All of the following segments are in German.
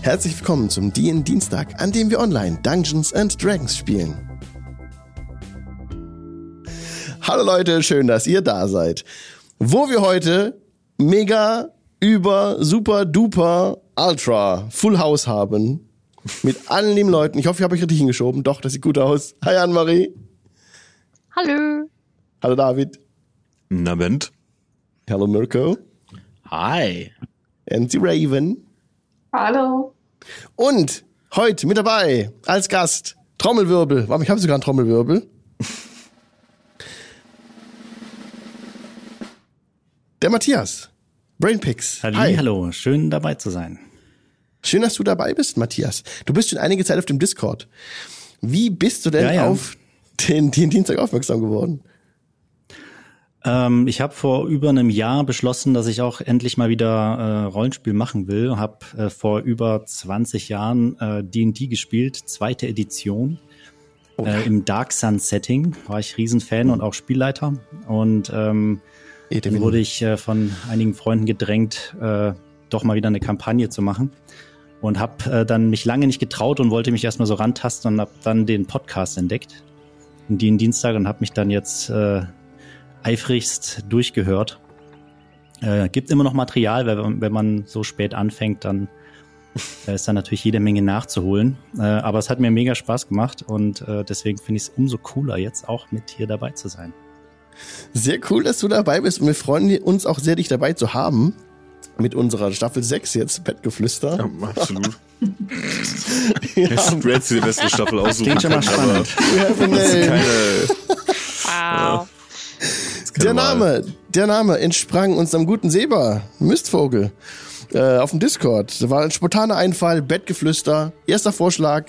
Herzlich willkommen zum DN Dienstag, an dem wir online Dungeons and Dragons spielen. Hallo Leute, schön, dass ihr da seid. Wo wir heute mega, über, super, duper, ultra Full House haben. Mit allen lieben Leuten. Ich hoffe, ich habe euch richtig hingeschoben. Doch, das sieht gut aus. Hi Anne-Marie. Hallo. Hallo David. Na, Bent. Hallo Mirko. Hi. And die Raven. Hallo. Und heute mit dabei als Gast Trommelwirbel. Warum, ich habe sogar einen Trommelwirbel. Der Matthias. Brainpix. Halli, hallo, schön dabei zu sein. Schön, dass du dabei bist, Matthias. Du bist schon einige Zeit auf dem Discord. Wie bist du denn Ja, ja. auf den, den Dienstag aufmerksam geworden? Ähm, ich habe vor über einem Jahr beschlossen, dass ich auch endlich mal wieder äh, Rollenspiel machen will. Habe äh, vor über 20 Jahren äh, D&D gespielt, zweite Edition. Äh, Im Dark Sun Setting war ich Riesenfan und auch Spielleiter. Und ähm, dann wurde ich äh, von einigen Freunden gedrängt, äh, doch mal wieder eine Kampagne zu machen. Und habe äh, dann mich lange nicht getraut und wollte mich erstmal so rantasten und habe dann den Podcast entdeckt, den Dienstag, und habe mich dann jetzt äh, eifrigst durchgehört. Äh, gibt immer noch Material, weil wenn- man so spät anfängt, dann äh, ist da natürlich jede Menge nachzuholen. Äh, aber es hat mir mega Spaß gemacht und äh, deswegen finde ich es umso cooler, jetzt auch mit hier dabei zu sein. Sehr cool, dass du dabei bist und wir freuen uns auch sehr, dich dabei zu haben. Mit unserer Staffel 6 jetzt, Bettgeflüster. Ja, absolut. Hättest du jetzt die beste Staffel aussuchen Klingt schon mal aber spannend. We have a das ist name. keine, Wow. Der. Name, der Name entsprang unserem guten Seba, Mistvogel, äh, auf dem Discord. Da war ein spontaner Einfall, Bettgeflüster, erster Vorschlag,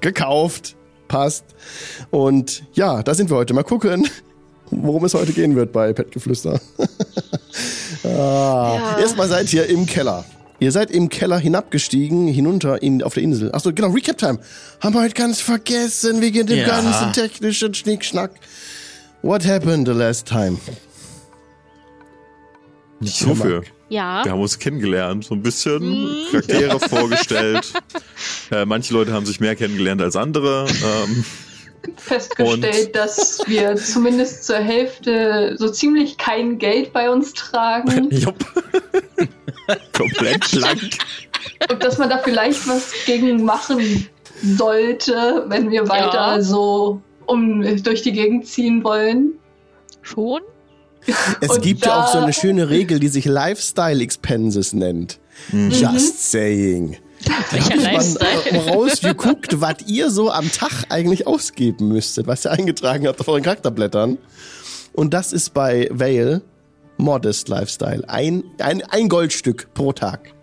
gekauft, passt. Und ja, da sind wir heute. Mal gucken, worum es heute gehen wird bei Bettgeflüster. ah, Erstmal seid ihr im Keller. Ihr seid im Keller hinabgestiegen, hinunter in, auf der Insel. Achso, genau, Recap Time. Haben wir heute ganz vergessen, wegen dem Ja. ganzen technischen Schnickschnack. What happened the last time? Nicht so viel. Ja. Wir haben uns kennengelernt, so ein bisschen Charaktere vorgestellt. Äh, manche Leute haben sich mehr kennengelernt als andere. Ähm, Festgestellt, dass wir zumindest zur Hälfte so ziemlich kein Geld bei uns tragen jupp. Komplett blank. und dass man da vielleicht was gegen machen sollte, wenn wir weiter Ja. so um durch die Gegend ziehen wollen. Schon? Es Und gibt ja auch so eine schöne Regel, die sich Lifestyle Expenses nennt. Just saying. Man Lifestyle? äh, rausgeguckt, was ihr so am Tag eigentlich ausgeben müsstet, was ihr eingetragen habt auf euren Charakterblättern. Und das ist bei Vale Modest Lifestyle. Ein, ein, ein Goldstück pro Tag.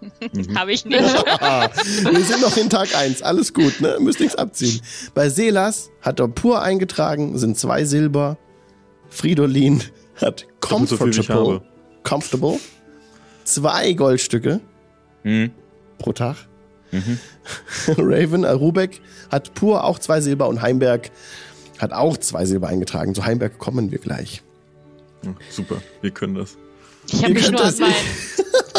Habe ich nicht. Wir sind noch in Tag eins, alles gut, ne? Müsst nichts abziehen. Bei Selas hat er pur eingetragen, sind zwei Silber. Fridolin hat comfortable. comfortable. Zwei Goldstücke Mhm. pro Tag. Raven, äh, Rubek hat pur auch zwei Silber und Heimberg hat auch zwei Silber eingetragen. Zu Heimberg kommen wir gleich. Super, wir können das. Ich habe mich nur an das meinen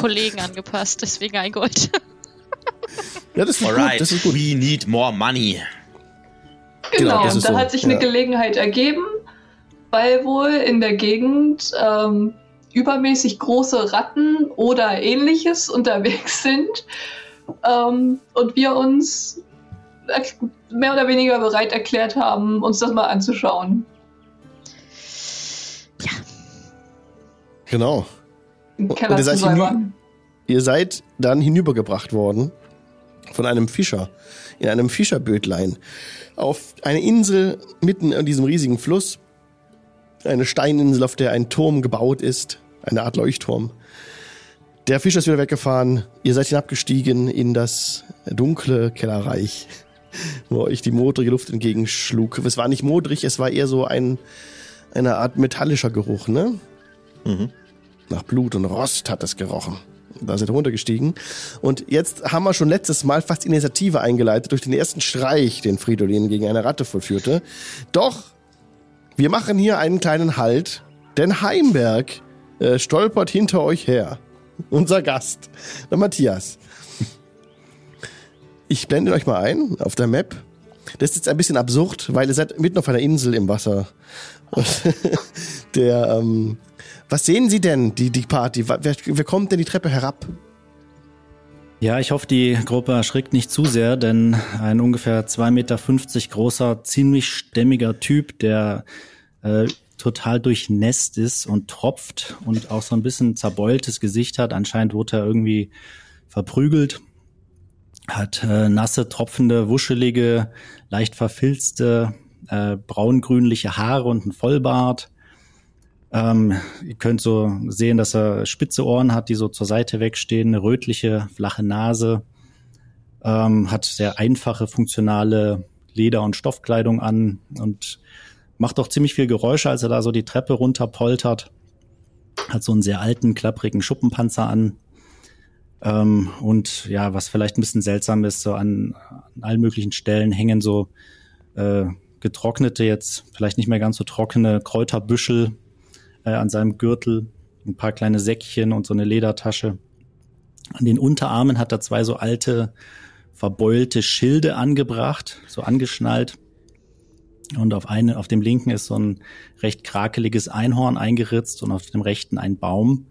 Kollegen angepasst, deswegen ein Gold. Ja, das ist gut, Alright, das ist gut. we need more money. Genau, Genau, da so, hat sich eine ja. Gelegenheit ergeben, weil wohl in der Gegend ähm, übermäßig große Ratten oder ähnliches unterwegs sind ähm, und wir uns mehr oder weniger bereit erklärt haben, uns das mal anzuschauen. Genau. Im Keller und ihr seid hinü-. Ihr seid dann hinübergebracht worden von einem Fischer in einem Fischerbötlein auf eine Insel mitten in diesem riesigen Fluss. Eine Steininsel, auf der ein Turm gebaut ist, eine Art Leuchtturm. Der Fischer ist wieder weggefahren. Ihr seid hinabgestiegen in das dunkle Kellerreich, wo euch die modrige Luft entgegenschlug. Es war nicht modrig, es war eher so ein, eine Art metallischer Geruch, ne? Nach Blut und Rost hat es gerochen. Da seid ihr runtergestiegen. Und jetzt haben wir schon letztes Mal fast Initiative eingeleitet durch den ersten Streich, den Fridolin gegen eine Ratte vollführte. Doch, wir machen hier einen kleinen Halt, denn Heimberg äh, stolpert hinter euch her. Unser Gast, der Matthias. Ich blende euch mal ein auf der Map. Das ist jetzt ein bisschen absurd, weil ihr seid mitten auf einer Insel im Wasser. Und der, ähm, was sehen Sie denn, die, die Party? Wer, wer kommt denn die Treppe herab? Ja, ich hoffe, die Gruppe erschrickt nicht zu sehr, denn ein ungefähr 2,50 Meter großer, ziemlich stämmiger Typ, der äh, total durchnässt ist und tropft und auch so ein bisschen zerbeultes Gesicht hat. Anscheinend wurde er irgendwie verprügelt. Hat äh, nasse, tropfende, wuschelige, leicht verfilzte, äh, braungrünliche Haare und einen Vollbart. Ähm, ihr könnt so sehen, dass er spitze Ohren hat, die so zur Seite wegstehen, eine rötliche, flache Nase, ähm, hat sehr einfache, funktionale Leder- und Stoffkleidung an und macht auch ziemlich viel Geräusche, als er da so die Treppe runter poltert. Hat so einen sehr alten, klapprigen Schuppenpanzer an. Ähm, und ja, was vielleicht ein bisschen seltsam ist, so an, an allen möglichen Stellen hängen so äh, getrocknete, jetzt vielleicht nicht mehr ganz so trockene Kräuterbüschel äh, an seinem Gürtel, ein paar kleine Säckchen und so eine Ledertasche. An den Unterarmen hat er zwei so alte, verbeulte Schilde angebracht, so angeschnallt. Und auf eine, auf dem linken ist so ein recht krakeliges Einhorn eingeritzt und auf dem rechten ein Baum.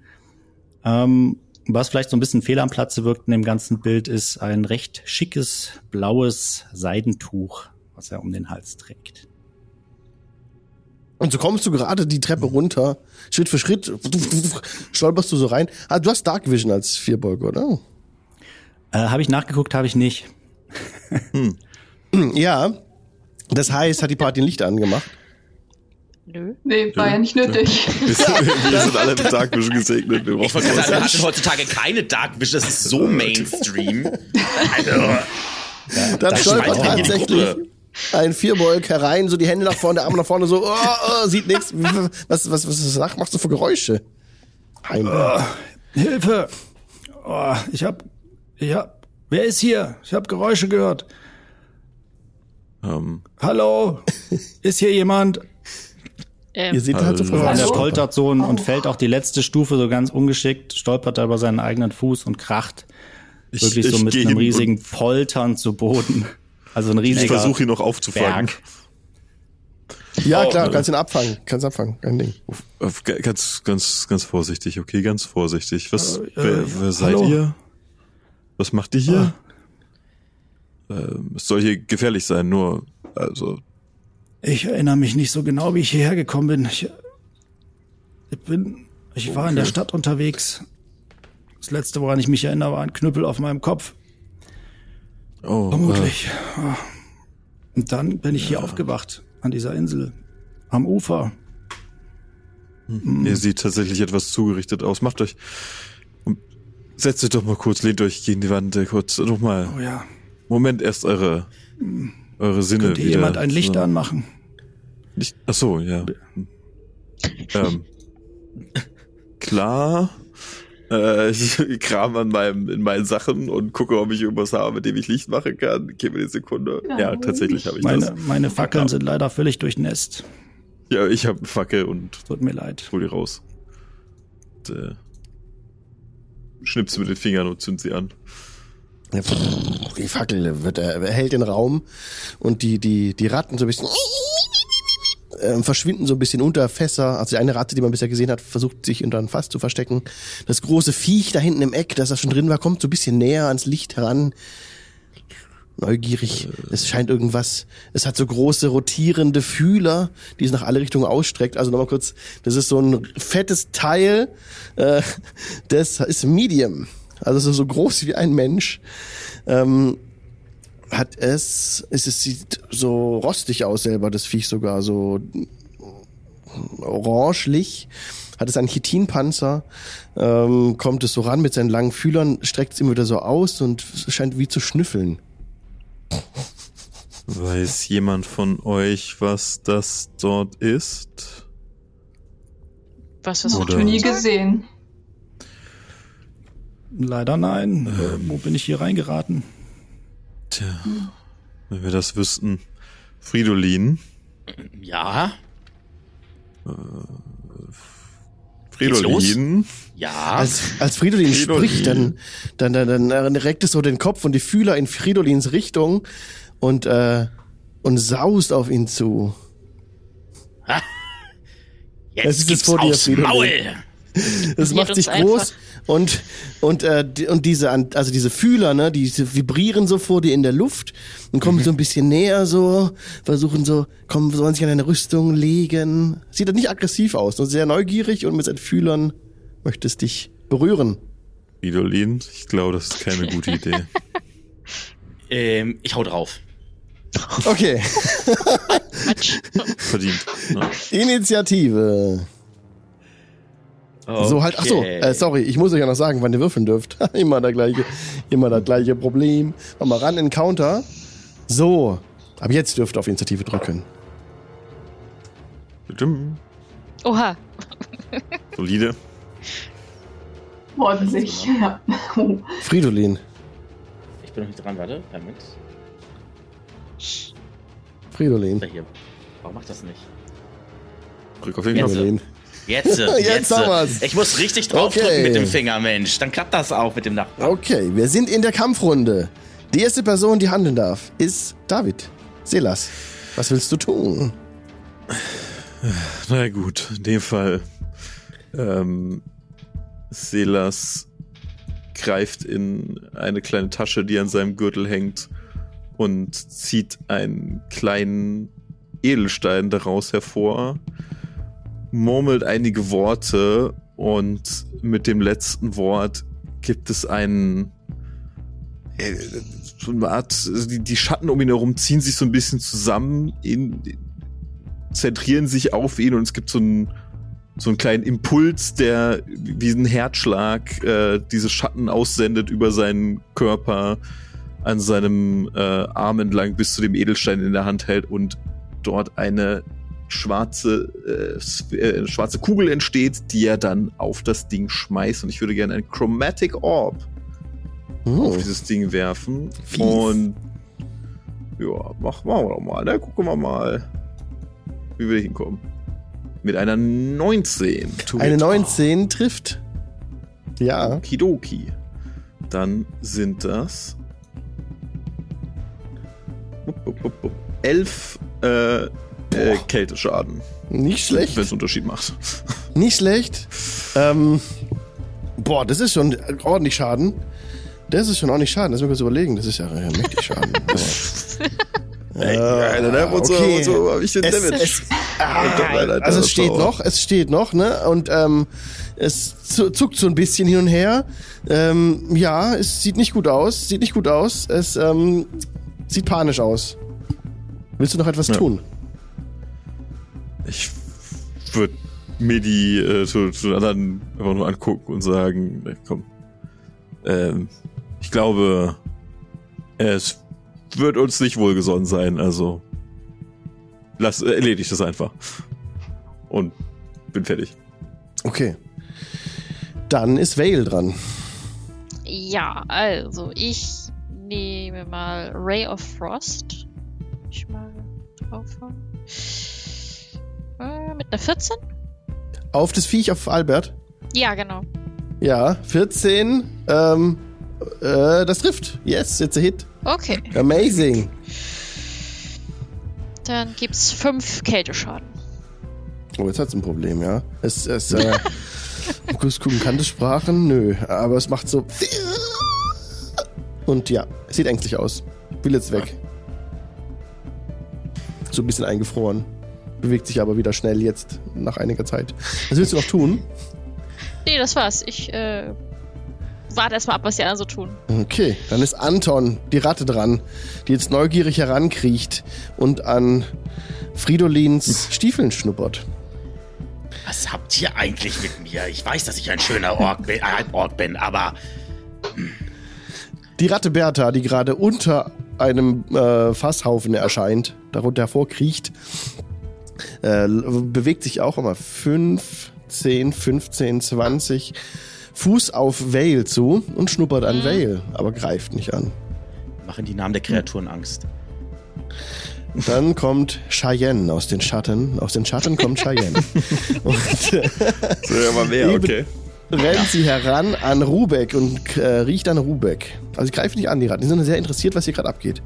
Ähm, was vielleicht so ein bisschen fehl am Platze wirkt in dem ganzen Bild, ist ein recht schickes blaues Seidentuch, was er um den Hals trägt. Und so kommst du gerade die Treppe runter, Schritt für Schritt, stolperst du so rein. Ah, du hast Dark Vision als Vierbeug, oder? Äh, habe ich nachgeguckt, habe ich nicht. Ja. Das heißt, hat die Party ein Licht angemacht. Nö. Nee, war ja nicht nötig. Wir sind, wir sind alle mit Dark Vision gesegnet. Wir Ich wollte gerade sagen, wir hatten heutzutage keine Dark Vision, das ist so Mainstream. Also, Dann Da stolpert tatsächlich. Ein Vierbeug herein, so die Hände nach vorne, der Arme nach vorne, so, oh, oh, sieht nichts. Was, was, was, was machst du für Geräusche? Heimlich. Hilfe! Oh, ich hab, ich hab, wer ist hier? Ich hab Geräusche gehört. Ähm, Hallo? Ist hier jemand? Ähm, Ihr seht halt so er poltert so und, und fällt auch die letzte Stufe so ganz ungeschickt, stolpert da über seinen eigenen Fuß und kracht ich, wirklich so ich mit einem riesigen Poltern zu Boden. Also ein und Ich riesiger versuche ihn noch aufzufangen. Berg. Ja, Oh, klar, äh. kannst ihn abfangen. Kannst abfangen, kein Ding. Ganz, ganz, ganz vorsichtig, okay, ganz vorsichtig. Was, Äh, wer, äh, wer seid hallo? ihr? Was macht ihr hier? Ähm, es soll hier gefährlich sein, nur, also, Ich erinnere mich nicht so genau, wie ich hierher gekommen bin. Ich, ich bin, ich war in der Stadt unterwegs. Das letzte, woran ich mich erinnere, war ein Knüppel auf meinem Kopf. Oh, Vermutlich. Ah. Und dann bin ich hier aufgewacht, an dieser Insel, am Ufer. Äh, ihr seht tatsächlich etwas zugerichtet aus. Macht euch, setzt euch doch mal kurz, lehnt euch gegen die Wand, äh, kurz, noch mal, Oh ja, Moment, erst eure, eure Sinne könnte wieder. jemand ein Licht so. anmachen? Nicht, ach so, ja. ähm, klar. Äh, ich kram an meinem, in meinen Sachen und gucke, ob ich irgendwas habe, mit dem ich Licht machen kann. Gib mir eine Sekunde. Ja, Ja. tatsächlich habe ich Meine, das. meine Fackeln Ja. sind leider völlig durchnässt. Ja, ich habe eine Fackel und Tut mir leid. hol die raus. Und, äh, schnippst mit den Fingern und zünd sie an. Ja, pff, Die Fackel wird, er er hält den Raum und die, die, die Ratten so ein bisschen ähm, verschwinden so ein bisschen unter Fässer. Also die eine Ratte, die man bisher gesehen hat, versucht sich unter ein Fass zu verstecken. Das große Viech da hinten im Eck, das da schon drin war, kommt so ein bisschen näher ans Licht heran. Neugierig. Es scheint irgendwas. Es hat so große rotierende Fühler, die es nach alle Richtungen ausstreckt. Also nochmal kurz, das ist so ein fettes Teil. Äh, das ist Medium. Also so, so groß wie ein Mensch. Ähm, hat es, es, es sieht so rostig aus selber, das Viech sogar, so orangelich. Hat es einen Chitinpanzer, ähm, kommt es so ran mit seinen langen Fühlern, streckt es immer wieder so aus und scheint wie zu schnüffeln. Weiß jemand von euch, was das dort ist? was hast du nie gesehen. Leider nein. Äh, wo bin ich hier reingeraten? Tja, wenn wir das wüssten. Fridolin. ja, los? Fridolin. Ja. Als, als Fridolin, Fridolin. spricht, dann, dann, dann, dann reckt es so den Kopf und die Fühler in Fridolins Richtung und, äh, und saust auf ihn zu. Jetzt es ist gibt's vor dir, aufs Fridolin. Maul. Es macht sich einfach. groß und und äh, und diese also diese Fühler, ne, die vibrieren so vor dir in der Luft und kommen so ein bisschen näher so, versuchen so, kommen sollen sich an deine Rüstung legen. Sieht doch nicht aggressiv aus, nur sehr neugierig und mit seinen Fühlern möchtest dich berühren. Fridolin, ich glaube, das ist keine gute Idee. Ähm, ich hau drauf. Okay, Quatsch. Verdient. Ne? Initiative. So halt, ach so, äh, sorry, ich muss euch ja noch sagen, wann ihr würfeln dürft. immer der gleiche, immer das gleiche Problem. Mach mal ran, Encounter. So, ab jetzt dürft ihr auf Initiative drücken. Oha. Solide. Ordentlich. Ja. Fridolin. Ich bin noch nicht dran, warte. Damit. Fridolin. Warum macht das nicht? Drück auf den. Knopf. Jetzt, Jetzt jetzt. haben. Ich muss richtig draufdrücken Okay. mit dem Finger, Mensch. Dann klappt das auch mit dem Nachbarn. Okay, wir sind in der Kampfrunde. Die erste Person, die handeln darf, ist David. Selas, was willst du tun? Na gut, in dem Fall. Ähm, Selas greift in eine kleine Tasche, die an seinem Gürtel hängt und zieht einen kleinen Edelstein daraus hervor, murmelt einige Worte und mit dem letzten Wort gibt es einen so eine Art, also die, die Schatten um ihn herum ziehen sich so ein bisschen zusammen, in, zentrieren sich auf ihn und es gibt so einen, so einen kleinen Impuls, der wie ein Herzschlag äh, diese Schatten aussendet über seinen Körper an seinem äh, Arm entlang bis zu dem Edelstein in der Hand hält und dort eine schwarze, äh, äh, schwarze Kugel entsteht, die er dann auf das Ding schmeißt. Und ich würde gerne ein Chromatic Orb Oh, auf dieses Ding werfen. Fies. Und ja, mach machen wir doch mal, ne? Gucken wir mal, wie wir hinkommen. Mit einer 19. to eine hit. 19 trifft. Ja, Okidoki. Dann sind das Upp, upp, upp, upp. elf äh, äh, Kälteschaden, nicht schlecht. wenn es Unterschied macht. Nicht schlecht. Ähm, boah, das ist schon ordentlich Schaden. Das ist schon ordentlich Schaden. Lass mich kurz überlegen. Das ist ja mächtig Schaden. Ey, Äh, ne? Wozu- okay. wozu hab ich den es, Damage? es, ah, Alter, also es steht noch, es steht noch, ne? Und ähm, es zu- zuckt so ein bisschen hin und her. Ähm, ja, es sieht nicht gut aus. Sieht nicht gut aus. Es ähm, sieht panisch aus. Willst du noch etwas Ja. tun? Ich würde mir die äh, zu, zu den anderen einfach nur angucken und sagen, komm, ähm, ich glaube, es wird uns nicht wohlgesonnen sein, also lass, äh, erledige das einfach. Und bin fertig. Okay. Dann ist Vale dran. Ja, also ich nehme mal Ray of Frost. Ich mal draufhauen. Äh, mit einer 14? Auf das Viech auf Albert. Ja, genau. Ja, 14. Ähm, äh, das trifft. Yes, it's a hit. Okay, Amazing. dann gibt's 5 Kälteschaden. Oh, jetzt hat's ein Problem, ja. Es, es, äh, kurz gucken, kann das Sprachen? Nö, aber es macht so. Und ja, es sieht ängstlich aus. Will jetzt weg. So ein bisschen eingefroren. Bewegt sich aber wieder schnell jetzt, nach einiger Zeit. Was willst du noch tun? Nee, das war's. Ich äh, warte erstmal ab, was die anderen so tun. Okay, dann ist Anton, die Ratte dran, die jetzt neugierig herankriecht und an Fridolins Stiefeln schnuppert. Was habt ihr eigentlich mit mir? Ich weiß, dass ich ein schöner Ork bin, äh, Ork bin aber Die Ratte Bertha, die gerade unter einem äh, Fasshaufen erscheint, darunter hervorkriecht, äh, bewegt sich auch immer 5, 10, 15, 20 Fuß auf Vale zu und schnuppert an Vale, aber greift nicht an. machen die Namen der Kreaturen Angst. Dann kommt Cheyenne aus den Schatten. Aus den Schatten kommt Cheyenne. und äh, So, ja, wer, Eben. okay. rennt sie heran an Rubek und äh, riecht an Rubek. Also sie greifen nicht an, die Ratten. Die sind sehr interessiert, was hier gerade abgeht.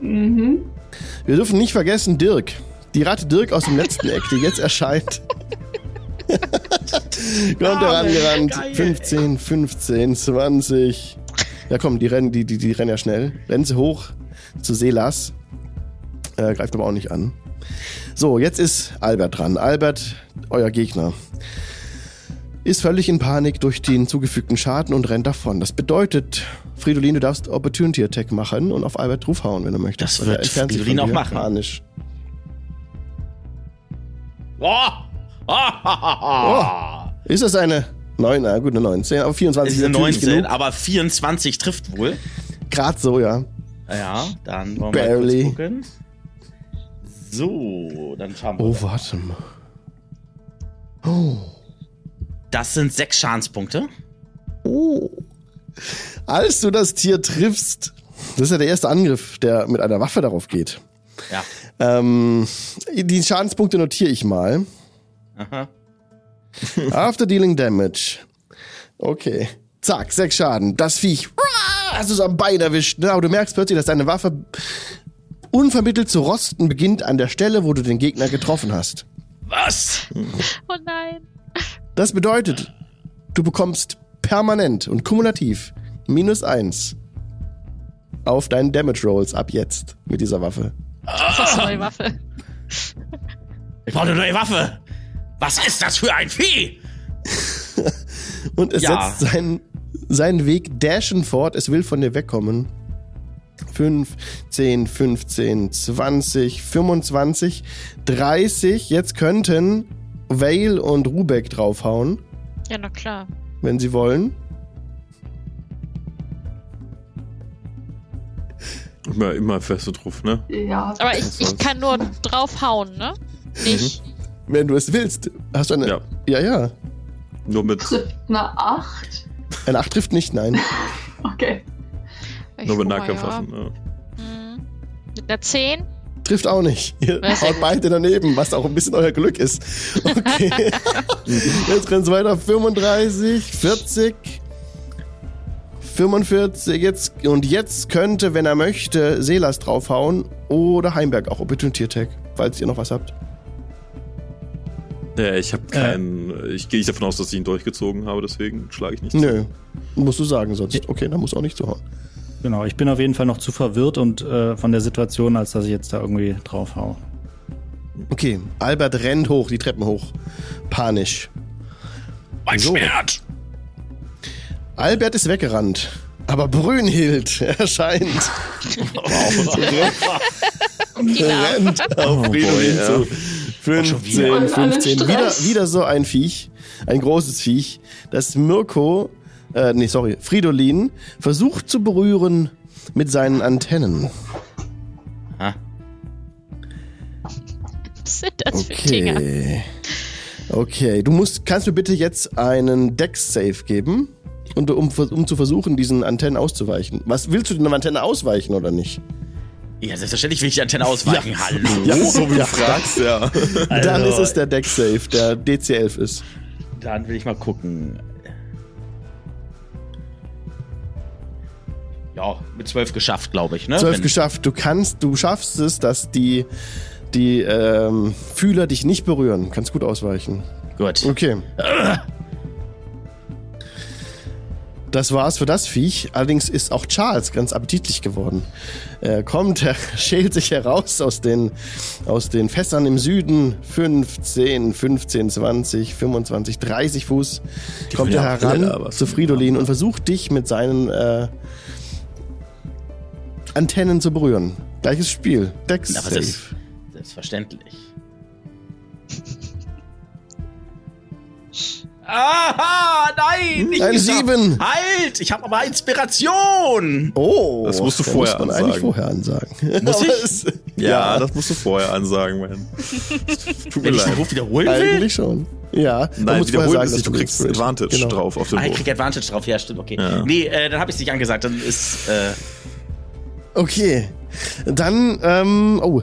Mhm. Wir dürfen nicht vergessen, Dirk. Die Ratte Dirk aus dem letzten Eck, die jetzt erscheint. Kommt herangerannt. 15, 15, 20. Ja komm, die rennen, die, die, die rennen ja schnell. Rennen sie hoch zu Selas. Äh, greift aber auch nicht an. So, jetzt ist Albert dran. Albert, euer Gegner. Ist völlig in Panik durch den zugefügten Schaden und rennt davon. Das bedeutet, Fridolin, du darfst Opportunity Attack machen und auf Albert draufhauen, wenn du möchtest. Das wird Fridolin auch machen. Panisch. Oh. Oh. Ist das eine 9? Na gut, eine 19, aber 24 Es ist eine natürlich 19, genug. aber 24 trifft wohl. Grad so, ja. Ja, dann wollen Barely. wir kurz gucken. So, dann schauen wir. Oh, warte mal. Das sind sechs Schadenspunkte. Oh. Als du das Tier triffst, das ist ja der erste Angriff, der mit einer Waffe darauf geht. Ja. Ähm, die Schadenspunkte notiere ich mal. Aha. After dealing damage. Okay. Zack, sechs Schaden. Das Viech. Hast du so am Bein erwischt. Ne? Aber du merkst plötzlich, dass deine Waffe unvermittelt zu rosten beginnt an der Stelle, wo du den Gegner getroffen hast. Was? Oh nein. Das bedeutet, du bekommst permanent und kumulativ minus eins auf deinen Damage Rolls ab jetzt mit dieser Waffe. Das ist eine neue Waffe. Ich brauche eine neue Waffe. Was ist das für ein Vieh? Und es Ja. setzt seinen, seinen Weg dashen fort. Es will von dir wegkommen. 5, 10, 15, 20, 25, 30. Jetzt könnten Vale und Rubek draufhauen, Ja, na klar. wenn sie wollen. Immer, immer fest und drauf, ne? Ja. Aber ich, ich kann nur draufhauen, ne? Nicht. Wenn du es willst. Hast du eine. Ja. Ja, ja. Nur mit, Trifft eine 8. Eine 8 trifft nicht, nein. Okay. Ich nur mit Nahkampfwaffen. Ja. Ja. Hm. Mit einer 10? Trifft auch nicht. Ihr Ja, sehr haut beide daneben, was auch ein bisschen euer Glück ist. Okay. Jetzt rennt's weiter. 35, 40, 45. Jetzt, und jetzt könnte, wenn er möchte, Selas draufhauen oder Heimberg auch Opportunity Attack, falls ihr noch was habt. Ja, ich habe keinen. Ich gehe nicht davon aus, dass ich ihn durchgezogen habe, deswegen schlage ich nicht. Nö. Musst du sagen, sonst. Okay, dann muss auch nicht zuhauen. Genau, ich bin auf jeden Fall noch zu verwirrt und äh, von der Situation, als dass ich jetzt da irgendwie drauf hau. Okay, Albert rennt hoch, die Treppen hoch. Panisch. Mein So. Schwert. Albert ist weggerannt. Aber Brünnhild erscheint. rennt auf Fridolin boy, ja. zu. schon 15, wieder. Und alle 15. Wieder, wieder so ein Viech. Ein großes Viech. Das Mirko, äh, nee, sorry, Fridolin versucht zu berühren mit seinen Antennen. Was sind das für Dinger? Okay. Okay, du musst, kannst mir bitte jetzt einen Dex-Save geben, und, um, um zu versuchen, diesen Antennen auszuweichen. Was willst du denn der Antenne ausweichen oder nicht? Ja, selbstverständlich will ich die Antenne ausweichen. Hallo. Ja, So wie du Ja. fragst, ja. Dann Also- ist es der Deck-Save, der DC11 ist. Dann will ich mal gucken. Ja, mit zwölf geschafft, glaube ich, ne? 12 Wenn- geschafft. Du kannst, du schaffst es, dass die, die ähm, Fühler dich nicht berühren. Kannst gut ausweichen. Gut. Okay. Das war's für das Viech. Allerdings ist auch Charles ganz appetitlich geworden. Er kommt, er schält sich heraus aus den, aus den Fässern im Süden. 15, 15, 20, 25, 30 Fuß. kommt will er heran zu? Fridolin und versucht dich mit seinen äh, Antennen zu berühren. Gleiches Spiel. Dex selbstverständlich. Aha, nein! Nicht Eine geschafft. Sieben. Halt! Ich habe aber Inspiration! Oh, Das musst du da vorher muss man eigentlich ansagen. vorher ansagen. Muss ich? es- Ja, das musst du vorher ansagen, man. Tut mir Wenn ich den leid. Ruf wiederholen will? Eigentlich schon. Ja, du Nein, wiederholen ist dass nicht, du kriegst Inspiration- Advantage Genau. drauf auf den Ah, ich Wurf. krieg Advantage drauf, ja, stimmt, okay. Ja. Nee, äh, dann habe ich nicht angesagt, dann ist, äh, Okay. Dann, ähm, oh.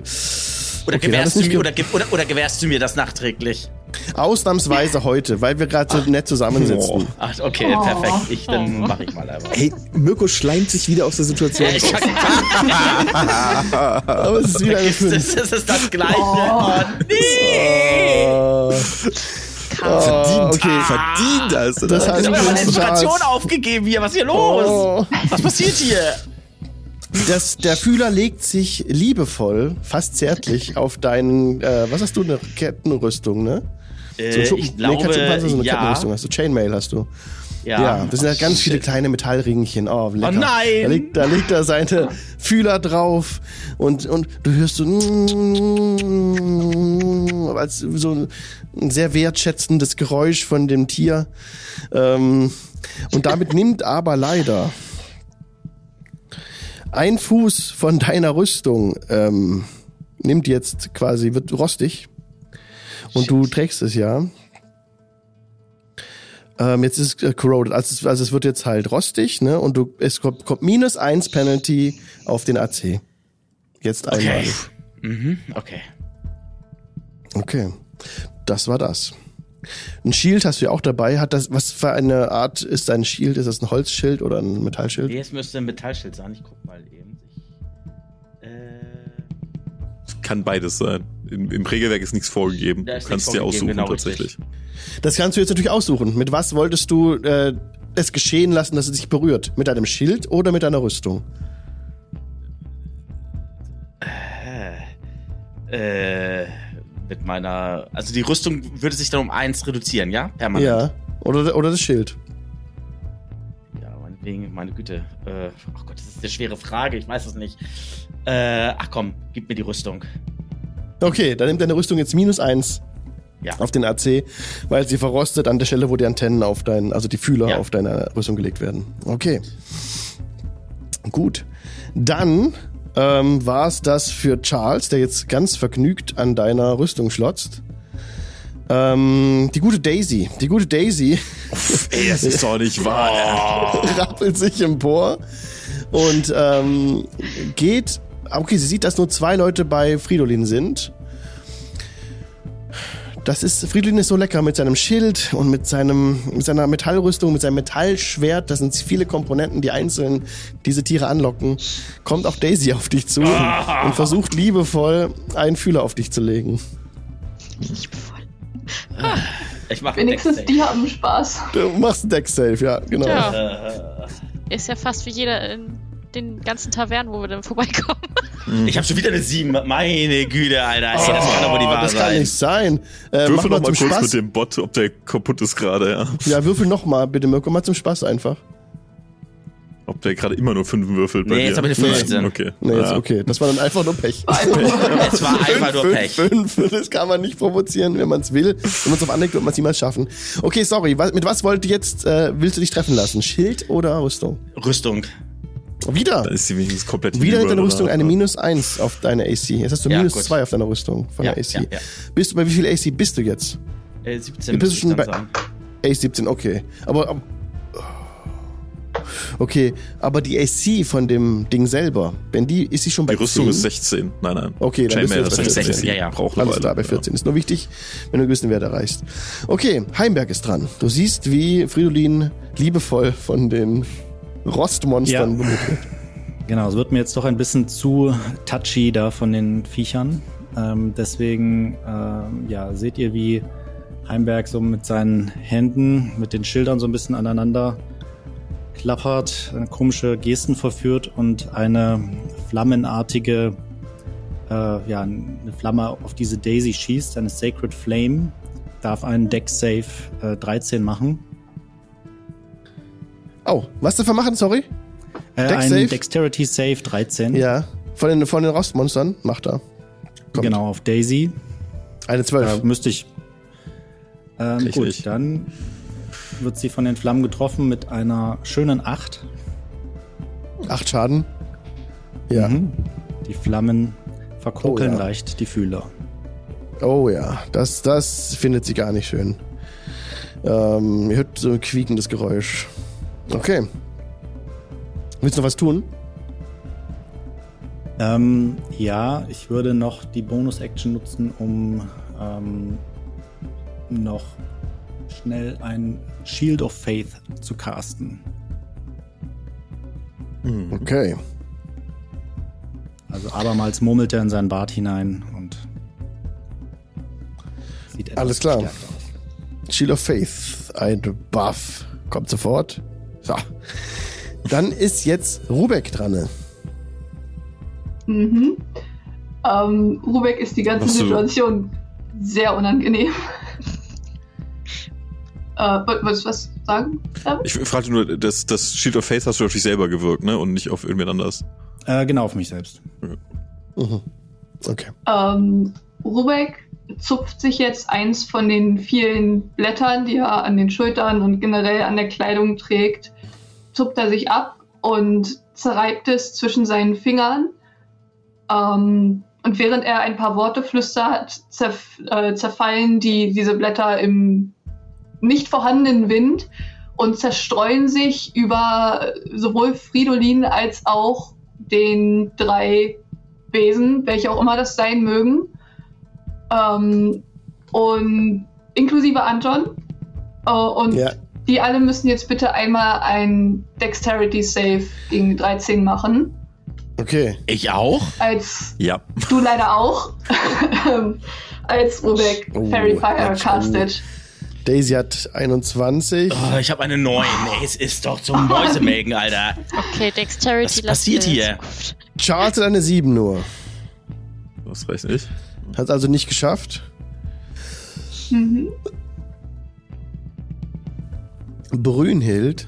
Oder, Okay, gewährst du mir, oder, oder, oder gewährst du mir das nachträglich? Ausnahmsweise heute, weil wir gerade so nett zusammensitzen. Ach, okay, Oh. perfekt. Ich, dann mache ich mal einfach. Hey, Mirko schleimt sich wieder aus der Situation. Ich sag, Aber es ist wieder eine das, 5. ist- das ist das Gleiche. Oh. Oh, nee. Oh, verdient, okay. verdient du Das das. heißt, Ich habe meine. Inspiration aufgegeben hier. Was ist hier los? Oh. Was passiert hier? Das, der Fühler legt sich liebevoll, fast zärtlich auf deinen, äh, was hast du, eine Kettenrüstung, ne? Äh, So ein Schuppen- ich glaube, Schuppenpanzer, so eine ja. Kettenrüstung hast du. Chainmail hast du. Ja, Ja, das sind halt ganz viele kleine Metallringchen. Oh, lecker. Oh nein! Da legt, da legt er seine Fühler drauf und, und du hörst so als so ein sehr wertschätzendes Geräusch von dem Tier. Ähm, und damit nimmt aber leider ein Fuß von deiner Rüstung ähm, nimmt jetzt quasi, wird rostig. Und du trägst es ja. Ähm, jetzt ist es äh, corroded. Also es, also es wird jetzt halt rostig, ne? Und du, es kommt, kommt minus eins Penalty auf den AC. Jetzt einmal. Okay. Mhm, okay. Okay. Das war das. Ein Shield hast du ja auch dabei. Hat das, was für eine Art ist dein Shield? Ist das ein Holzschild oder ein Metallschild? Nee, es müsste ein Metallschild sein. Ich guck mal eben. Ich, äh, Kann beides sein. Im, Im Regelwerk ist nichts vorgegeben. Da Du ist kannst nichts dir aussuchen vorgegeben, genau, tatsächlich. Das kannst du jetzt natürlich aussuchen. Mit was wolltest du äh, es geschehen lassen, dass es dich berührt? Mit deinem Schild oder mit deiner Rüstung? äh, mit meiner. Also die Rüstung würde sich dann um eins reduzieren, ja? Permanent. Ja. Oder, oder das Schild. Ja, meinetwegen, meine Güte. Äh, ach Gott, das ist eine schwere Frage, ich weiß es nicht. Äh, ach komm, gib mir die Rüstung. Okay, dann nimmt deine Rüstung jetzt minus eins Ja. auf den AC, weil sie verrostet an der Stelle, wo die Antennen auf deinen, also die Fühler Ja. auf deine Rüstung gelegt werden. Okay. Gut. Dann ähm, war es das für Charles, der jetzt ganz vergnügt an deiner Rüstung schlotzt. Ähm, die gute Daisy. Die gute Daisy Ey, das ist doch nicht wahr. rappelt sich empor und ähm, geht. Okay, sie sieht, dass nur zwei Leute bei Fridolin sind. Das ist, Fridolin ist so lecker mit seinem Schild und mit seinem, mit seiner Metallrüstung, mit seinem Metallschwert. Das sind viele Komponenten, die einzeln diese Tiere anlocken. Kommt auch Daisy auf dich zu und versucht liebevoll einen Fühler auf dich zu legen. Ich mache Wenigstens die haben Spaß. Du machst einen Deck-Safe, ja, genau. Ja, ist ja fast wie jeder in den ganzen Tavernen, wo wir dann vorbeikommen. Ich habe schon wieder eine 7. Meine Güte, Alter. Ey, das kann doch wohl die Oh, Wahr das kann sein. nicht sein. Äh, Würfel noch mal zum kurz Spaß. mit dem Bot, ob der kaputt ist gerade, ja. Ja, würfel noch mal, bitte, Mirko, mal zum Spaß einfach. Ob der gerade immer nur fünf würfelt bei Nee, dir. jetzt hab ich eine 15. Okay. Nee, jetzt okay. Das war dann einfach nur Pech. Es war einfach nur fünf, Pech. Fünf, das kann man nicht provozieren, wenn man es will. Wenn man es auf anlegt, wird man es niemals schaffen. Okay, sorry. Was, mit was wollt ihr jetzt, äh, willst du dich treffen lassen? Schild oder Rüstung? Rüstung. Wieder. Dann ist sie wenigstens komplett Wieder hinüber, mit deiner Rüstung oder? eine minus eins auf deine AC. Jetzt hast du Ja, minus gut. zwei auf deiner Rüstung von Ja, der AC. ja, ja. Bist du bei wie viel AC bist du jetzt? Äh, 17 Bist du schon bei- sagen. AC 17, okay. Aber, aber okay, aber die AC von dem Ding selber, wenn die ist sie schon bei Die Rüstung 10? ist 16. Nein, nein. Okay, dann bist du Chainmail jetzt bei ist 16, ja, ja. Braucht Alles klar, bei ja. 14. Ist nur wichtig, wenn du einen gewissen Wert erreichst. Okay, Heimberg ist dran. Du siehst, wie Fridolin liebevoll von den Rostmonstern Ja. wird. Genau, es wird mir jetzt doch ein bisschen zu touchy da von den Viechern. Ähm, deswegen, ähm, ja, seht ihr, wie Heimberg so mit seinen Händen, mit den Schildern so ein bisschen aneinander klappert, komische Gesten verführt und eine flammenartige, äh, ja, eine Flamme auf diese Daisy schießt, eine Sacred Flame, darf einen Deck Save äh, 13 machen. Oh, was dafür machen, sorry? Äh, Dex ein Save? Dexterity Save 13. Ja, von den, von den Rostmonstern macht er. Kommt. Genau, auf Daisy. Eine 12. Ja, müsste ich. Ähm, Richtig. gut, dann wird sie von den Flammen getroffen mit einer schönen 8. Acht Schaden. Ja. Mhm. Die Flammen verkokeln Oh ja. leicht die Fühler. Oh ja, das, das findet sie gar nicht schön. Ähm, ihr hört so ein quiekendes Geräusch. Okay. Willst du noch was tun? Ähm, ja, ich würde noch die Bonus-Action nutzen, um ähm, noch schnell ein Shield of Faith zu casten. Hm. Okay. Also abermals murmelt er in seinen Bart hinein und sieht etwas Alles klar. Shield of Faith, ein Buff. Kommt sofort. So. Dann ist jetzt Rubek dran. Mhm. Ähm, Rubek ist die ganze. Situation sehr unangenehm. äh, wolltest du was sagen? David? Ich fragte nur, das, das Shield of Faith hast du auf dich selber gewirkt, ne? Und nicht auf irgendwen anders. Äh, genau, auf mich selbst. Mhm. Okay. Ähm, Rubek zupft sich jetzt eins von den vielen Blättern, die er an den Schultern und generell an der Kleidung trägt, zupft er sich ab und zerreibt es zwischen seinen Fingern. Ähm, und während er ein paar Worte flüstert, zerf äh, zerfallen die, diese Blätter im nicht vorhandenen Wind und zerstreuen sich über sowohl Fridolin als auch den drei Wesen, welche auch immer das sein mögen. Ähm, und inklusive Anton. Äh, und Ja. die alle müssen jetzt bitte einmal ein Dexterity Save gegen die 13 machen. Okay. Ich auch? Als Ja. du leider auch. Als Rubek Oh, Fairy Fire castet. Daisy hat 21. Oh, ich habe eine 9. Ey, es ist doch zum Mäusemelken, Alter. Okay, Dexterity. Was passiert hier? Charles hat eine 7 nur. Das reicht nicht. Hat also nicht geschafft. Mhm. Brünhild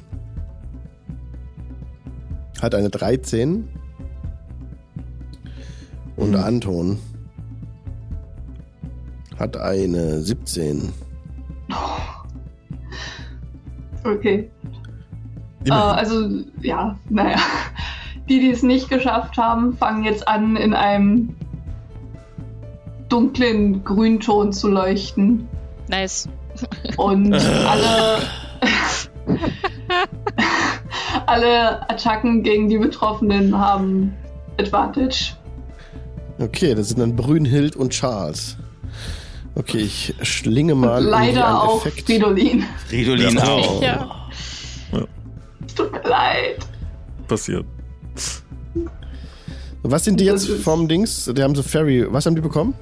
hat eine 13. Und Mhm. Anton hat eine 17. Okay. Äh, also, ja, naja. Die, die es nicht geschafft haben, fangen jetzt an, in einem dunklen Grünton zu leuchten. Nice. Und alle, alle Attacken gegen die Betroffenen haben Advantage. Okay, das sind dann Brünhild und Charles. Okay, ich schlinge mal Und leider einen auch Effekt. Fridolin. Fridolin Ja. auch. Ja. Tut mir leid. Passiert. Was sind die jetzt vom Dings? Die haben so Fairy. Was haben die bekommen?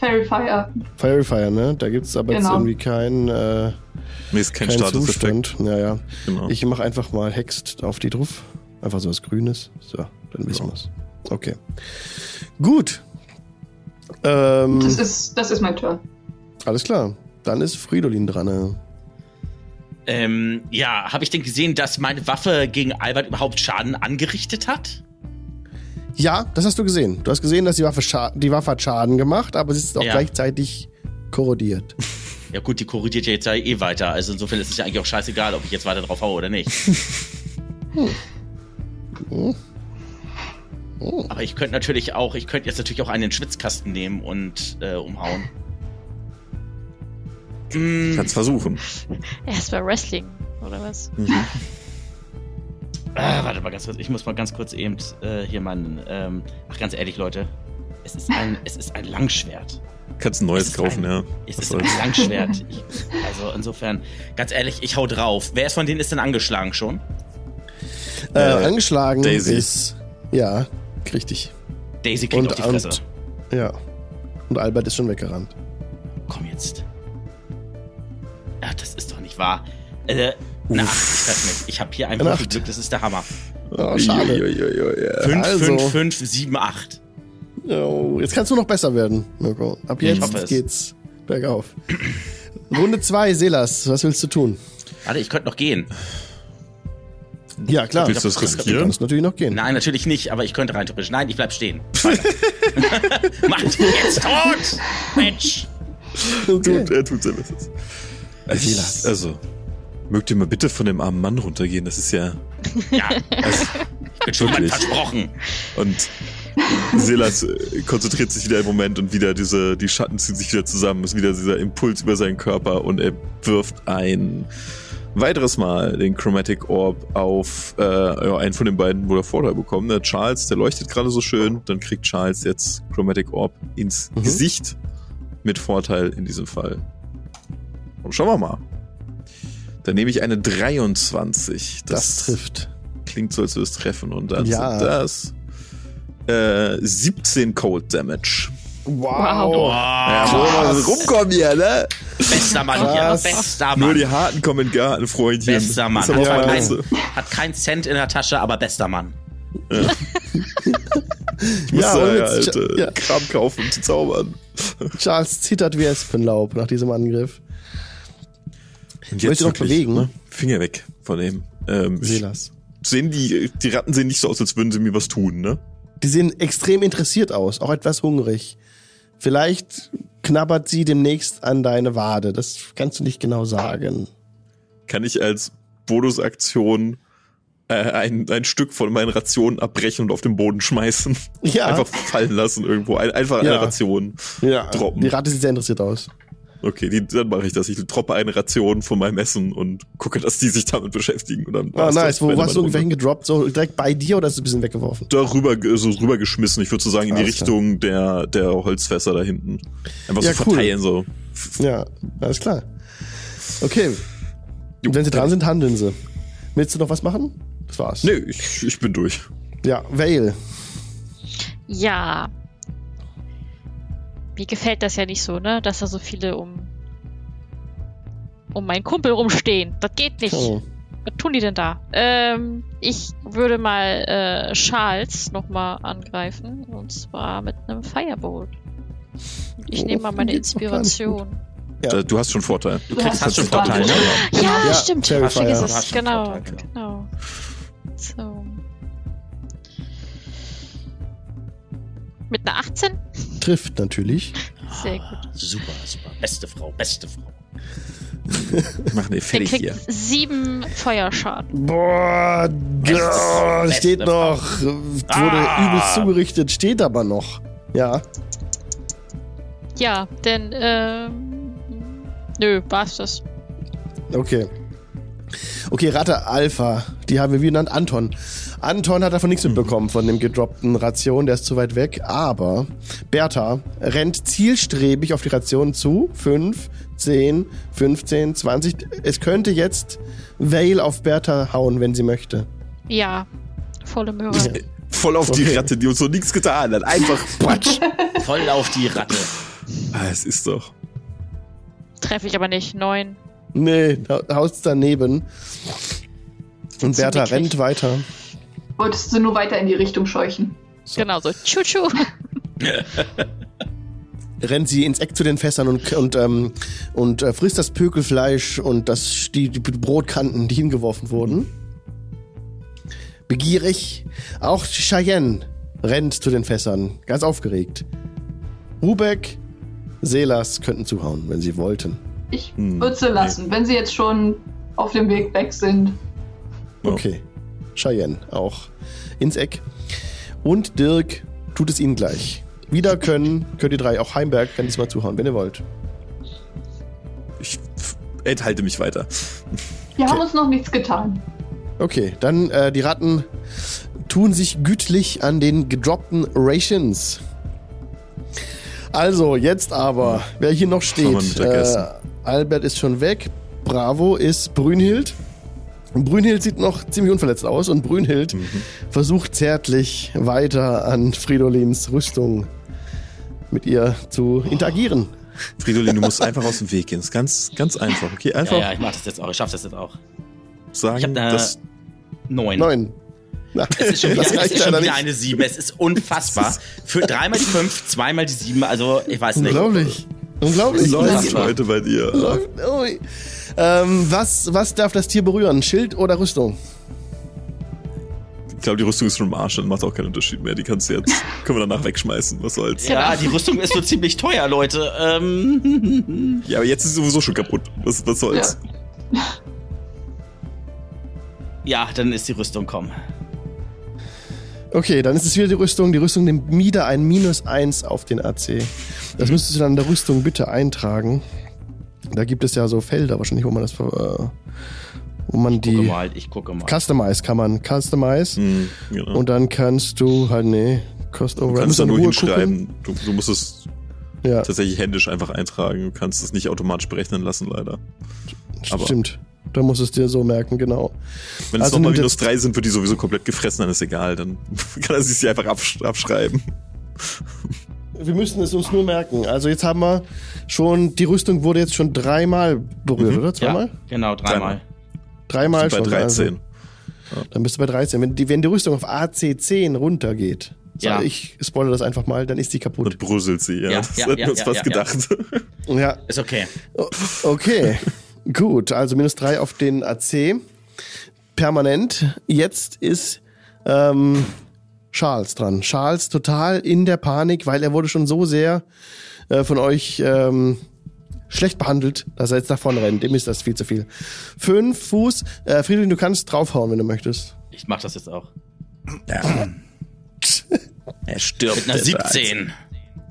Fairy Fire. Fairy Fire, ne? Da gibt es aber jetzt Genau. irgendwie kein, äh, Nee, ist kein kein Statuseffekt. Zustand. Naja. Genau. Ich mache einfach mal Hext auf die drauf. Einfach so was Grünes. So, dann wissen Ja. wir's. Okay. Gut. Ähm, Das ist, das ist mein Turn. alles klar. Dann ist Fridolin dran. ne? Ähm, ja, habe ich denn gesehen, dass meine Waffe gegen Albert überhaupt Schaden angerichtet hat? Ja, das hast du gesehen. Du hast gesehen, dass die Waffe, Scha die Waffe hat Schaden gemacht, aber sie ist auch Ja. gleichzeitig korrodiert. Ja gut, die korrigiert ja jetzt ja eh weiter. Also insofern ist es ja eigentlich auch scheißegal, ob ich jetzt weiter drauf haue oder nicht. Aber ich könnte natürlich auch, ich könnte jetzt natürlich auch einen Schwitzkasten nehmen und äh, umhauen. Mm, Kannst versuchen. Erstmal Wrestling, oder was? Mhm. Ah, warte mal ganz kurz, ich muss mal ganz kurz eben äh, hier meinen. Ähm, ach, ganz ehrlich, Leute. Es ist ein, es ist ein Langschwert. Kannst ein neues kaufen, ein- ja. Es Was ist ein. Langschwert. Ich, also insofern, ganz ehrlich, ich hau drauf. Wer ist von denen ist denn angeschlagen schon? Äh, Äh, angeschlagen Daisy. ist. Ja, richtig. Daisy kriegt Und, auf die Fresse. und, ja. Und Albert ist schon weggerannt. Komm jetzt. Ja, das ist doch nicht wahr. Äh, eine Acht, ich treffe nicht. Ich habe hier ein Eine Acht. Würfelglück, das ist der Hammer. Oh, schade. Uiuiuiui. 5, also. 5, 5, 7, 8. Oh, jetzt kannst du noch besser werden, Mirko. Ab jetzt hoffe es. geht's bergauf. Runde 2, Selas, was willst du tun? Warte, ich könnte noch gehen. Ja, klar. Willst du das Du riskieren? kannst natürlich noch gehen. Nein, natürlich nicht, aber ich könnte rein theoretisch. Nein, ich bleib stehen. Weiter. Macht jetzt tot! Mensch! Okay. Tut, er tut sein Bestes. Also, mögt ihr mal bitte von dem armen Mann runtergehen? Das ist ja. Ja, Also, ich bin schon versprochen. und Silas äh, konzentriert sich wieder im Moment und wieder diese, die Schatten ziehen sich wieder zusammen, ist wieder dieser Impuls über seinen Körper und er wirft ein weiteres Mal den Chromatic Orb auf äh, ja, einen von den beiden, wo er Vorteil bekommen. Der Charles, der leuchtet gerade so schön. Dann kriegt Charles jetzt Chromatic Orb ins Mhm. Gesicht mit Vorteil in diesem Fall. Und schauen wir mal. Dann nehme ich eine 23. Das, trifft. Klingt so, als würde es treffen. Und dann Ja. sind das äh, 17 Cold Damage. Wow. Ja, wo wir so rumkommen hier, ne? Bester Mann hier, Krass. bester Nur Mann. die Harten kommen in den Garten, Freundchen. Bester Mann. Hat, meine kein, hat keinen Cent in der Tasche, aber bester Mann. Ich muss Ja, da und ja, jetzt- ja. Kram kaufen, um zu zaubern. Charles zittert wie Espenlaub nach diesem Angriff. Möchtest du noch bewegen? ne? Finger weg von dem. Ähm, ich- sehen die, die Ratten sehen nicht so aus, als würden sie mir was tun, ne? Die sehen extrem interessiert aus, auch etwas hungrig. Vielleicht knabbert sie demnächst an deine Wade. Das kannst du nicht genau sagen. Kann ich als Bonusaktion äh, ein, ein Stück von meinen Rationen abbrechen und auf den Boden schmeißen? Ja. Einfach fallen lassen irgendwo. Ein, einfach eine Ja. Ration. Ja, droppen. die Ratte sieht sehr interessiert aus. Okay, die, dann mache ich das. Ich droppe eine Ration von meinem Essen und gucke, dass die sich damit beschäftigen. Und dann Ah, nice. Wo warst du Runde. hingedroppt? So direkt bei dir oder ist es ein bisschen weggeworfen? Darüber, so rübergeschmissen. Ich würde so sagen, in die Alles klar. Richtung der, der Holzfässer da hinten. Einfach Ja, so cool. verteilen, so. Ja, alles klar. Okay. Und wenn sie dran sind, handeln sie. Willst du noch was machen? Das war's. Nö, ich, ich bin durch. Ja, Vale. Ja. Mir gefällt das ja nicht so, ne? Dass da so viele um um meinen Kumpel rumstehen. Das geht nicht. Oh. Was tun die denn da? Ähm, ich würde mal äh, Charles nochmal angreifen. Und zwar mit einem Firebolt. Ich Oh, nehme mal meine gar nicht Inspiration. Ja. Du hast schon Vorteil. Du kriegst, hast schon Vorteil, Vorteil, ne? Ja, Ja, stimmt. Du Genau, Vorteil, genau. genau. So. Mit einer 18? Trifft natürlich. Sehr gut. Ah, Super, super. Beste Frau, beste Frau. Mach ne, Der fertig kriegt hier. sieben Feuerschaden. Boah, da Beste steht Frau. noch. Wurde Ah. übelst zugerichtet, steht aber noch. Ja. Ja, denn, ähm. Nö, war's das. Okay. Okay, Ratte Alpha, die haben wir wie genannt Anton. Anton hat davon nichts mitbekommen von dem gedroppten Ration, der ist zu weit weg. Aber Bertha rennt zielstrebig auf die Ration zu. 5, 10, 15, 20. Es könnte jetzt Vale auf Bertha hauen, wenn sie möchte. Ja, volle Möhre. Voll auf die Okay. Ratte, die uns so nichts getan hat. Einfach Quatsch. Voll auf die Ratte. ah, es ist doch. Treffe ich aber nicht. Neun. Nee, hau- haust daneben. Und Bertha rennt weiter. Wolltest du nur weiter in die Richtung scheuchen? So. Genau so. Tschu-tschu. rennt sie ins Eck zu den Fässern und, und, ähm, und äh, frisst das Pökelfleisch und das, die, die Brotkanten, die hingeworfen wurden. Begierig. Auch Cheyenne rennt zu den Fässern, ganz aufgeregt. Rubek, Selas könnten zuhauen, wenn sie wollten. Ich Hm, würde sie lassen, wenn sie jetzt schon auf dem Weg weg sind. Okay. Cheyenne auch ins Eck. Und Dirk tut es ihnen gleich. Wieder können, könnt ihr drei, auch Heimberg kann diesmal zuhauen, wenn ihr wollt. Ich enthalte mich weiter. Wir Okay. haben uns noch nichts getan. Okay, dann äh, die Ratten tun sich gütlich an den gedroppten Rations. Also, jetzt aber, wer hier noch steht. Äh, Albert ist schon weg. Bravo ist Brünhild. Und Brünhild sieht noch ziemlich unverletzt aus und Brünhild Mhm. versucht zärtlich weiter an Fridolins Rüstung mit ihr zu interagieren. Fridolin, du musst einfach aus dem Weg gehen. Das ist ganz, ganz einfach. Okay, einfach Ja, ja, ich mach das jetzt auch. Ich schaff das jetzt auch. sagen, Ich hab da neun. Neun. Na, Es ist schon wieder, das es reicht ist schon wieder eine sieben. Es ist unfassbar. Für dreimal die fünf, zweimal die sieben. Also, ich weiß nicht. Unglaublich. Unglaublich. läuft heute bei dir. Läuft. Ui. Ähm, was, was darf das Tier berühren? Schild oder Rüstung? Ich glaube, die Rüstung ist schon im Arsch, dann macht auch keinen Unterschied mehr. Die kannst du jetzt, können wir danach wegschmeißen. Was soll's. Ja, die Rüstung ist so ziemlich teuer, Leute. Ähm, Ja, aber jetzt ist sie sowieso schon kaputt. Was, was soll's? ja, dann ist die Rüstung kommen. Okay, dann ist es wieder die Rüstung. Die Rüstung nimmt wieder ein Minus 1 auf den AC. Das müsstest du dann in der Rüstung bitte eintragen. Da gibt es ja so Felder wahrscheinlich, wo man das ver- äh, wo man Ich gucke die mal, ich gucke mal. Customize kann man Customize Hm, genau. und dann kannst du halt nee Cost du over kannst da nur Ruhe hinschreiben. Du, du musst es. Ja, tatsächlich händisch einfach eintragen. Du kannst es nicht automatisch berechnen lassen, leider. aber- stimmt. Da musst du es dir so merken, genau. Wenn es Also nochmal nimmt minus jetzt- drei sind, wird die sowieso komplett gefressen, dann ist egal. Dann kann er sich sie einfach absch abschreiben. Wir müssen es uns nur merken. Also jetzt haben wir schon, die Rüstung wurde jetzt schon dreimal berührt, Mhm. oder? Zweimal? Ja, genau, dreimal. Dreimal Sind bei schon. Also, 13. dann bist du bei 13. Wenn die, wenn die Rüstung auf AC10 runtergeht, Ja. ich spoilere das einfach mal, dann ist die kaputt. Und bröselt sie, ja. Ja, das ja, hätten ja, wir uns ja, fast ja, gedacht. Ja, Ist okay. Okay, gut. Also minus drei auf den AC. Permanent. Jetzt ist ähm, Charles dran. Charles total in der Panik, weil er wurde schon so sehr äh, von euch ähm, schlecht behandelt, dass er jetzt davon rennt. Dem ist das viel zu viel. Fünf Fuß. Äh, Friedrich, du kannst draufhauen, wenn du möchtest. Ich mach das jetzt auch. Er stirbt. Mit einer 17.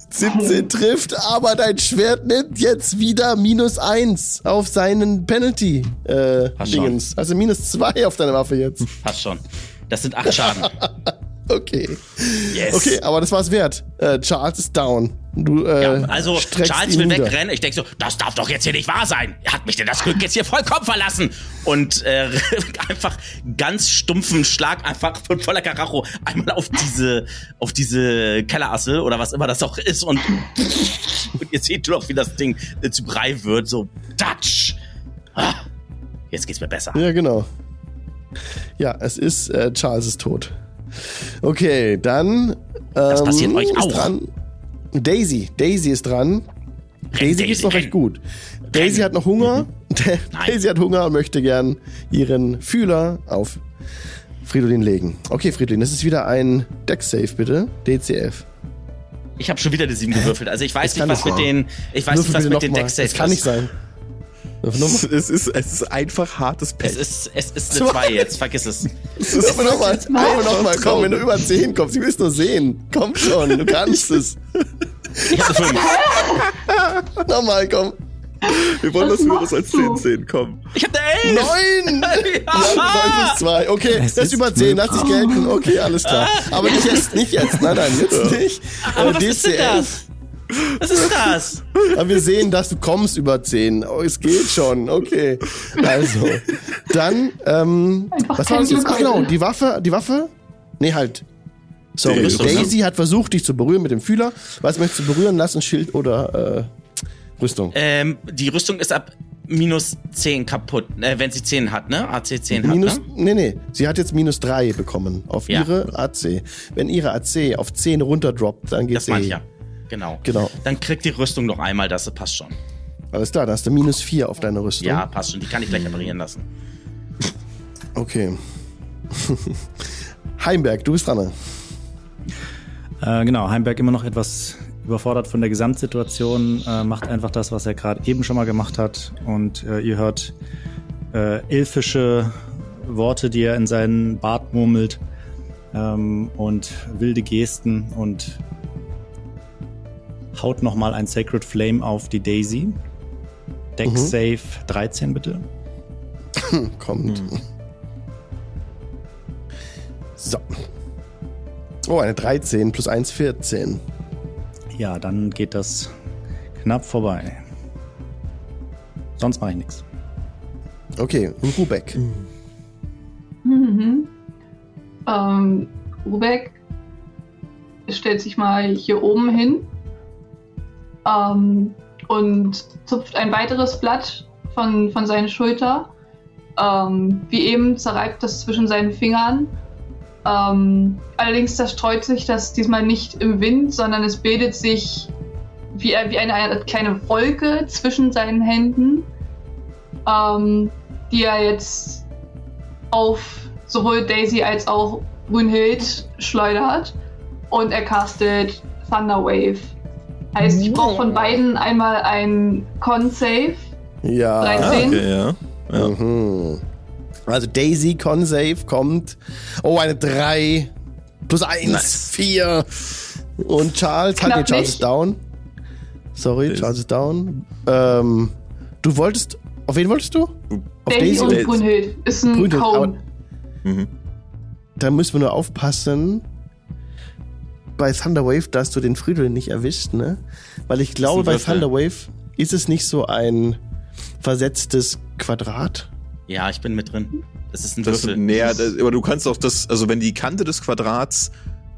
17 trifft, aber dein Schwert nimmt jetzt wieder minus eins auf seinen Penalty äh, Passt schon. Dingens. Also minus zwei auf deine Waffe jetzt. Passt schon. Das sind acht Schaden. Okay. Yes. Okay, aber das war's wert. Äh, Charles ist down. Du, äh, Ja, also Charles will nieder. wegrennen. Ich denke so, das darf doch jetzt hier nicht wahr sein. Hat mich denn das Glück jetzt hier vollkommen verlassen? Und äh, einfach ganz stumpfen Schlag, einfach von voller Karacho einmal auf diese, auf diese Kellerassel oder was immer das auch ist und, und ihr seht noch, wie das Ding äh, zu Brei wird. So, Touch. Ah, Jetzt geht's mir besser. Ja, genau. Ja, es ist, äh, Charles ist tot. Okay, dann. Ähm, Das passiert euch ist auch. Dran. Daisy. Daisy ist dran. Daisy geht's noch renn. recht gut. Daisy hat noch Hunger. Daisy hat Hunger und möchte gern ihren Fühler auf Fridolin legen. Okay, Fridolin, das ist wieder ein Deck-Save, bitte. DCF. Ich habe schon wieder die sieben gewürfelt. Also ich weiß Das nicht, was mit den, ich weiß Würfel nicht, was mit den mal. Deck Das kann nicht sein. Es ist, es ist einfach hartes Pech. Es ist, es ist eine 2 jetzt, vergiss es. Würfel noch mal. Würfel noch mal. Komm, wenn du über 10 kommst, ich will es nur sehen. Komm schon, du kannst es. Ich eine 5. Nochmal, komm. Wir wollen Was was Höheres als du? 10 sehen, komm. Ich habe eine 11. Neun! Ja, neun plus zwei. Okay, Es das ist ist über 10, lass dich gelten. Okay, alles klar. Aber nicht jetzt, nicht jetzt. Nein, nein, jetzt nicht. Aber Äh, was ist denn DCF. das? Was ist das? Aber wir sehen, dass du kommst über 10. Oh, es geht schon. Okay. Also, dann, ähm, Einfach was war das jetzt? Ach genau, die Waffe, die Waffe? Nee, halt. Sorry, Rüstung, Daisy hat versucht, dich zu berühren mit dem Fühler. Was möchtest du berühren lassen? Schild oder äh, Rüstung? Ähm, die Rüstung ist ab minus 10 kaputt, äh, wenn sie 10 hat, ne? AC 10 hat, Minus, ne? nee, nee. Sie hat jetzt minus 3 bekommen auf Ja. ihre AC. Wenn ihre AC auf 10 runterdroppt, dann geht's Das eh. ich ja. Genau. Genau. Dann kriegt die Rüstung noch einmal, das passt schon. Alles klar, da hast du minus 4 auf deine Rüstung. Ja, passt schon. Die kann ich gleich reparieren lassen. Okay. Heimberg, du bist dran. Äh, genau, Heimberg immer noch etwas überfordert von der Gesamtsituation, äh, macht einfach das, was er gerade eben schon mal gemacht hat. Und äh, ihr hört äh, elfische Worte, die er in seinen Bart murmelt ähm, und wilde Gesten und haut nochmal ein Sacred Flame auf die Daisy. Deck Mhm. Save 13 bitte. Kommt. So. Oh, eine 13 plus 1, 14. Ja, dann geht das knapp vorbei. Sonst mache ich nichts. Okay, und Rubek. Mhm. Ähm, Rubek stellt sich mal hier oben hin ähm, und zupft ein weiteres Blatt von, von seiner Schulter. Ähm, wie eben zerreibt das zwischen seinen Fingern. Ähm, allerdings zerstreut sich das diesmal nicht im Wind, sondern es bildet sich wie, wie eine, eine kleine Wolke zwischen seinen Händen, ähm, die er jetzt auf sowohl Daisy als auch Brünnhild schleudert und er castet Thunder Wave. Heißt, ich brauche von beiden einmal ein Con-Save. Ja. 13. Okay, ja. ja. Mhm. Also Daisy Consave kommt. Oh, eine 3. Plus 1, Nice. 4. Und Charles, Knapp nee, Charles nicht. ist down. Sorry, Daisy. Charles ist down. Ähm, du wolltest Auf wen wolltest du? Auf Daisy und Daisy. Brunhild ist ein Brunhild, Cone. Mhm. Da müssen wir nur aufpassen. Bei Thunderwave, dass du den Friedel nicht erwischt, ne? Weil ich glaube, bei. Thunderwave ist es nicht so ein versetztes Quadrat. Ja, ich bin mit drin. Das ist ein Das Würfel. näher, das, aber du kannst auch das, also wenn die Kante des Quadrats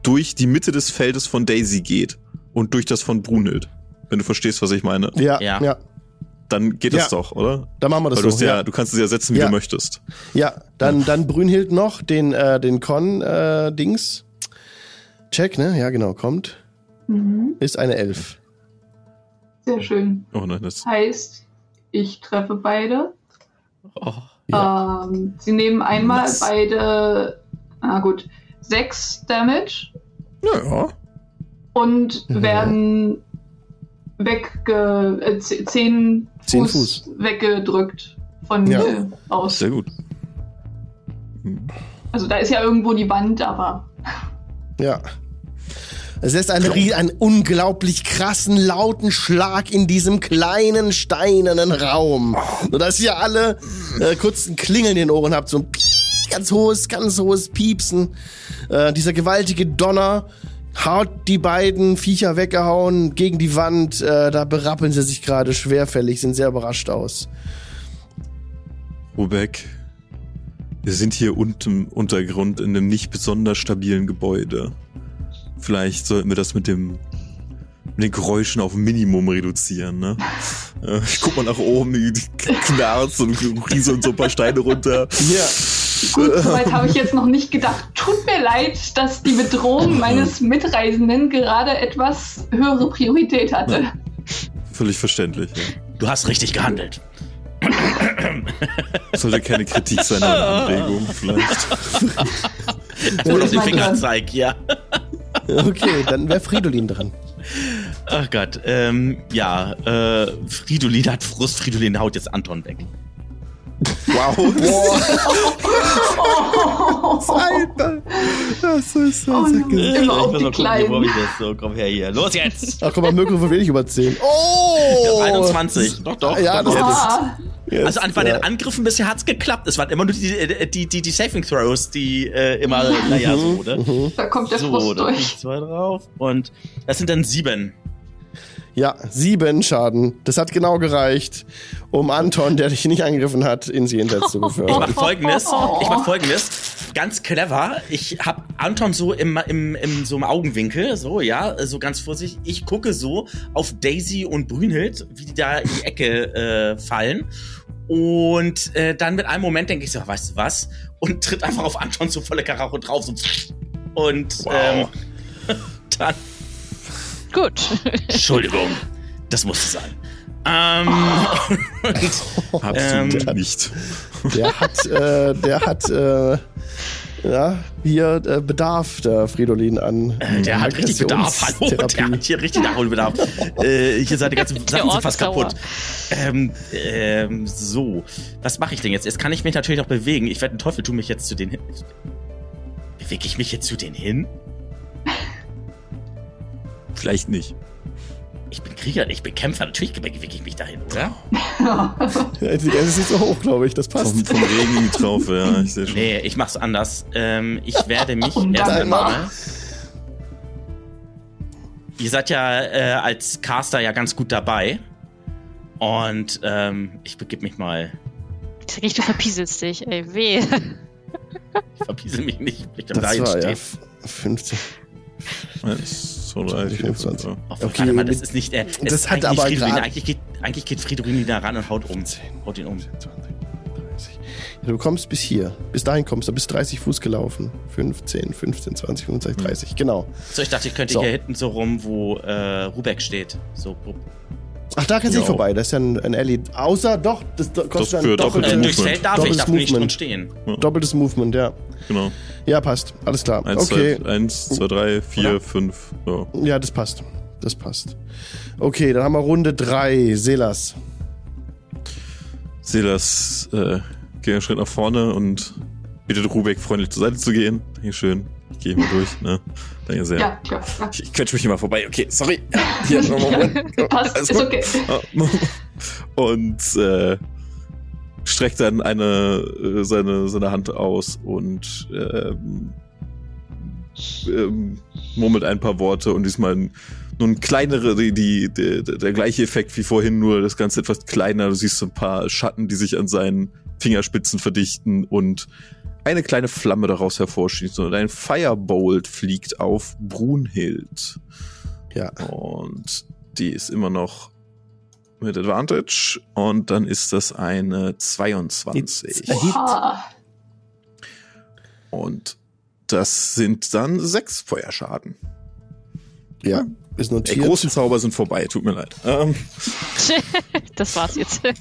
durch die Mitte des Feldes von Daisy geht und durch das von Brunhild, wenn du verstehst, was ich meine, Ja, Ja. ja. dann geht Ja. das doch, oder? Dann machen wir das Weil du, so. ja, ja. du kannst es ja setzen, wie Ja. du möchtest. ja, dann, dann Brünhild noch, den, äh, den Con-Dings. Check, ne? Ja, genau, kommt. Mhm. Ist eine Elf. Sehr schön. Oh nein, das. Heißt, ich treffe beide. Oh. Ja. Ähm, sie nehmen einmal Was? beide, na gut, sechs Damage Ja, und Ja. werden wegge äh, zehn, Zehn Fuß, Fuß. weggedrückt von Ja. mir aus. sehr gut. Hm. Also da ist ja irgendwo die Wand, aber Ja. Es lässt einen, einen unglaublich krassen, lauten Schlag in diesem kleinen, steinernen Raum. Sodass ihr alle äh, kurz ein Klingeln in den Ohren habt. So ein Piep, ganz hohes, ganz hohes Piepsen. Äh, dieser gewaltige Donner haut die beiden Viecher weggehauen gegen die Wand. Äh, da berappeln sie sich gerade schwerfällig, sind sehr überrascht aus. Rubeck, wir sind hier unten im Untergrund in einem nicht besonders stabilen Gebäude. Vielleicht sollten wir das mit dem mit den Geräuschen auf Minimum reduzieren, ne? Äh, Ich guck mal nach oben, die knarzt und rieseln so ein paar Steine runter. Ja. gut, soweit habe ich jetzt noch nicht gedacht. Tut mir leid, dass die Bedrohung meines Mitreisenden gerade etwas höhere Priorität hatte. Völlig verständlich, ja. Du hast richtig gehandelt. Sollte keine Kritik sein, eine Anregung vielleicht. Den mein Finger zeig, ja. Okay, dann wäre Fridolin dran. Ach Gott, ähm, ja, äh, Fridolin hat Frust, Fridolin haut jetzt Anton weg. Wow. Alter. Das ist so Oh, immer auf die Kleinen. ich das so, komm her hier. Los jetzt! Ach, guck mal, Mirko will nicht über 10. Oh! 21. Doch, doch. Ja, doch, das ist- Ah, Yes, Also an, bei ja. den Angriffen bisher hat's geklappt. Es waren immer nur die, äh, die, die, die Saving Throws, die äh, immer, naja, so, ne? da kommt der So, Frust durch. zwei drauf. Und das sind dann sieben. Ja, sieben Schaden. Das hat genau gereicht, um Anton, der dich nicht angegriffen hat, ins Jenseits zu Ich befördern. mach folgendes. Ich mach folgendes. Ganz clever. Ich hab Anton so im, im, im, so im Augenwinkel, so, ja, so ganz vorsichtig. Ich gucke so auf Daisy und Brünhild, wie die da in die Ecke äh, fallen. Und äh, dann mit einem Moment denke ich so, weißt du was? Und tritt einfach auf Anton so volle Karacho drauf. So. Und ähm, dann Gut. Entschuldigung, das musste sein. Ähm, und, Absolut Ähm, nicht. Der hat, äh, der hat, äh, ja, hier äh, Bedarf, der Fridolin, an. der hat richtig Bedarf. Hallo, der hat hier richtig Nachholbedarf. äh, hier seine ganzen Sachen sind fast kaputt. Ähm, ähm, so, was mache ich denn jetzt? Jetzt kann ich mich natürlich noch bewegen. Ich werde den Teufel tun mich jetzt zu denen hin. Bewege ich mich jetzt zu denen hin? Vielleicht nicht. Ich bin Krieger, ich bin Kämpfer. Natürlich bewege ich mich dahin, oder? Ja, Intelligenz ist nicht so hoch, glaube ich. Das passt. Vom, vom Regen in die Traufe, ja, ich sehe schon. Nee, ich mach's anders. Ähm, ich werde mich erst einmal. Ihr seid ja äh, als Caster ja ganz gut dabei. Und ähm, ich begib mich mal. Ich sag nicht, du verpieselst dich, ey, weh. Ich verpiesel mich nicht. Ich bleib da Das jetzt war ja stehen. F- 15. Eins, zwei, drei, vier, fünf. 25. ja. Oh, Okay, warte mal, das mit- ist nicht. Äh, es das hat eigentlich aber grad- Eigentlich geht, eigentlich geht Fridolin da ran und haut um. 10, Haut ihn um. 20, 30. Ja, du kommst bis hier. Bis dahin kommst du. Bis 30 Fuß gelaufen. 15, 15, 20, 25, 30. Genau. So, ich dachte, ich könnte So. hier hinten so rum, wo äh, Rubeck steht. So. Ach, da kannst du Ja. nicht vorbei. Das ist ja ein, ein Alley. Außer, doch, das kostet Das für doppeltes, doppelte äh, Movement. durchs Feld darf ich, Doppeltes darf nicht drin Movement. stehen. doppeltes Movement, ja. Genau. Ja, passt. Alles klar. Eins, okay. zwei, eins, zwei, drei, vier, Oder? fünf. Ja. Ja, das passt. Das passt. Okay, dann haben wir Runde 3. Selas. Silas äh, geht einen Schritt nach vorne und bittet Rubeck freundlich zur Seite zu gehen. Dankeschön. Ich gehe mal durch, ne? Danke sehr. Ja, klar. klar. Ich, quetsche mich hier mal vorbei. Okay, sorry. Ja, Hier, nochmal. Passt, Alles ist okay. Und äh, streckt dann eine, äh, seine, seine Hand aus und ähm, ähm, murmelt ein paar Worte und diesmal ein, nur ein kleinere, die, die, der, der gleiche Effekt wie vorhin, nur das Ganze etwas kleiner. Du siehst so ein paar Schatten, die sich an seinen Fingerspitzen verdichten und eine kleine Flamme daraus hervorschießt und ein Firebolt fliegt auf Brunhild. Ja. Und die ist immer noch mit Advantage und dann ist das eine 22. Oha. Und das sind dann sechs Feuerschaden. Ja, ist Die notiert. großen Zauber sind vorbei, tut mir leid. Ähm, das war's jetzt.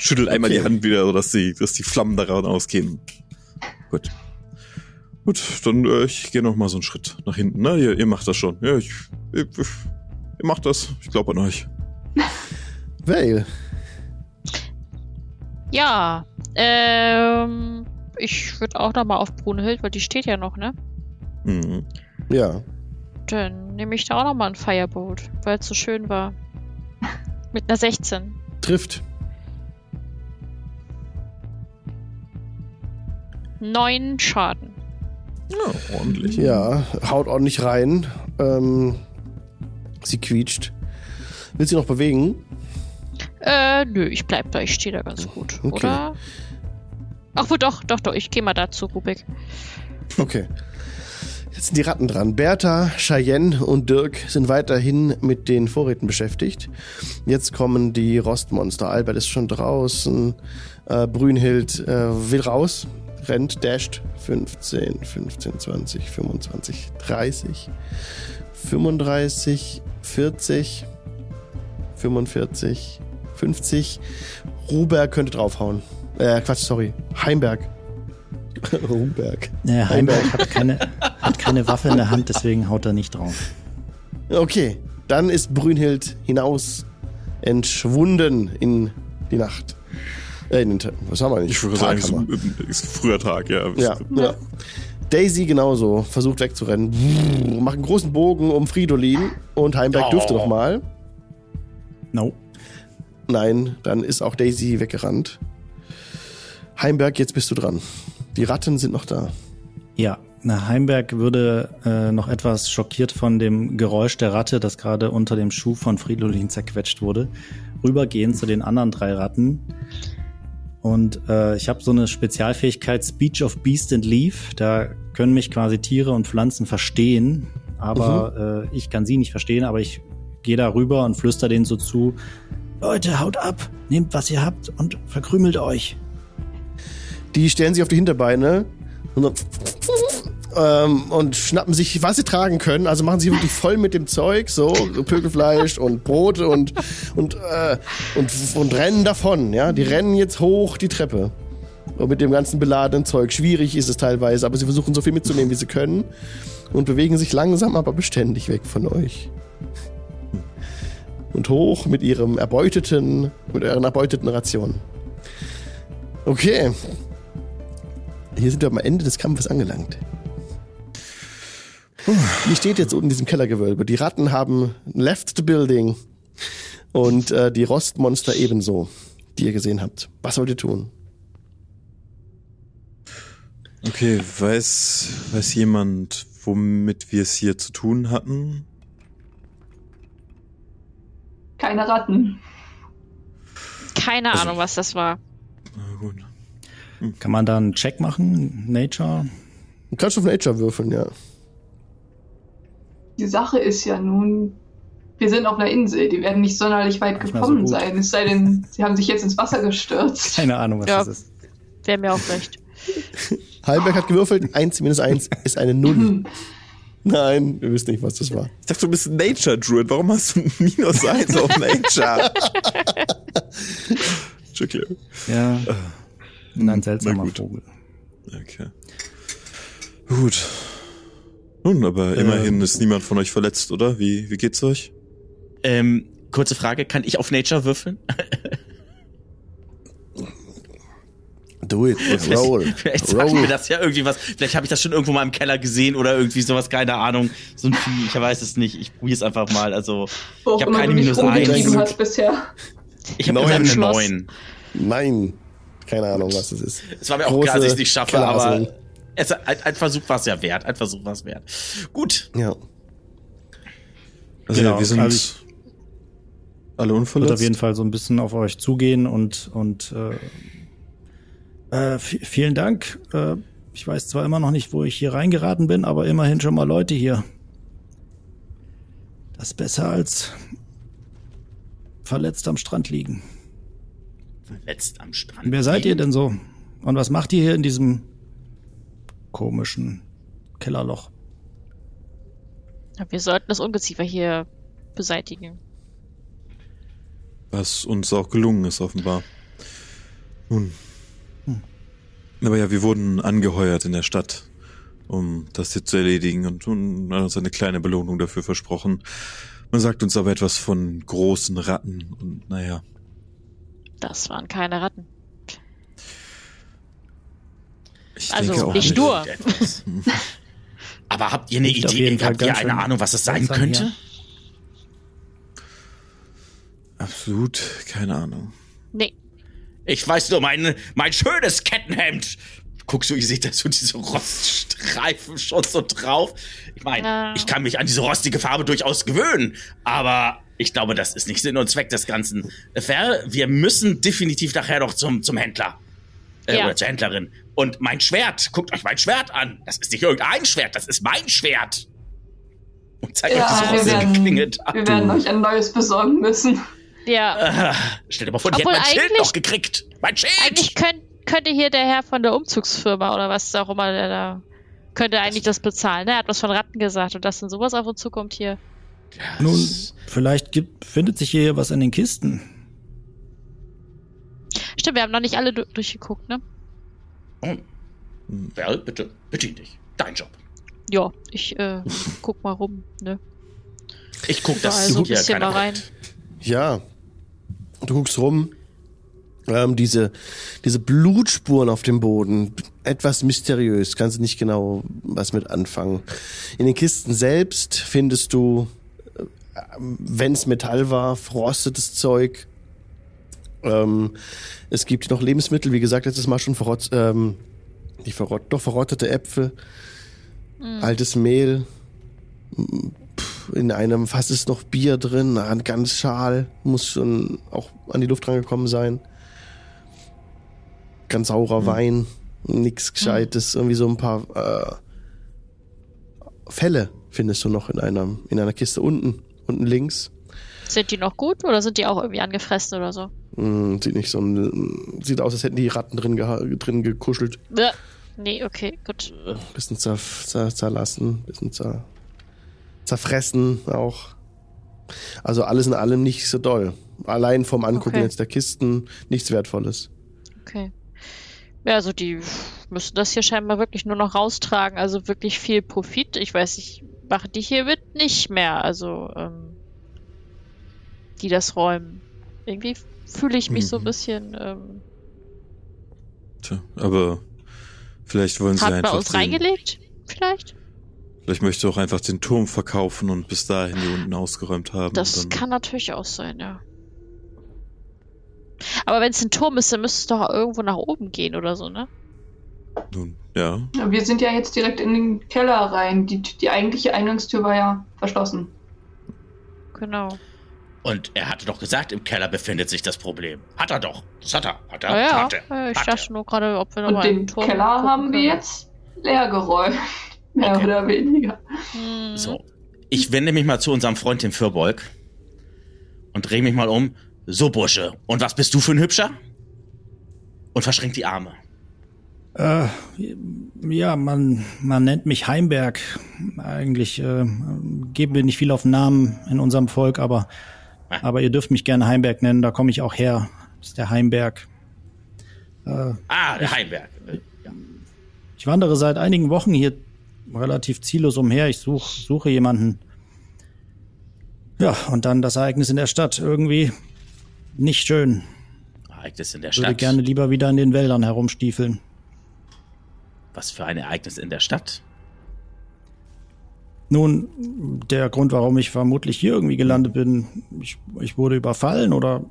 schüttel einmal Okay. die Hand wieder, sodass die, dass die Flammen daran ausgehen. Gut. Gut, dann äh, ich gehe noch mal so einen Schritt nach hinten. Ne? Ihr, ihr macht das schon. Ja, ich, ich, ich, ihr macht das. Ich glaube an euch. Vale. ja, ähm, ich würde auch noch mal auf Brunhild, weil die steht ja noch, ne? Mhm. Ja. Dann nehme ich da auch noch mal ein Firebolt, weil es so schön war. Mit einer 16. Trifft. Neun Schaden. Ja, ordentlich. Ja, haut ordentlich rein. Ähm, sie quietscht. Will sie noch bewegen? Äh, nö, ich bleib da, ich stehe da ganz gut, Okay. oder? Ach wohl, doch, doch, doch, ich gehe mal dazu, Rubik. Okay. Jetzt sind die Ratten dran. Bertha, Cheyenne und Dirk sind weiterhin mit den Vorräten beschäftigt. Jetzt kommen die Rostmonster. Albert ist schon draußen. Äh, Brünhild äh, will raus, rennt, dasht. 15, 15, 20, 25, 30, 35, 40, 45, 50. Ruberg könnte draufhauen. Äh, Quatsch, sorry. Heimberg. Ruberg. Äh, Heimberg hat keine, hat keine Waffe in der Hand, deswegen haut er nicht drauf. Okay, dann ist Brünhild hinaus entschwunden in die Nacht. Äh, in den Ta was haben wir nicht? Ich würde sagen, Tag ist, ist früher Tag, ja. ja, ja. Daisy genauso, versucht wegzurennen. Macht einen großen Bogen um Fridolin und Heimberg Oh. dürfte noch mal. No. Nein, dann ist auch Daisy weggerannt. Heimberg, jetzt bist du dran. Die Ratten sind noch da. Ja, na, Heimberg würde äh, noch etwas schockiert von dem Geräusch der Ratte, das gerade unter dem Schuh von Fridolin zerquetscht wurde, rübergehen zu den anderen drei Ratten. Und äh, ich habe so eine Spezialfähigkeit Speech of Beast and Leaf. Da können mich quasi Tiere und Pflanzen verstehen, aber äh, ich kann sie nicht verstehen, aber ich gehe da rüber und flüster denen so zu, Leute, haut ab, nehmt was ihr habt und verkrümelt euch. Die stellen sich auf die Hinterbeine und, dann ähm, und schnappen sich, was sie tragen können. Also machen sie wirklich voll mit dem Zeug, so Pökelfleisch und Brote und und, äh, und und rennen davon. Ja, die rennen jetzt hoch die Treppe. Und mit dem ganzen beladenen Zeug. Schwierig ist es teilweise, aber sie versuchen so viel mitzunehmen, wie sie können und bewegen sich langsam, aber beständig weg von euch. Und hoch mit ihrem erbeuteten, mit euren erbeuteten Rationen. Okay. Hier sind wir am Ende des Kampfes angelangt. Die steht jetzt unten in diesem Kellergewölbe. Die Ratten haben left the building. Und äh, die Rostmonster ebenso, die ihr gesehen habt. Was wollt ihr tun? Okay, weiß, weiß jemand, womit wir es hier zu tun hatten? Keine Ratten. Keine Also- Ahnung, was das war. Na gut. Kann man da einen Check machen? Nature? Du kannst auf Nature würfeln, ja. Die Sache ist ja nun, wir sind auf einer Insel, die werden nicht sonderlich weit Nicht mal gekommen so sein. Es sei denn, sie haben sich jetzt ins Wasser gestürzt. Keine Ahnung, was Ja. das ist. Wäre mir auch recht. Halberg hat gewürfelt. 1 minus 1 ist eine 0. Nein, wir wissen nicht, was das war. Ich dachte, du bist ein Nature Druid. Warum hast du ein Minus 1 auf Nature? okay. Ja. Ein seltsamer na gut. Vogel. okay. Gut. Nun, aber immerhin ist niemand von euch verletzt, oder? Wie, wie geht's euch? Ähm, kurze Frage, kann ich auf Nature würfeln? Do it. Roll. Vielleicht sagt Roll. mir das ja irgendwie was. Vielleicht habe ich das schon irgendwo mal im Keller gesehen oder irgendwie sowas, keine Ahnung. So ein Vieh, ich weiß es nicht. Ich probiere es einfach mal. Also, Wo Ich auch hab immer keine minus rumgetrieben eins. hast bisher. ich habe Neun. eine Schloss. 9. Nein. Keine Ahnung, was das ist. Es war mir auch Große klar, dass ich es nicht schaffe, Kellerasseln. aber es, ein, ein Versuch war es ja wert. Ein Versuch war es wert. Gut. Ja. Also Genau, ja, wir sind also ich- alle unverletzt. auf jeden Fall so ein bisschen auf euch zugehen und und äh, äh, vielen Dank. Äh, ich weiß zwar immer noch nicht, wo ich hier reingeraten bin, aber immerhin schon mal Leute hier. Das ist besser als verletzt am Strand liegen. Letzt am Strand. Wer seid ihr denn so? Und was macht ihr hier in diesem komischen Kellerloch? Wir sollten das Ungeziefer hier beseitigen. Was uns auch gelungen ist, offenbar. Nun. Aber ja, wir wurden angeheuert in der Stadt, um das hier zu erledigen und nun hat uns eine kleine Belohnung dafür versprochen. Man sagt uns aber etwas von großen Ratten und naja. Das waren keine Ratten. Ich Also denke auch nicht nur. Aber habt ihr eine jeden Idee? Habt ihr eine Ahnung, was es sein könnte? hier. Absolut keine Ahnung. Nee. Ich weiß nur, mein, mein schönes Kettenhemd. Guckst du, ihr seht da so diese Roststreifen schon so drauf. Ich meine, Ja. ich kann mich an diese rostige Farbe durchaus gewöhnen, aber ich glaube, das ist nicht Sinn und Zweck des Ganzen. Ver- Wir müssen definitiv nachher noch zum, zum Händler. Äh, Ja. Oder zur Händlerin. Und mein Schwert, guckt euch mein Schwert an. Das ist nicht irgendein Schwert, das ist mein Schwert. Und zeigt euch Ja, diese wir rostige werden, Klinge da. wir werden euch ein neues besorgen müssen. Ja. Äh, stell dir mal vor, die Obwohl hätten mein Schild noch gekriegt. Mein Schild! Eigentlich könnt, könnte hier der Herr von der Umzugsfirma oder was auch immer der da könnte eigentlich das bezahlen. Ne? Er hat was von Ratten gesagt und dass dann sowas auf uns zukommt hier. Nun, vielleicht gibt, findet sich hier was in den Kisten. Stimmt, wir haben noch nicht alle du durchgeguckt, ne? Ja, bitte, bedien dich. Dein Job. Ja, ich äh, guck mal rum, ne? Ich guck, dass Überall so ein hier bisschen mal rein. Ja. Du guckst rum. Ähm, diese, diese Blutspuren auf dem Boden, etwas mysteriös, kannst du nicht genau was mit anfangen. In den Kisten selbst findest du, wenn es Metall war, verrostetes Zeug. Ähm, es gibt noch Lebensmittel, wie gesagt, letztes Mal schon verrott, ähm, nicht verrott, doch verrottete Äpfel, altes Mehl, in einem Fass ist noch Bier drin, ein ganz schal, muss schon auch an die Luft rangekommen sein. Ganz saurer Wein, nix Gescheites, irgendwie so ein paar äh, Fälle findest du noch in einer, in einer Kiste unten, unten links. Sind die noch gut oder sind die auch irgendwie angefressen oder so? Hm, sieht nicht so ein, sieht aus, als hätten die Ratten drin, drin gekuschelt. Bäh. Nee, okay, gut. Bisschen zer, zer, zerlassen, bisschen zer, zerfressen auch. Also alles in allem nicht so doll. Allein vom Angucken Okay. jetzt der Kisten nichts Wertvolles. Okay. Ja, also die müssen das hier scheinbar wirklich nur noch raustragen. Also wirklich viel Profit. Ich weiß nicht, machen die hier mit nicht mehr. Also, ähm, die das räumen. Irgendwie fühle ich mich so ein Mhm. bisschen. Ähm, Tja, aber vielleicht wollen sie hat man einfach uns den, reingelegt? Vielleicht? vielleicht möchte auch einfach den Turm verkaufen und bis dahin hier unten ausgeräumt haben. Das kann natürlich auch sein, ja. Aber wenn es ein Turm ist, dann müsste es doch irgendwo nach oben gehen oder so, ne? Nun, ja. Ja, Wir sind ja jetzt direkt in den Keller rein. Die, die eigentliche Eingangstür war ja verschlossen. Genau. Und er hatte doch gesagt, im Keller befindet sich das Problem. Hat er doch. Das hat er. Hat er. Ja, ja. Hat er. ja ich Hat dachte nur gerade, ob wir Und nochmal den Keller haben wir jetzt leer geräumt. Mehr Okay. oder weniger. Hm. So. Ich wende mich mal zu unserem Freund, dem Fürbolg. Und drehe mich mal um. So, Bursche. Und was bist du für ein Hübscher? Und verschränkt die Arme. Äh, ja, man, man nennt mich Heimberg. Eigentlich äh, geben wir nicht viel auf Namen in unserem Volk, aber, aber ihr dürft mich gerne Heimberg nennen, da komme ich auch her. Das ist der Heimberg. Äh, Ah, der Heimberg. Ja. ich wandere seit einigen Wochen hier relativ ziellos umher. Ich such, suche jemanden. Ja, und dann das Ereignis in der Stadt. Irgendwie nicht schön. Ereignis in der Würde Stadt. gerne lieber wieder in den Wäldern herumstiefeln. Was für ein Ereignis in der Stadt? Nun, der Grund, warum ich vermutlich hier irgendwie gelandet bin, ich, ich wurde überfallen oder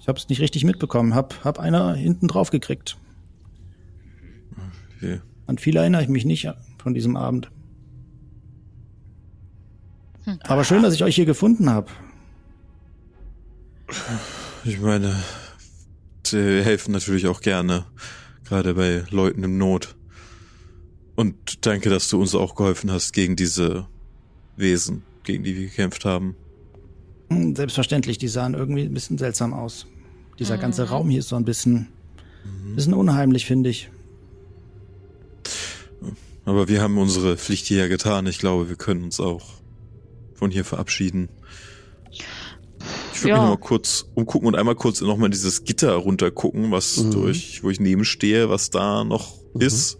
Ich habe es nicht richtig mitbekommen. Hab, hab einer hinten drauf gekriegt. Okay. An viel erinnere ich mich nicht von diesem Abend. Aber schön, dass ich euch hier gefunden habe. Ich meine, die helfen natürlich auch gerne, gerade bei Leuten in Not. Und danke, dass du uns auch geholfen hast gegen diese Wesen, gegen die wir gekämpft haben. Selbstverständlich, die sahen irgendwie ein bisschen seltsam aus. Dieser ganze Raum hier ist so ein bisschen, bisschen unheimlich, finde ich. Aber wir haben unsere Pflicht hier ja getan. Ich glaube, wir können uns auch von hier verabschieden. Ich würde Ja. mich noch mal kurz umgucken und einmal kurz noch mal dieses Gitter runtergucken, was Mhm. durch, wo ich neben stehe, was da noch ist.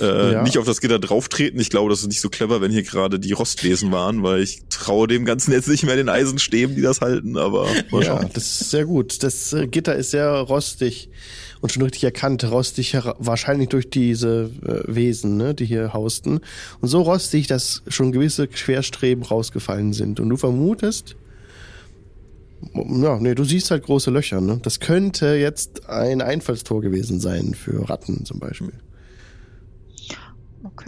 Äh, Ja. Nicht auf das Gitter drauftreten. Ich glaube, das ist nicht so clever, wenn hier gerade die Rostwesen waren, weil ich traue dem Ganzen jetzt nicht mehr den Eisenstäben, die das halten, aber mal Ja, schauen. das ist sehr gut. Das äh, Gitter ist sehr rostig und schon richtig erkannt. Rostig wahrscheinlich durch diese äh, Wesen, ne, die hier hausten. Und so rostig, dass schon gewisse Querstreben rausgefallen sind. Und du vermutest, ja, nee, du siehst halt große Löcher, ne? Das könnte jetzt ein Einfallstor gewesen sein für Ratten zum Beispiel. Okay.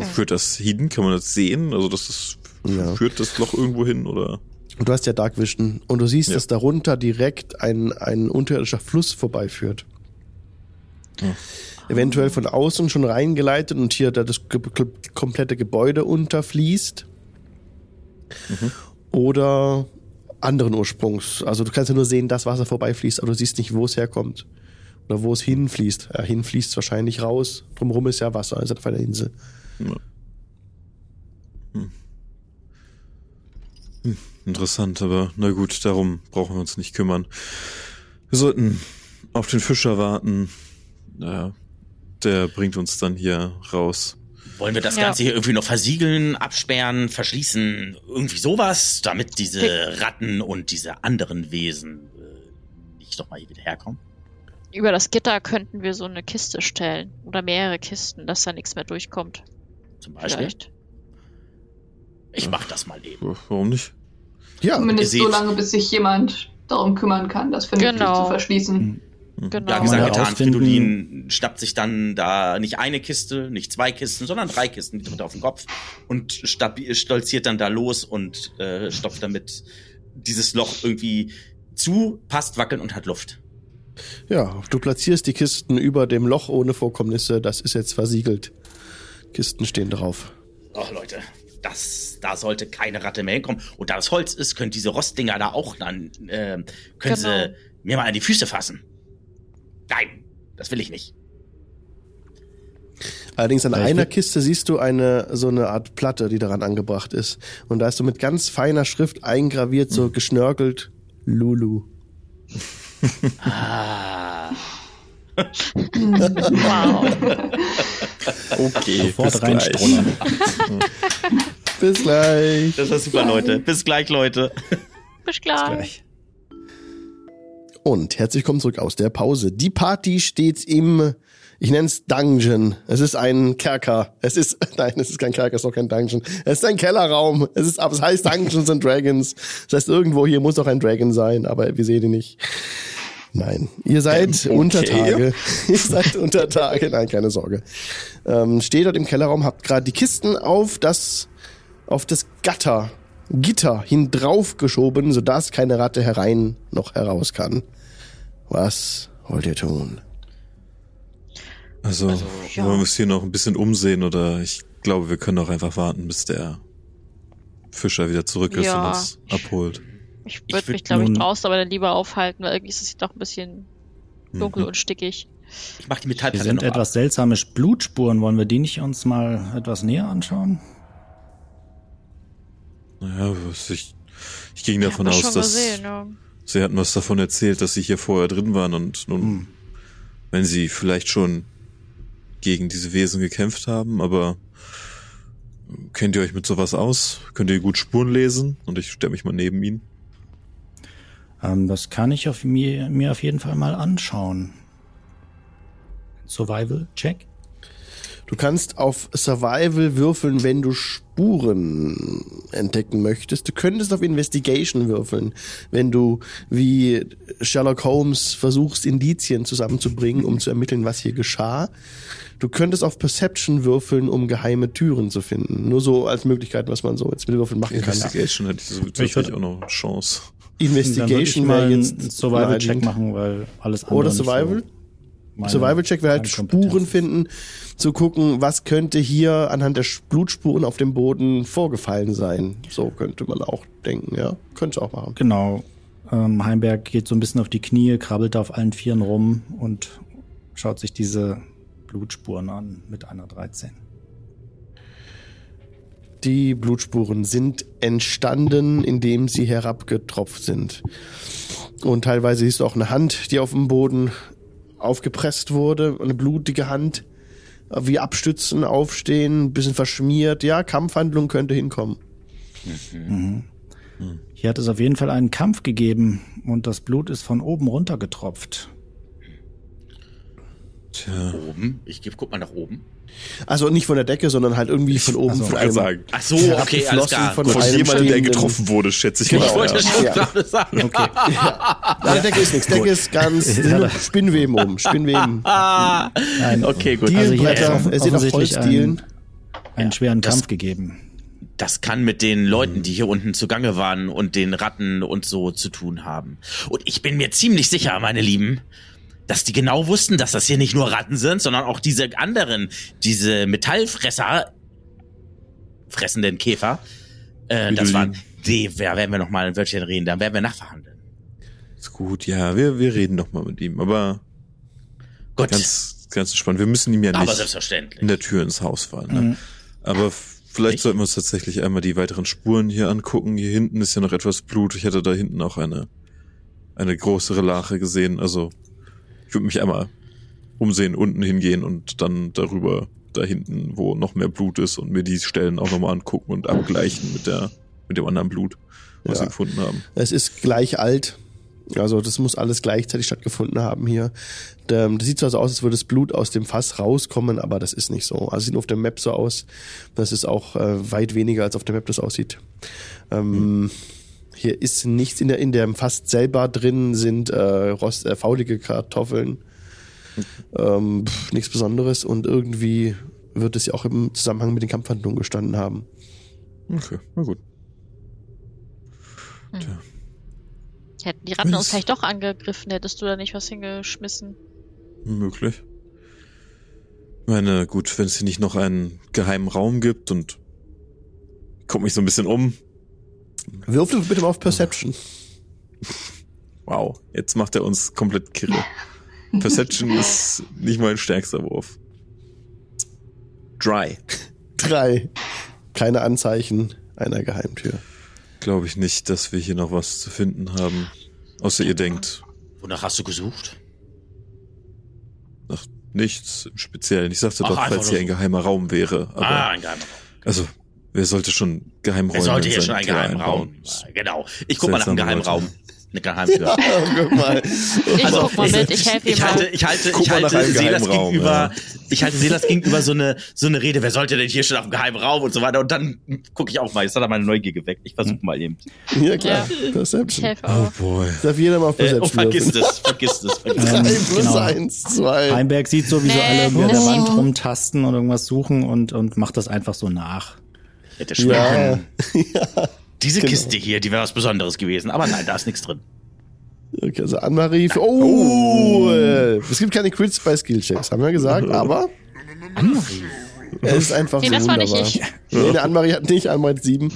Führt das hin? Kann man das sehen? Also das ist, Ja. führt das Loch irgendwo hin oder? Und du hast ja Dark Vision und du siehst, Ja. dass darunter direkt ein, ein unterirdischer Fluss vorbeiführt. Ja. Eventuell von außen schon reingeleitet und hier da das ge komplette Gebäude unterfließt. Oder anderen Ursprungs. Also du kannst ja nur sehen, dass Wasser vorbeifließt, aber du siehst nicht, wo es herkommt. Oder wo es hinfließt. Ja, hinfließt es wahrscheinlich raus. Drumherum ist ja Wasser, ist auf einer Insel. Interessant, aber na gut, darum brauchen wir uns nicht kümmern. Wir sollten auf den Fischer warten. Ja, der bringt uns dann hier raus. Wollen wir das Ja. Ganze hier irgendwie noch versiegeln, absperren, verschließen, irgendwie sowas, damit diese Ratten und diese anderen Wesen äh, nicht nochmal hier wieder herkommen? Über das Gitter könnten wir so eine Kiste stellen. Oder mehrere Kisten, dass da nichts mehr durchkommt. Zum Beispiel. Vielleicht. Ich mach das mal eben. Warum nicht? Ja, Zumindest so lange, bis sich jemand darum kümmern kann, das vernünftig Genau. zu verschließen. Genau. Ja, gesagt, getan. Fridolin schnappt sich dann da nicht eine Kiste, nicht zwei Kisten, sondern drei Kisten, die tritt er auf den Kopf und stolziert dann da los und äh, stopft damit dieses Loch irgendwie zu, passt, wackeln und hat Luft. Ja, du platzierst die Kisten über dem Loch ohne Vorkommnisse. Das ist jetzt versiegelt. Kisten stehen drauf. Oh, Leute, das, da sollte keine Ratte mehr hinkommen. Und da das Holz ist, können diese Rostdinger da auch dann, äh, können Genau. sie mir mal an die Füße fassen. Nein, das will ich nicht. Allerdings an Vielleicht einer Kiste siehst du eine so eine Art Platte, die daran angebracht ist. Und da ist so mit ganz feiner Schrift eingraviert, so geschnörkelt Lulu. Ah. Wow. Okay, Sofort reinstrullern. Bis gleich. Das war super, Leute. Bis gleich, Leute. Bis gleich. Gleich. Und herzlich willkommen zurück aus der Pause. Die Party steht im, ich nenne es Dungeon. Es ist ein Kerker. Es ist, nein, es ist kein Kerker, es ist auch kein Dungeon. Es ist ein Kellerraum. Es ist, aber es heißt Dungeons and Dragons. Das heißt, irgendwo hier muss doch ein Dragon sein, aber wir sehen ihn nicht. Nein, ihr seid unter Tage. ihr seid unter Tage. Nein, keine Sorge. Ähm, steht dort im Kellerraum, habt gerade die Kisten auf das, auf das Gatter, Gitter hin drauf geschoben, sodass keine Ratte herein noch heraus kann. Was wollt ihr tun? Also, Also, ja. wir uns hier noch ein bisschen umsehen oder ich glaube, wir können auch einfach warten, bis der Fischer wieder zurück ist Ja. und uns abholt. Ich würde würd mich, glaube ich, draußen aber dann lieber aufhalten, weil irgendwie ist es doch ein bisschen dunkel Mhm. und stickig. Ich mach die Hier Metallplatte sind noch etwas ab. seltsame Blutspuren. Wollen wir die nicht uns mal etwas näher anschauen? Naja, was ich, ich ging Ich davon aus, dass gesehen, ja. sie hatten was davon erzählt, dass sie hier vorher drin waren und nun, Hm. wenn sie vielleicht schon gegen diese Wesen gekämpft haben, aber kennt ihr euch mit sowas aus? Könnt ihr gut Spuren lesen? Und ich stelle mich mal neben ihn. Ähm, das kann ich auf mir, mir auf jeden Fall mal anschauen. Survival Check. Du kannst auf Survival würfeln, wenn du Spuren entdecken möchtest. Du könntest auf Investigation würfeln, wenn du wie Sherlock Holmes versuchst, Indizien zusammenzubringen, um zu ermitteln, was hier geschah. Du könntest auf Perception würfeln, um geheime Türen zu finden. Nur so als Möglichkeit, was man so jetzt mit Würfeln machen kann. Investigation hätte ich so Ich würd- tatsächlich auch noch Chance. Investigation mal wäre jetzt Survival-Check machen, weil alles andere Oder so Survival? meine- Survival-Check wäre halt Spuren finden, zu gucken, was könnte hier anhand der Blutspuren auf dem Boden vorgefallen sein. So könnte man auch denken, ja. Könnte auch machen. Genau. Ähm, Heimberg geht so ein bisschen auf die Knie, krabbelt auf allen Vieren rum und schaut sich diese Blutspuren an mit einer 13. Die Blutspuren sind entstanden, indem sie herabgetropft sind. Und teilweise du auch eine Hand, die auf dem Boden aufgepresst wurde, eine blutige Hand, wie abstützen, aufstehen, ein bisschen verschmiert. Ja, Kampfhandlung könnte hinkommen. Hier hat es auf jeden Fall einen Kampf gegeben und das Blut ist von oben runter getropft. Tja, Oben. Ich guck mal nach oben. Also nicht von der Decke, sondern halt irgendwie von oben also, von kann einem sagen. Ach so, okay, alles klar. von. Von jemandem, der getroffen wurde, schätze ich Genau. mal. Ich wollte ja. schon Ja. gerade sagen. Okay. An der Decke ist nichts. Decke ist ganz Spinnweben oben. Spinnweben. Ah, Nein, okay, gut. Also hier hat Dielenbretter. es offen- es sind auch offensichtlich Holzdielen. einen schweren das- Kampf gegeben. Das kann mit den Leuten, die hier unten zugange waren und den Ratten und so zu tun haben. Und ich bin mir ziemlich sicher, meine Lieben, dass die genau wussten, dass das hier nicht nur Ratten sind, sondern auch diese anderen, diese Metallfresser, fressenden Käfer. Äh, das waren, die, ja, werden wir noch mal ein Wörtchen reden, dann werden wir nachverhandeln. Ist gut, ja, wir, wir reden noch mal mit ihm, aber Gut, ganz, ganz spannend. Wir müssen ihm ja aber nicht selbstverständlich. in der Tür ins Haus fahren. Ne? Mhm. Aber vielleicht sollten wir uns tatsächlich einmal die weiteren Spuren hier angucken. Hier hinten ist ja noch etwas Blut. Ich hätte da hinten auch eine, eine größere Lache gesehen. Also würde mich einmal umsehen, unten hingehen und dann darüber da hinten, wo noch mehr Blut ist und mir die Stellen auch nochmal angucken und abgleichen mit der, mit dem anderen Blut, was Ja. wir gefunden haben. Es ist gleich alt. Also das muss alles gleichzeitig stattgefunden haben hier. Das sieht zwar so aus, als würde das Blut aus dem Fass rauskommen, aber das ist nicht so. Also sieht nur auf der Map so aus. Das ist auch äh, weit weniger, als auf der Map das aussieht. Ähm, Hier ist nichts in der in dem Fass selber drin, sind äh, rost, äh, faulige Kartoffeln. Ähm, pff, nichts Besonderes und irgendwie wird es ja auch im Zusammenhang mit den Kampfhandlungen gestanden haben. Okay, na gut. Hätten die Ratten uns vielleicht doch angegriffen, hättest du da nicht was hingeschmissen. Möglich. Ich meine, gut, wenn es hier nicht noch einen geheimen Raum gibt und ich guck mich so ein bisschen um. Würfel bitte mal auf Perception. Wow, jetzt macht er uns komplett kirre. Perception ist nicht mein stärkster Wurf. Dry. Drei. Keine Anzeichen einer Geheimtür. Glaube ich nicht, dass wir hier noch was zu finden haben. Außer ihr denkt Wonach hast du gesucht? nach nichts im Speziellen. Ich sagte Ach, doch, falls hier so. ein geheimer Raum wäre. Aber, ah, ein geheimer Raum. also, wer sollte schon Geheimräume Er sollte hier schon einen Keller geheimen Raum. einbauen? Genau. Ich guck mal nach einem Seltsame geheimen Leute. Raum. Eine Geheimtür. Oh, guck mal. Ich guck mal mit, ich helfe ihm ich halte, ich halte, Guck ich halte Selas gegenüber, ja. ich halte Selas gegenüber so eine, so eine Rede. Wer sollte denn hier schon auf dem geheimen Raum und so weiter? Und dann gucke ich auch mal. Jetzt hat er meine Neugier geweckt. Ich versuche mal eben. Ja, klar. Ich Perception. helfe Oh boy. Darf jeder mal auf Äh, oh, Perception vergiss es, vergiss es, vergiss es. Ähm, Drei plus genau. eins, zwei. Heimberg sieht so, wie so Nee, alle an der das- Wand rumtasten und irgendwas suchen und, und macht das einfach so nach. Hätte schwören Ja. können. Diese genau. Kiste hier, die wäre was Besonderes gewesen. Aber nein, da ist nichts drin. Okay, also Anne-Marie. für- Oh! äh, Es gibt keine Crits bei Skillchecks, haben wir gesagt, aber. Es ist einfach Nee, so das war nicht wunderbar. ich. Nee, Anne-Marie hat nicht, Anne-Marie hat sieben.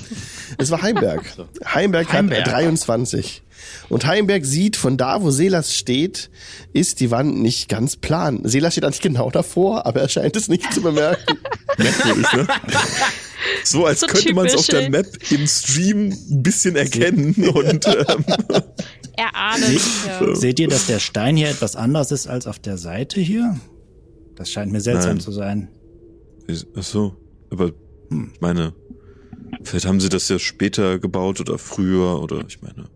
Es war Heimberg. Heimberg, Heimberg. hat 23. Und Heimberg sieht, von da, wo Selas steht, ist die Wand nicht ganz plan. Selas steht eigentlich genau davor, aber er scheint es nicht zu bemerken. Merkwürdig, ne? So als So könnte man es auf der. Map im Stream ein bisschen erkennen und ähm, Er ahnt es. Ja. Seht ihr, dass der Stein hier etwas anders ist als auf der Seite hier? Das scheint mir seltsam Nein. zu sein. ach so, aber ich meine, vielleicht haben sie das ja später gebaut oder früher oder ich meine,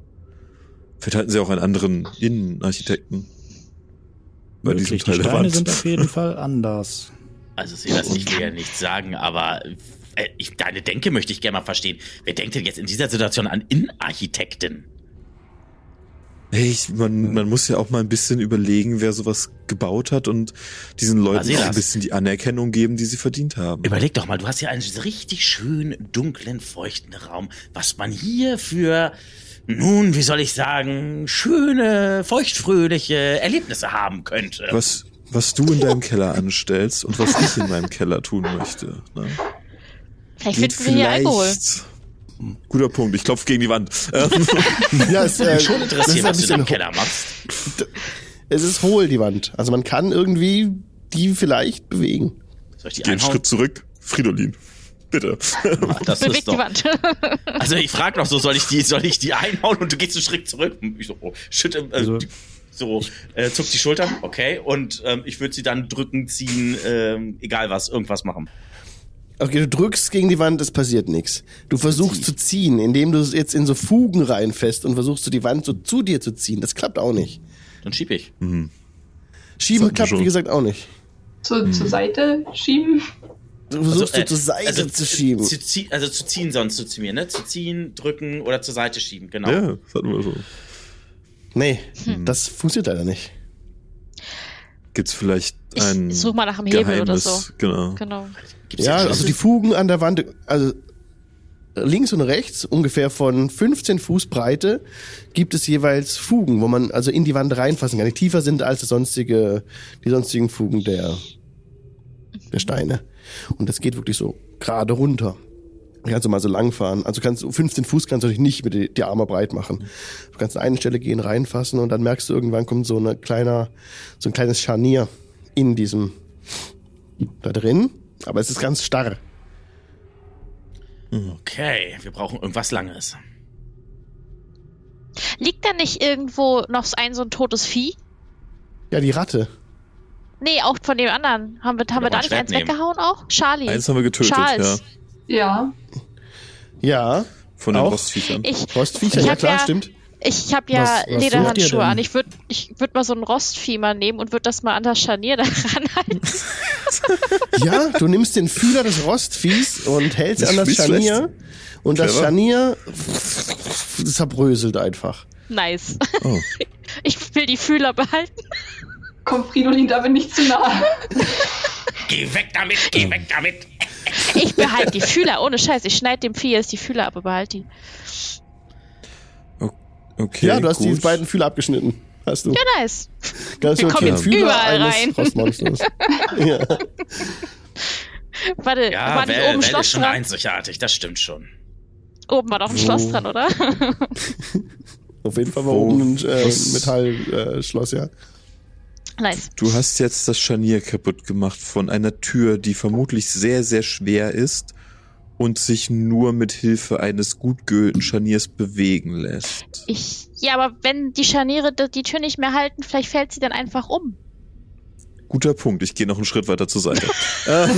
vielleicht hatten sie auch einen anderen Innenarchitekten bei diesem die Teil der Steine sind auf jeden Fall anders. Also Silas, ich will ja nichts sagen, aber äh, ich, deine Denke möchte ich gerne mal verstehen. Wer denkt denn jetzt in dieser Situation an Innenarchitekten? Ich, man, man muss ja auch mal ein bisschen überlegen, wer sowas gebaut hat und diesen Leuten auch ein bisschen die Anerkennung geben, die sie verdient haben. Überleg doch mal, du hast ja einen richtig schön dunklen, feuchten Raum, was man hier für, nun, wie soll ich sagen, schöne, feuchtfröhliche Erlebnisse haben könnte. Was, was du in deinem Keller anstellst und was ich in meinem Keller tun möchte. Ne? Vielleicht finden wir hier Alkohol. Guter Punkt, ich klopfe gegen die Wand. Ähm, Ja, es, äh, Schon interessiert, was du bisschen Keller machst. Es ist hohl, die Wand. Also man kann irgendwie die vielleicht bewegen. Soll ich die Geh einen? Schritt zurück. Fridolin, bitte. Ah, Das Bewegt ist die doch, Wand. also ich frage noch so, soll ich die, soll ich die einhauen und du gehst einen Schritt zurück? Ich so, oh, schütte, äh, Also- die- so, äh, zuckt die Schultern, okay, und ähm, ich würde sie dann drücken, ziehen, ähm, egal was, irgendwas machen. Okay, du drückst gegen die Wand, es passiert nichts. Du versuchst zu ziehen, indem du es jetzt in so Fugen reinfäst und versuchst du die Wand so zu dir zu ziehen. Das klappt auch nicht. Dann schieb ich. Schieben Sollten klappt, schon. wie gesagt, auch nicht. Zu, zur Seite schieben. Du versuchst Also, so zur Seite also, zu schieben. Zu, zie- also zu ziehen sonst so zu mir, ne? Zu ziehen, drücken oder zur Seite schieben, genau. Ja, das hatten wir schon. Nee, Hm. das funktioniert leider nicht. Gibt's vielleicht Ich ein such mal nach einem Hebel oder so. Genau. Genau. Gibt's Ja, also die Fugen an der Wand, also links und rechts, ungefähr von 15 Fuß Breite, gibt es jeweils Fugen, wo man also in die Wand reinfassen kann, die tiefer sind als das sonstige, die sonstigen Fugen der, der Steine. Und das geht wirklich so gerade runter. Da kannst du mal so lang fahren. Also kannst du 15 Fuß kannst du natürlich nicht mit die, die Arme breit machen. Du kannst an eine Stelle gehen, reinfassen und dann merkst du irgendwann kommt so eine kleiner, so ein kleines Scharnier in diesem da drin. Aber es ist ganz starr. Okay, wir brauchen irgendwas Langes. Liegt da nicht irgendwo noch ein so ein totes Vieh? Ja, die Ratte. Nee, auch von dem anderen. Haben wir, haben wir da nicht eins nehmen. weggehauen auch? Charlie. Eins haben wir getötet, Charles. Ja. Ja, Von den Auch? Rostviechern. Ich, Rostviecher, Ich ja klar, ja- stimmt. Ich habe ja Was- was Lederhandschuhe an. Ich würde ich würd mal so ein Rostvieh mal nehmen und würde das mal an das Scharnier da ranhalten. Ja, du nimmst den Fühler des Rostviehs und hältst Das an das Scharnier. Und das. Scharnier zerbröselt einfach. nice. Oh. Ich will die Fühler behalten. Kommt Fridolin damit nicht zu nahe. Geh weg damit, geh weg damit. Ich behalte die Fühler, ohne Scheiß. Ich schneide dem Vieh jetzt die Fühler ab und behalte die. Okay, ja, du hast gut. die beiden Fühler abgeschnitten. Hast du. Ja, nice. Ganz wir kommen jetzt Fühler überall rein. Ja. Warte, Ja, war nicht Well, oben ein Well Schloss ist schon dran? einzigartig, das stimmt schon. Oben war doch ein Wo? Schloss dran, oder? Auf jeden Fall war Wo- oben ein äh, Metallschloss, äh, ja. nice. Du hast jetzt das Scharnier kaputt gemacht von einer Tür, die vermutlich sehr, sehr schwer ist und sich nur mit Hilfe eines gut geölten Scharniers bewegen lässt. Ich, ja, aber wenn die Scharniere die, die Tür nicht mehr halten, vielleicht fällt sie dann einfach um. Guter Punkt. Ich gehe noch einen Schritt weiter zur Seite. Als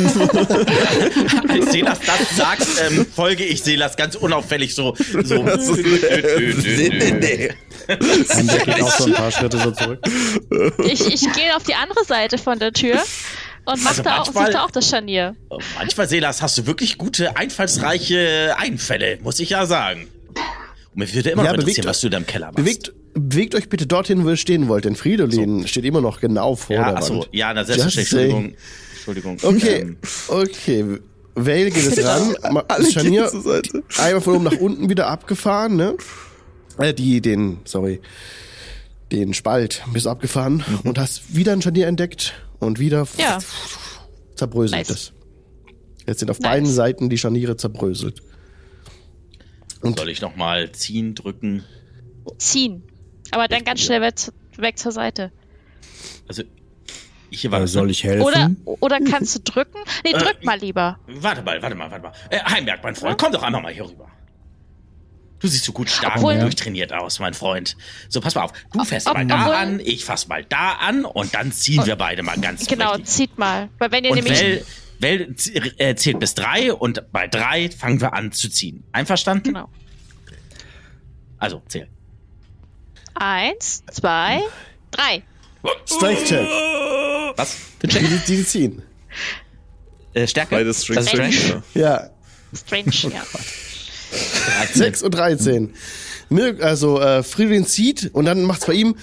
Selas das sagt, ähm, folge ich Selas ganz unauffällig so. so. Dann geht auch so ein paar Schritte so zurück. Ich, ich gehe auf die andere Seite von der Tür und mach Also da auch, da auch das Scharnier. Manchmal, Selas, hast du wirklich gute, einfallsreiche Einfälle, muss ich ja sagen. Und mir würde immer Ja, noch interessieren, bewegt- was du da im Keller machst. Bewegt, bewegt euch bitte dorthin, wo ihr stehen wollt, denn Fridolin steht immer noch genau vor ja, der achso, Wand. ja, na selbstverständlich. Entschuldigung. Entschuldigung. Okay, Ähm, okay. Vale geht es ran. Das Scharnier gehen zur Seite. einmal von oben nach unten wieder abgefahren, ne? Äh, die, den, sorry, den Spalt bist abgefahren und hast wieder ein Scharnier entdeckt und wieder Ja. zerbröselt Nice. es. Jetzt sind auf Nice. beiden Seiten die Scharniere zerbröselt. Und soll ich noch mal ziehen, drücken? Ziehen. Aber dann ganz schnell weg, weg zur Seite. Also, hier war Äh, soll ich helfen? Oder, oder kannst du drücken? Nee, Äh, drück mal lieber. Warte mal, warte mal, warte mal. Äh, Heimberg, mein Freund, komm doch einmal mal hier rüber. Du siehst so gut stark Obwohl- und durchtrainiert aus, mein Freund. So, pass mal auf. Du fährst ob- mal da an, ich fass mal da an und dann ziehen wir beide mal ganz Genau, richtig. zieht mal. Weil wenn ihr Und nämlich. Well, äh, zählt bis drei und bei drei fangen wir an zu ziehen. Einverstanden? Genau. Also, zähl. Eins, zwei, drei. Strength Check. Was? Die, die, die ziehen. Äh, Stärke? Beides Strength. Strange. Strength. ja. Ja, Strange, ja. 6 und 13. Mir- Also äh, Friedrich zieht und dann macht's bei ihm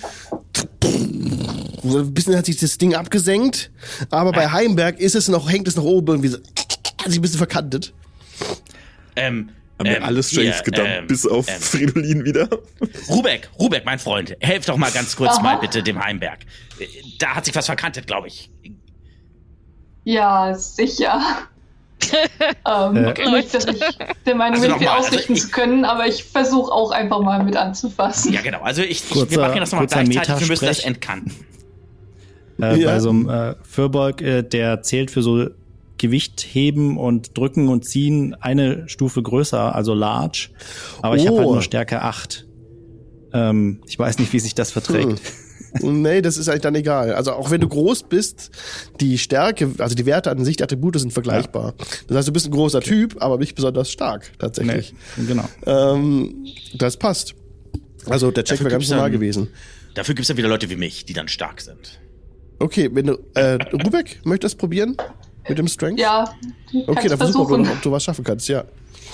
ein bisschen hat sich das Ding abgesenkt, aber bei Heimberg ist es noch, hängt es noch oben irgendwie so, hat sich ein bisschen verkantet. Ähm, Haben wir ähm, alle Strengths hier, gedumpt, ähm, bis auf ähm, Fridolin wieder. Rubeck, Rubeck, mein Freund, helf doch mal ganz kurz Aha. mal bitte dem Heimberg. Äh, Da hat sich was verkantet, glaube ich. Ja, sicher. ähm, Äh, Nicht, dass ich der Meinung Also bin, also ausrichten ich- zu können, aber ich versuche auch einfach mal mit anzufassen. Ja, genau. Also ich, ich Kurzer- wir machen das nochmal gleichzeitig, wir müssen das entkanten. Äh, Ja. Bei so einem äh, Fürbolg, äh, der zählt für so Gewicht heben und drücken und ziehen eine Stufe größer, also large. Aber ich habe halt Oh. nur Stärke 8. Ähm, ich weiß nicht, wie sich das verträgt. Und nee, das ist eigentlich dann egal. Also auch wenn du groß bist, die Stärke, also die Werte an sich, die Attribute sind vergleichbar. Das heißt, du bist ein großer Typ, aber nicht besonders stark, tatsächlich. Nee, genau. Ähm, das passt. Also der Check Dafür wäre ganz normal dann- gewesen. Dafür gibt es ja wieder Leute wie mich, die dann stark sind. Okay, wenn du, äh, Rubek, möchtest du das probieren? Mit dem Strength? Ja, Okay, dann versuch mal, versuchen. ob du was schaffen kannst, ja.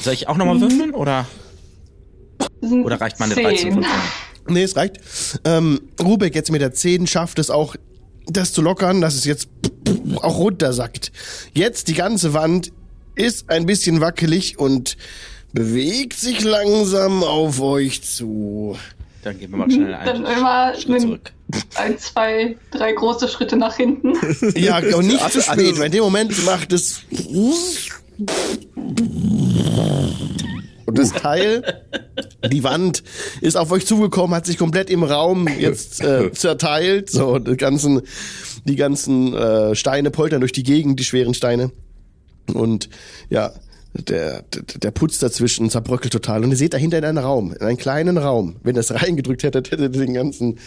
Soll ich auch nochmal würfeln oder, Das sind oder reicht meine zehn. 13 von Nee, es reicht. Ähm, Rubek jetzt mit der 10 schafft es auch, das zu lockern, dass es jetzt auch runtersackt. Jetzt die ganze Wand ist ein bisschen wackelig und bewegt sich langsam auf euch zu. Dann gehen wir mal schnell Dann einen immer Schritt zurück. ein, zwei, drei große Schritte nach hinten. Ja, und nicht zu spät, weil in dem Moment macht es. Und das Teil, die Wand, ist auf euch zugekommen, hat sich komplett im Raum jetzt äh, zerteilt. So, die ganzen, die ganzen äh, Steine poltern durch die Gegend, die schweren Steine. Und ja, der, der, der Putz dazwischen zerbröckelt total. Und ihr seht dahinter in einen Raum, in einen kleinen Raum. Wenn ihr es reingedrückt hättet, hättet ihr den ganzen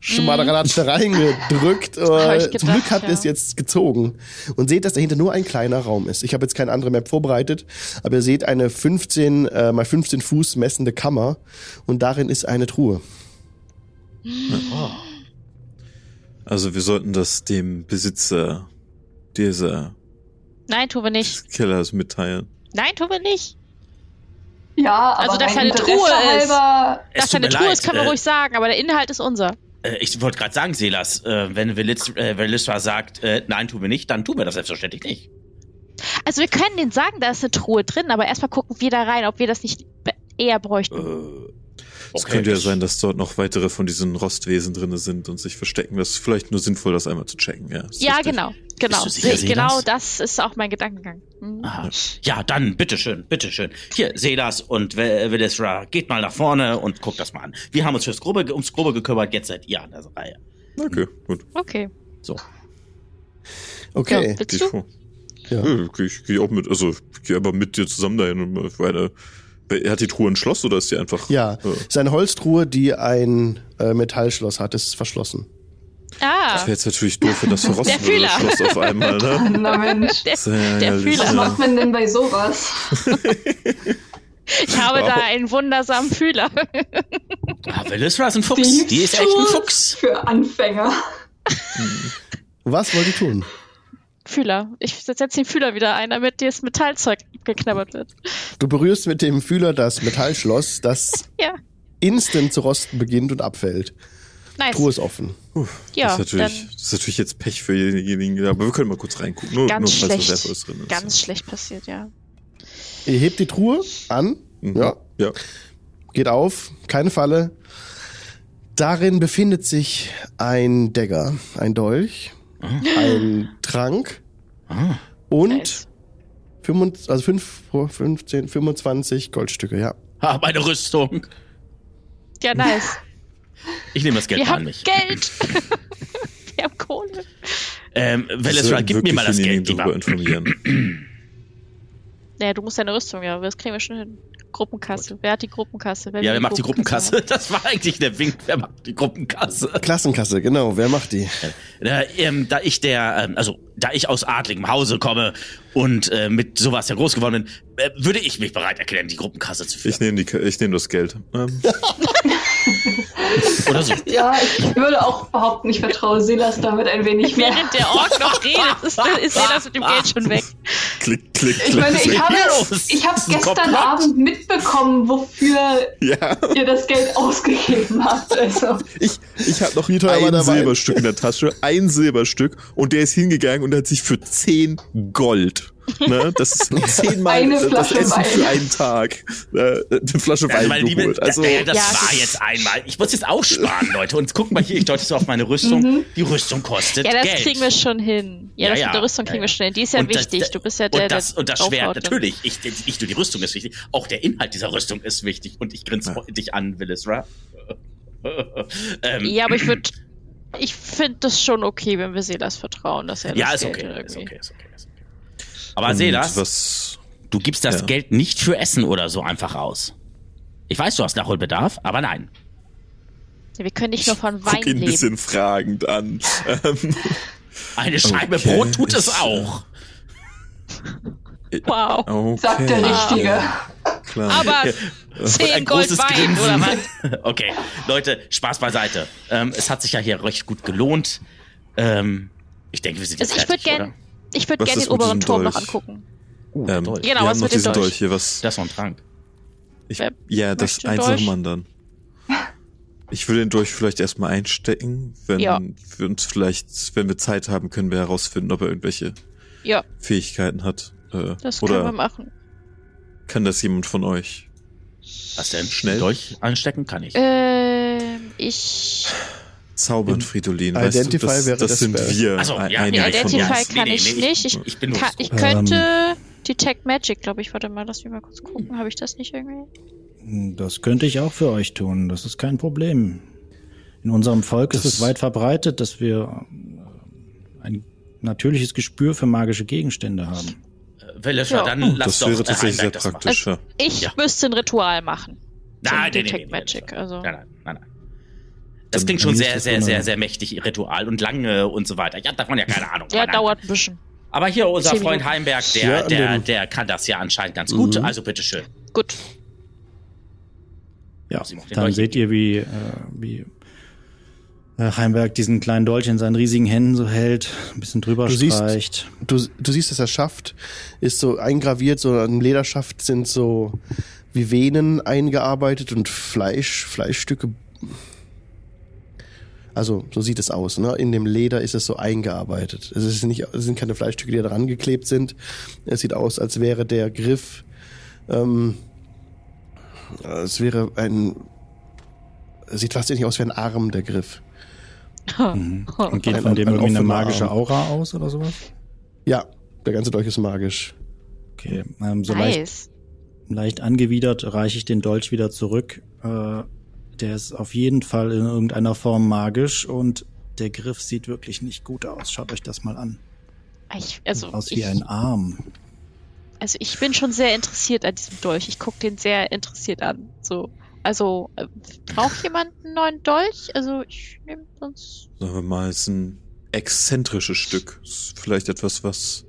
Schmadderatsch da reingedrückt. Mhm. Hab ich Äh, Zum gedacht, Glück habt ihr ja. es jetzt gezogen und seht, dass dahinter nur ein kleiner Raum ist. Ich habe jetzt keine andere Map vorbereitet, aber ihr seht eine 15 äh, mal 15 Fuß messende Kammer und darin ist eine Truhe. Also wir sollten das dem Besitzer dieser Nein, tun wir nicht. Kellers mitteilen. Nein, tun wir nicht. Ja, aber Also, dass da eine Truhe ist. halber, Dass da eine Truhe leid, ist, kann man äh, ruhig sagen, aber der Inhalt ist unser. Äh, ich wollte gerade sagen, Selas, äh, wenn Velis- äh, Velisra sagt, äh, nein, tun wir nicht, dann tun wir das selbstverständlich nicht. Also wir können denen sagen, da ist eine Truhe drin, aber erstmal gucken wir da rein, ob wir das nicht eher bräuchten. Äh, Es okay, könnte ja sein, dass dort noch weitere von diesen Rostwesen drinne sind und sich verstecken. Das ist vielleicht nur sinnvoll, das einmal zu checken. Ja, ja, richtig. genau. Genau. Bist du sicher, Ich- genau das ist auch mein Gedankengang. Mhm. Aha. Ja, dann, bitteschön, bitteschön. Hier, Selas und Ve- Velisra, geht mal nach vorne und guckt das mal an. Wir haben uns fürs Grobe, ums Grobe gekümmert, jetzt seid ihr an der Reihe. Okay, gut. Okay. So. Okay. Ja, du? Ja. Ich gehe auch mit, also ich gehe aber mit dir zusammen dahin. Und mal weiter. Er hat die Truhe ein Schloss oder ist die einfach? Ja, Äh, ist eine Holztruhe, die ein äh, Metallschloss hat. Es ist verschlossen. Ah, Das wäre jetzt natürlich doof, wenn das verrosten Der würde, das Fühler. Schloss auf einmal, ne? na Mensch. der, der Fühler. Was macht man denn bei sowas? ich habe da einen wundersamen Fühler. Ah, Velisra ist ein Fuchs. Die ist echt ein Fuchs. Für Anfänger. Was wollt ihr tun? Fühler. Ich setze jetzt den Fühler wieder ein, damit das Metallzeug geknabbert wird. Du berührst mit dem Fühler das Metallschloss, das Ja, instant zu rosten beginnt und abfällt. nice. Truhe ist offen. ja, das, ist natürlich, das ist natürlich jetzt Pech für diejenigen, aber wir können mal kurz reingucken. Nur, ganz nur falls was schlecht. Wertvolles drin ist. Ganz schlecht passiert, ja. Ihr hebt die Truhe an. Mhm. Ja. Ja. Geht auf. Keine Falle. Darin befindet sich ein Dagger, ein Dolch, ein Trank Ah. und Nice. 25, also 5, 15, 25 Goldstücke, ja. Ah, meine Rüstung. Ja, nice. Ich nehme das Geld Wir mal an haben mich. Geld. Wir haben Kohle. Ähm, sollten gib mir mal das Geld. darüber Lieber. informieren. Naja, du musst deine Rüstung, ja, das kriegen wir schon hin. Gruppenkasse. Wer hat die Gruppenkasse? Ja, wer macht die Gruppenkasse? Das war eigentlich der Wink. Wer macht die Gruppenkasse? Klassenkasse, genau. Wer macht die? Äh, ähm, da ich der, ähm, also da ich aus adligem Hause komme und äh, mit sowas ja groß geworden bin, äh, würde ich mich bereit erklären, die Gruppenkasse zu führen. Ich nehme die, ich nehme das Geld. Ähm, Oder so. Ja, ich würde auch behaupten, ich vertraue Silas damit ein wenig mehr. Während der Ork noch redet, ist, ist Silas mit dem Geld schon weg. Klick, klick, klick. Ich meine, ich habe, ich habe gestern. Abend mitbekommen, wofür ja, ihr das Geld ausgegeben habt. Also, ich, ich habe noch Wie teuer ein? Silberstück in der Tasche, ein Silberstück und der ist hingegangen und hat sich für 10 Gold. Ne? Das ist zehnmal Eine das Flasche Essen Wein. für einen Tag. Äh, eine Flasche Also, Wein Liebe, geholt. Also, äh, das Ja, war das- jetzt einmal. Ich muss jetzt auch sparen, Leute. Und guck mal hier, ich deute so auf meine Rüstung. Die Rüstung kostet Ja, das Geld. kriegen wir schon hin. Ja, Ja, das ja. mit der Rüstung Ja, kriegen ja. wir schon hin. Die ist ja Und das- wichtig. du bist ja der, und das, der und das Schwert, dann. natürlich. Ich, nicht nur die Rüstung ist wichtig, auch der Inhalt dieser Rüstung ist wichtig. Und ich grinse dich an, Willis, ra? ähm, Ja, aber ich würde. Ich finde das schon okay, wenn wir Silas vertrauen, dass er das ja, ist Geld okay, irgendwie- ist okay, ist okay, ist okay. Aber und Selas, was du gibst das Ja. Geld nicht für Essen oder so einfach aus. Ich weiß, du hast Nachholbedarf, aber nein. Ja, wir können nicht nur von Wein guck ihn ein leben. bisschen fragend an. Ähm, Eine Scheibe Okay. Brot tut es auch. Wow. okay, sagt der Richtige. klar. Aber Und 10 ein Gold Wein, Grinsen. oder was? Okay, Leute, Spaß beiseite. Ähm, es hat sich ja hier recht gut gelohnt. Ähm, ich denke, wir sind jetzt Also ich würde fertig, gern, ich würde Was gern ist den oberen Turm noch Dolch? angucken. oder? Uh, ähm, Dolch. Genau, was noch mit dem Dolch? Dolch hier. Was, Das ist noch ein Trank. ich, Wer ja, das nach dem anderen. Ich will den Dolch vielleicht erstmal einstecken. Wenn Ja. wir uns vielleicht, wenn wir Zeit haben, können wir herausfinden, ob er irgendwelche Ja, Fähigkeiten hat. Äh, das können oder wir machen. kann das jemand von euch? Was denn? Schnell. Dolch anstecken kann ich. Ähm, ich. Zaubern, In- Fridolin. Weißt du, Identify das, wäre das das sind Spell. wir. Ach so, ein- ja, einige von Identify uns. Kann nee, ich nee, nicht. Ich, ich bin kann, ich könnte Detect Magic, glaube ich. Warte mal, lass mich mal kurz gucken. Habe ich das nicht irgendwie? Das könnte ich auch für euch tun. Das ist kein Problem. In unserem Volk ist Das- es weit verbreitet, dass wir äh, ein natürliches Gespür für magische Gegenstände haben. Willischer, Ja. dann Oh, lass das doch wäre äh, tatsächlich sehr praktisch. ja. Ich Ja. müsste ein Ritual machen. Zum Nein, nein, nein, Detect nein, Magic. nein, Also. Nein, nein, nein, nein. Das klingt schon sehr, sehr, sehr, sehr mächtig, Ritual und lange und so weiter. Ich hab davon ja keine Ahnung. Ja, dauert ein bisschen. Aber hier unser Freund. Heimberg, der, der, der kann das ja anscheinend ganz gut. Mhm. Also bitteschön. Gut. Ja, dann seht ihr, wie, äh, wie äh, Heimberg diesen kleinen Dolch in seinen riesigen Händen so hält, ein bisschen drüber Du siehst- streicht. Du, du siehst, dass der Schaft ist so eingraviert, so am Lederschaft sind so wie Venen eingearbeitet und Fleisch, Fleischstücke. Also so sieht es aus. Ne? In dem Leder ist es so eingearbeitet. Es, ist nicht, es sind keine Fleischstücke, die da dran geklebt sind. Es sieht aus, als wäre der Griff, ähm, es wäre ein, es sieht fast nicht aus wie ein Arm, der Griff. Mhm. Und geht Ein- von dem ein irgendwie eine magische Arm. Aura aus oder sowas? Ja, der ganze Dolch ist magisch. Okay, ähm, so leicht, nice. leicht angewidert reiche ich den Dolch wieder zurück. Äh, der ist auf jeden Fall in irgendeiner Form magisch und der Griff sieht wirklich nicht gut aus. Schaut euch das mal an. Ich, also, aus wie ich, ein Arm. also ich bin schon sehr interessiert an diesem Dolch. Ich gucke den sehr interessiert an. So. Also, äh, braucht jemand einen neuen Dolch? Also, ich nehme sonst. Sagen wir mal, es ist ein exzentrisches Stück. Ist vielleicht etwas, was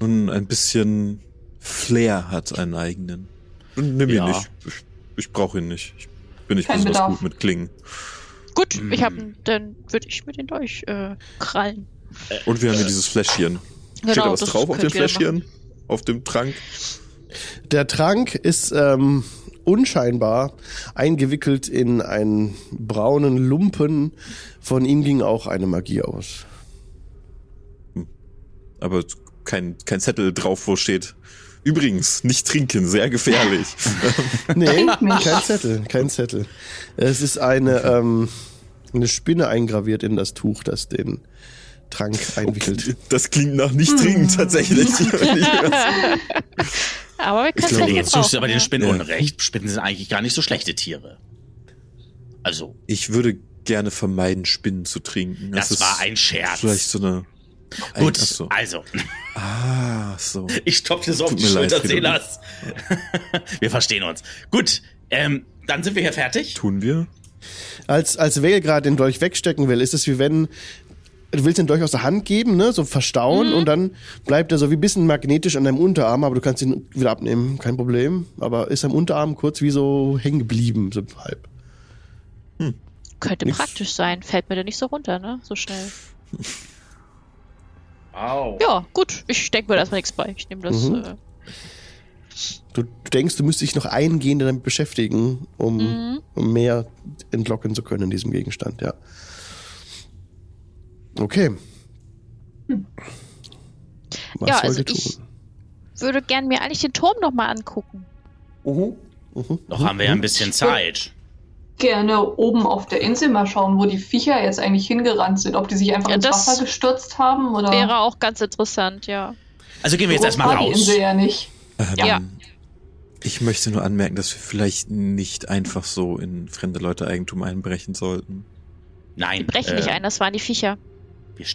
nun ein bisschen Flair hat, einen eigenen. Nimm ihn Ja. nicht. Ich, ich brauche ihn nicht. Ich bin nicht Kein besonders Bedarf. gut mit Klingen. Gut, Mm. ich habe, dann würde ich mir den Dolch äh, krallen. Und wir haben hier dieses Fläschchen. Steht da was drauf auf dem Fläschchen? Auf dem Trank? Der Trank ist ähm, unscheinbar eingewickelt in einen braunen Lumpen. Von ihm ging auch eine Magie aus. Aber kein, kein Zettel drauf, wo steht. Übrigens, nicht trinken, sehr gefährlich. Nee, kein Zettel, kein Zettel. Es ist eine, ähm, eine Spinne eingraviert in das Tuch, das den Trank einwickelt. Das klingt nach nicht trinken tatsächlich. Aber wir können es Jetzt tust du aber den. Spinnen Ja. unrecht. Spinnen sind eigentlich gar nicht so schlechte Tiere. Also, ich würde gerne vermeiden, Spinnen zu trinken. das, ist war ein Scherz. Vielleicht so eine. Ein- Gut, ach so. also, Ah, so. ich dir so auf die Schulter. Selas. Wir verstehen uns. Gut, ähm, dann sind wir hier fertig. Tun wir? Als, als Vale gerade den Dolch wegstecken will, ist es wie wenn du willst den Dolch aus der Hand geben, ne, so verstauen und dann bleibt er so wie ein bisschen magnetisch an deinem Unterarm, aber du kannst ihn wieder abnehmen, kein Problem. Aber ist am Unterarm kurz wie so hängen geblieben, so halb. Könnte Nix. praktisch sein. Fällt mir da nicht so runter, ne? So schnell. Au. Ja, gut. Ich denke mir da erstmal nichts bei. Ich nehme das. Mhm. Äh, Du, du denkst, du müsstest dich noch eingehend damit beschäftigen, um, mhm. um mehr entlocken zu können in diesem Gegenstand, ja. Okay. Was Ja, also tun? ich- Würde gern mir eigentlich den Turm nochmal angucken. Mhm. Mhm. Noch haben wir ja ein bisschen Zeit. Gerne oben auf der Insel mal schauen, wo die Viecher jetzt eigentlich hingerannt sind. Ob die sich einfach Ja, ins das Wasser gestürzt haben oder. Wäre auch ganz interessant, ja. Also gehen wir jetzt erstmal war die raus. Insel ja nicht. Ähm, Ja. Ich möchte nur anmerken, dass wir vielleicht nicht einfach so in fremde Leute Eigentum einbrechen sollten. Nein. Die brechen nicht äh, ein, das waren die Viecher. Wir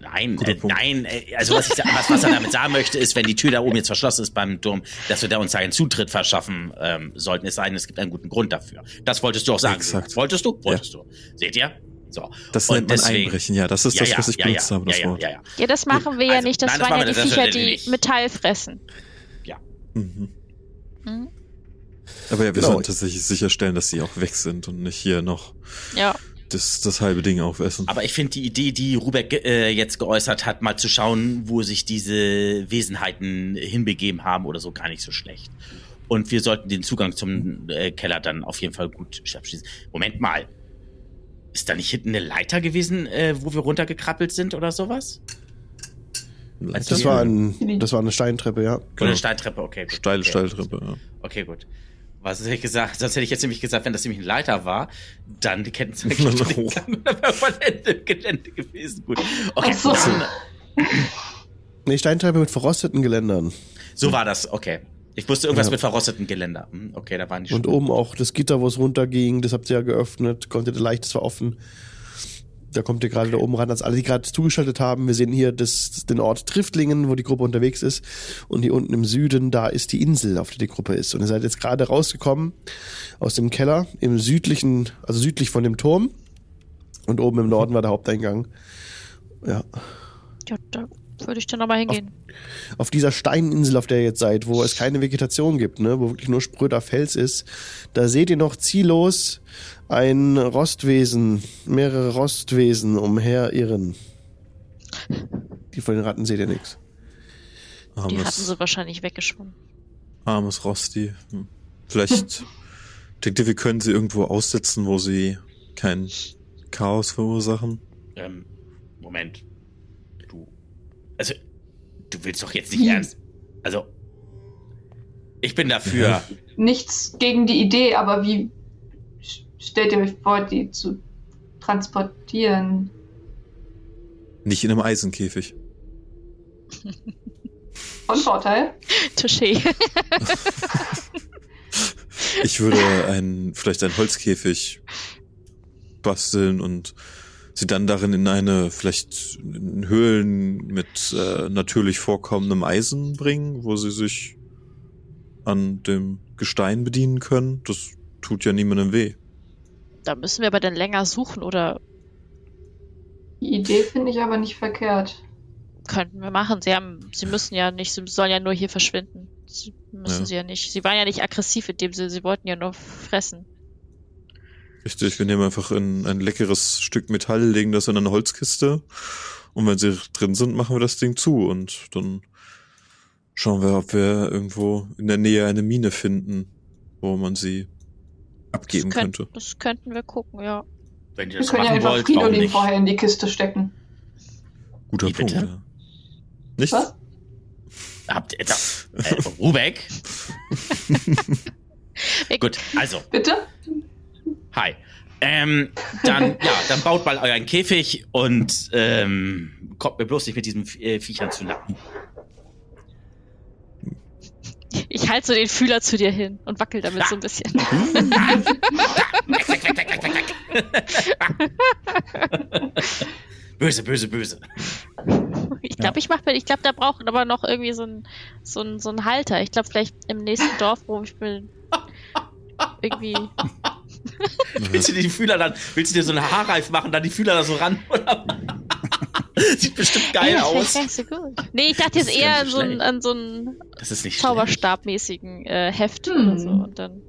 Nein, äh, nein, äh, also was, ich, was, was er damit sagen möchte, ist, wenn die Tür da oben jetzt verschlossen ist beim Turm, dass wir da uns einen Zutritt verschaffen ähm, sollten, es sei denn, es gibt einen guten Grund dafür. Das wolltest du auch sagen. Exakt. Wolltest du? Wolltest du. Seht ihr? So. Das Und nennt man deswegen- Einbrechen, ja. Das ist Ja, das, ja, was ich ja, benutzt ja, habe, das ja, Wort. Ja, ja, Ja, das machen wir ja also, nicht. Das nein, das waren ja die Viecher, die nicht. Metall fressen. Mhm. Mhm. Aber ja, wir Genau. sollten tatsächlich sicherstellen, dass sie auch weg sind und nicht hier noch Ja. Das, das halbe Ding aufessen. Aber ich finde die Idee, die Rubeck äh, jetzt geäußert hat, mal zu schauen, wo sich diese Wesenheiten hinbegeben haben oder so, gar nicht so schlecht. Und wir sollten den Zugang zum äh, Keller dann auf jeden Fall gut abschließen. Moment mal. Ist da nicht hinten eine Leiter gewesen, äh, wo wir runtergekrabbelt sind oder sowas? Das war, ein, das war eine Steintreppe, ja. Oder Genau. eine Steintreppe, okay. Gut. Steile okay. Steiltreppe, ja. Okay, gut. Was hätte ich gesagt? Sonst hätte ich jetzt nämlich gesagt, wenn das nämlich ein Leiter war, dann die Kettenzahl Hoch. von Ende im Gelände gewesen. Gut. Okay, Ach so. dann, Nee, Steintreppe mit verrosteten Geländern. so war das, okay. Ich wusste irgendwas Ja. mit verrosteten Geländer. Hm, Okay, da waren die Und oben auch das Gitter, wo es runterging, das habt ihr ja geöffnet, konntet ihr leicht, das war offen. Da kommt ihr gerade da oben ran, als alle, die gerade zugeschaltet haben. Wir sehen hier das, den Ort Triftlingen, wo die Gruppe unterwegs ist. Und hier unten im Süden, da ist die Insel, auf der die Gruppe ist. Und ihr seid jetzt gerade rausgekommen aus dem Keller im südlichen, also südlich von dem Turm. Und oben im Norden war der Haupteingang. Ja. Ja, da würde ich dann nochmal hingehen. auf dieser Steininsel, auf der ihr jetzt seid, wo es keine Vegetation gibt, ne, wo wirklich nur spröder Fels ist, da seht ihr noch ziellos ein Rostwesen, mehrere Rostwesen umherirren. Die von den Ratten seht ihr nichts. Die hatten sie wahrscheinlich weggeschwommen. armes Rosti. Hm. Vielleicht denkt ihr, wir können sie irgendwo aussetzen, wo sie kein Chaos verursachen? Ähm, Moment. Du. Also, du willst doch jetzt nicht Wie? ernst. Also. Ich bin dafür. Nichts gegen die Idee, aber wie stellt ihr euch vor, die zu transportieren? Nicht in einem Eisenkäfig. Von Vorteil? Touché. Ich würde ein, vielleicht einen Holzkäfig basteln und sie dann darin in eine, vielleicht in Höhlen mit äh, natürlich vorkommendem Eisen bringen, wo sie sich an dem Gestein bedienen können. Das tut ja niemandem weh. Da müssen wir aber dann länger suchen oder Die Idee finde ich aber nicht verkehrt. könnten wir machen. Sie haben, sie müssen ja nicht, sie sollen ja nur hier verschwinden. Sie müssen Ja. sie ja nicht. Sie waren ja nicht aggressiv in dem Sinne, sie wollten ja nur fressen. Richtig, wir nehmen einfach ein, ein leckeres Stück Metall, legen das in eine Holzkiste und wenn sie drin sind, machen wir das Ding zu und dann schauen wir, ob wir irgendwo in der Nähe eine Mine finden, wo man sie abgeben das, könnt- könnte. das könnten wir gucken, ja. Wenn ihr Wir das können ja einfach wollt, Fridolin vorher in die Kiste stecken. Guter Wie Punkt. bitte? Ja. Nicht? Was? Habt ihr da, äh, Rubeck? Gut, also, Bitte? hi. Ähm, dann, ja, dann baut mal euren Käfig und ähm, kommt mir bloß nicht mit diesen äh, Viechern zu nacken. Ich halte so den Fühler zu dir hin und wackel damit so ein bisschen. Böse, böse, böse. Ich glaube, ich mache, ich glaube, da braucht aber noch irgendwie so ein, so ein, so ein Halter. Ich glaube, vielleicht im nächsten Dorf, wo ich bin, irgendwie. Willst du dir die Fühler dann, willst du dir so einen Haarreif machen, dann die Fühler da so ran? Oder? Sieht bestimmt geil Ja, aus. vielleicht gar nicht so gut. Nee, ich dachte Das jetzt ist eher an so, einen, an so einen Das ist. Zauberstabmäßigen äh, Heft Hm. oder so. Und dann,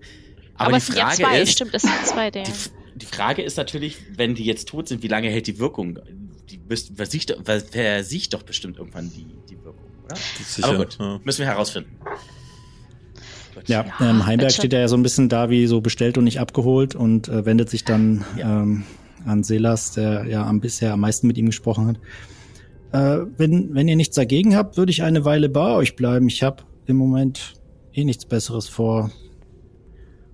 Aber, aber, die es sind ja Frage zwei, ist, stimmt, es sind zwei Dinge. die, die Frage ist natürlich, wenn die jetzt tot sind, wie lange hält die Wirkung? Die müsst, versiegt, versiegt doch bestimmt irgendwann die, die Wirkung, oder? Sicher, Aber gut, ja. müssen wir herausfinden. Ja, Ja, ähm, Heimberg steht ja so ein bisschen da wie so bestellt und nicht abgeholt und äh, wendet sich dann Ja. ähm, an Selas, der ja am bisher am meisten mit ihm gesprochen hat. Äh, wenn, wenn ihr nichts dagegen habt, würde ich eine Weile bei euch bleiben. Ich habe im Moment eh nichts Besseres vor.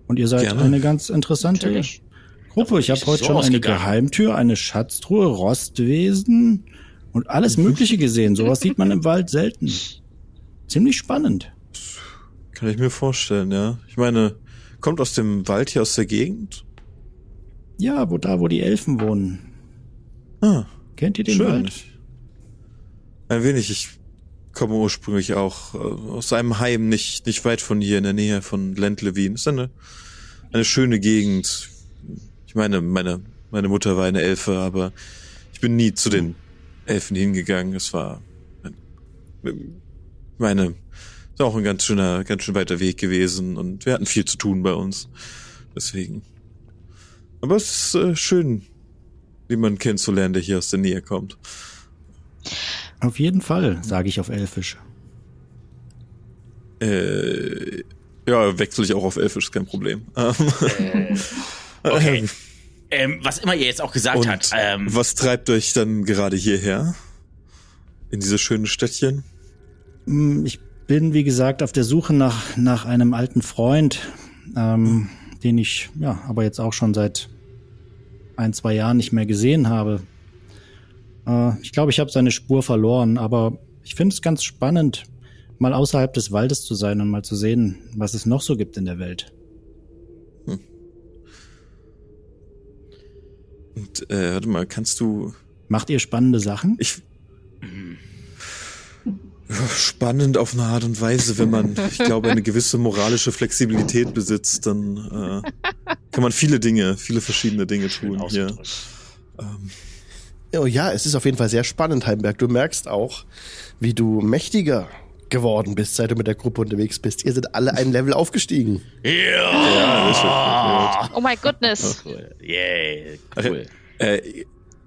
Und ihr seid Gerne. eine ganz interessante Natürlich. Gruppe. Ich bin habe ich heute so schon eine. Geheimtür, eine Schatztruhe, Rostwesen und alles Mögliche gesehen. Sowas sieht man im Wald selten. Ziemlich spannend. Kann ich mir vorstellen, ja. Ich meine, kommt aus dem Wald hier aus der Gegend? Ja, wo da, wo die Elfen wohnen. Ah, Kennt ihr den schön. Wald? Ein wenig. Ich komme ursprünglich auch äh, aus einem Heim nicht, nicht weit von hier in der Nähe von Lentlewin. Ist eine, eine schöne Gegend. Ich meine, meine, meine Mutter war eine Elfe, aber ich bin nie zu den Elfen hingegangen. Es war meine, ist auch ein ganz schöner, ganz schön weiter Weg gewesen und wir hatten viel zu tun bei uns. Deswegen. Aber es ist äh, schön, jemanden kennenzulernen, der hier aus der Nähe kommt. Auf jeden Fall, sage ich auf Elfisch. Äh, ja, wechsle ich auch auf Elfisch, ist kein Problem. Ähm, Okay. Ähm, was immer ihr jetzt auch gesagt Und habt, ähm, was treibt euch dann gerade hierher? In dieses schöne Städtchen? Hm, Ich bin, wie gesagt, auf der Suche nach, nach einem alten Freund, ähm, den ich, ja, aber jetzt auch schon seit ein, zwei Jahren nicht mehr gesehen habe. Äh, ich glaube, ich habe seine Spur verloren, aber ich finde es ganz spannend, mal außerhalb des Waldes zu sein und mal zu sehen, was es noch so gibt in der Welt. Und äh, warte mal, kannst du. Macht ihr spannende Sachen? Ich. Ja, Spannend auf eine Art und Weise, wenn man, ich glaube, eine gewisse moralische Flexibilität besitzt, dann äh, kann man viele Dinge, viele verschiedene Dinge tun hier. ausgedrückt. Ähm, Oh ja, es ist auf jeden Fall sehr spannend, Heimberg. Du merkst auch, wie du mächtiger geworden bist, seit du mit der Gruppe unterwegs bist. Ihr seid alle ein Level aufgestiegen. Ja! ja, Oh my goodness. Cool. Yay, Ach, cool. äh,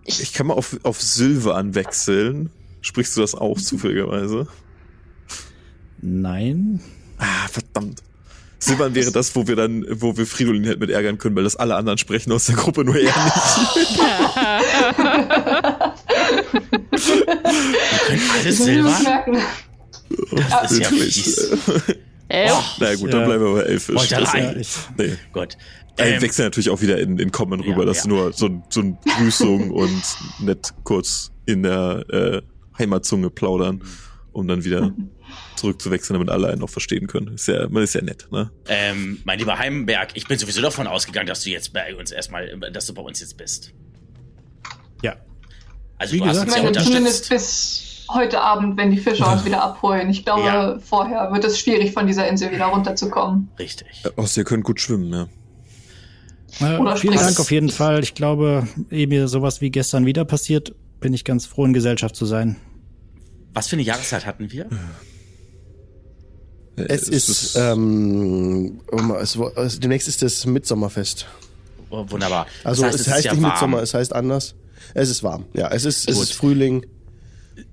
ich kann mal auf, auf Silve anwechseln. Sprichst du das auch zufälligerweise? Nein. Ah, verdammt. Silbern wäre das, wo wir dann, wo wir Fridolin halt mit ärgern können, weil das alle anderen sprechen aus der Gruppe, nur er nicht. Können alle Ich muss mir das. Das ist ja fies. Oh, Na gut, dann bleiben wir bei Elfisch. Das- Ja, ich, Nee. Äh, Ähm, wechseln natürlich auch wieder in, in Common rüber, Ja, dass ja. nur so, ein- so eine Grüßung und nett kurz in der äh, Heimatzunge plaudern, um dann wieder zurückzuwechseln, damit alle einen auch verstehen können. Ist ja, man ist ja nett, ne? ähm, mein lieber Heimberg, ich bin sowieso davon ausgegangen, dass du jetzt bei uns erstmal, dass du bei uns jetzt bist. ja. Also Wie du hast gesagt, uns Ich ja meine, zumindest unterstützt. bis heute Abend, wenn die Fischer uns wieder abholen. Ich glaube, Ja. vorher wird es schwierig, von dieser Insel wieder runterzukommen. Richtig. Außer ihr könnt gut schwimmen, ja. Äh, vielen Dank auf jeden Fall. Ich glaube, ehe mir sowas wie gestern wieder passiert, bin ich ganz froh, in Gesellschaft zu sein. Was für eine Jahreszeit hatten wir? Äh, Es ist, ähm, um, es, es, demnächst ist das Mitsommerfest. Oh, wunderbar. Also Das es ist heißt ja nicht warm. Mitsommer, es heißt anders. Es ist warm. Ja, es ist, es ist Frühling.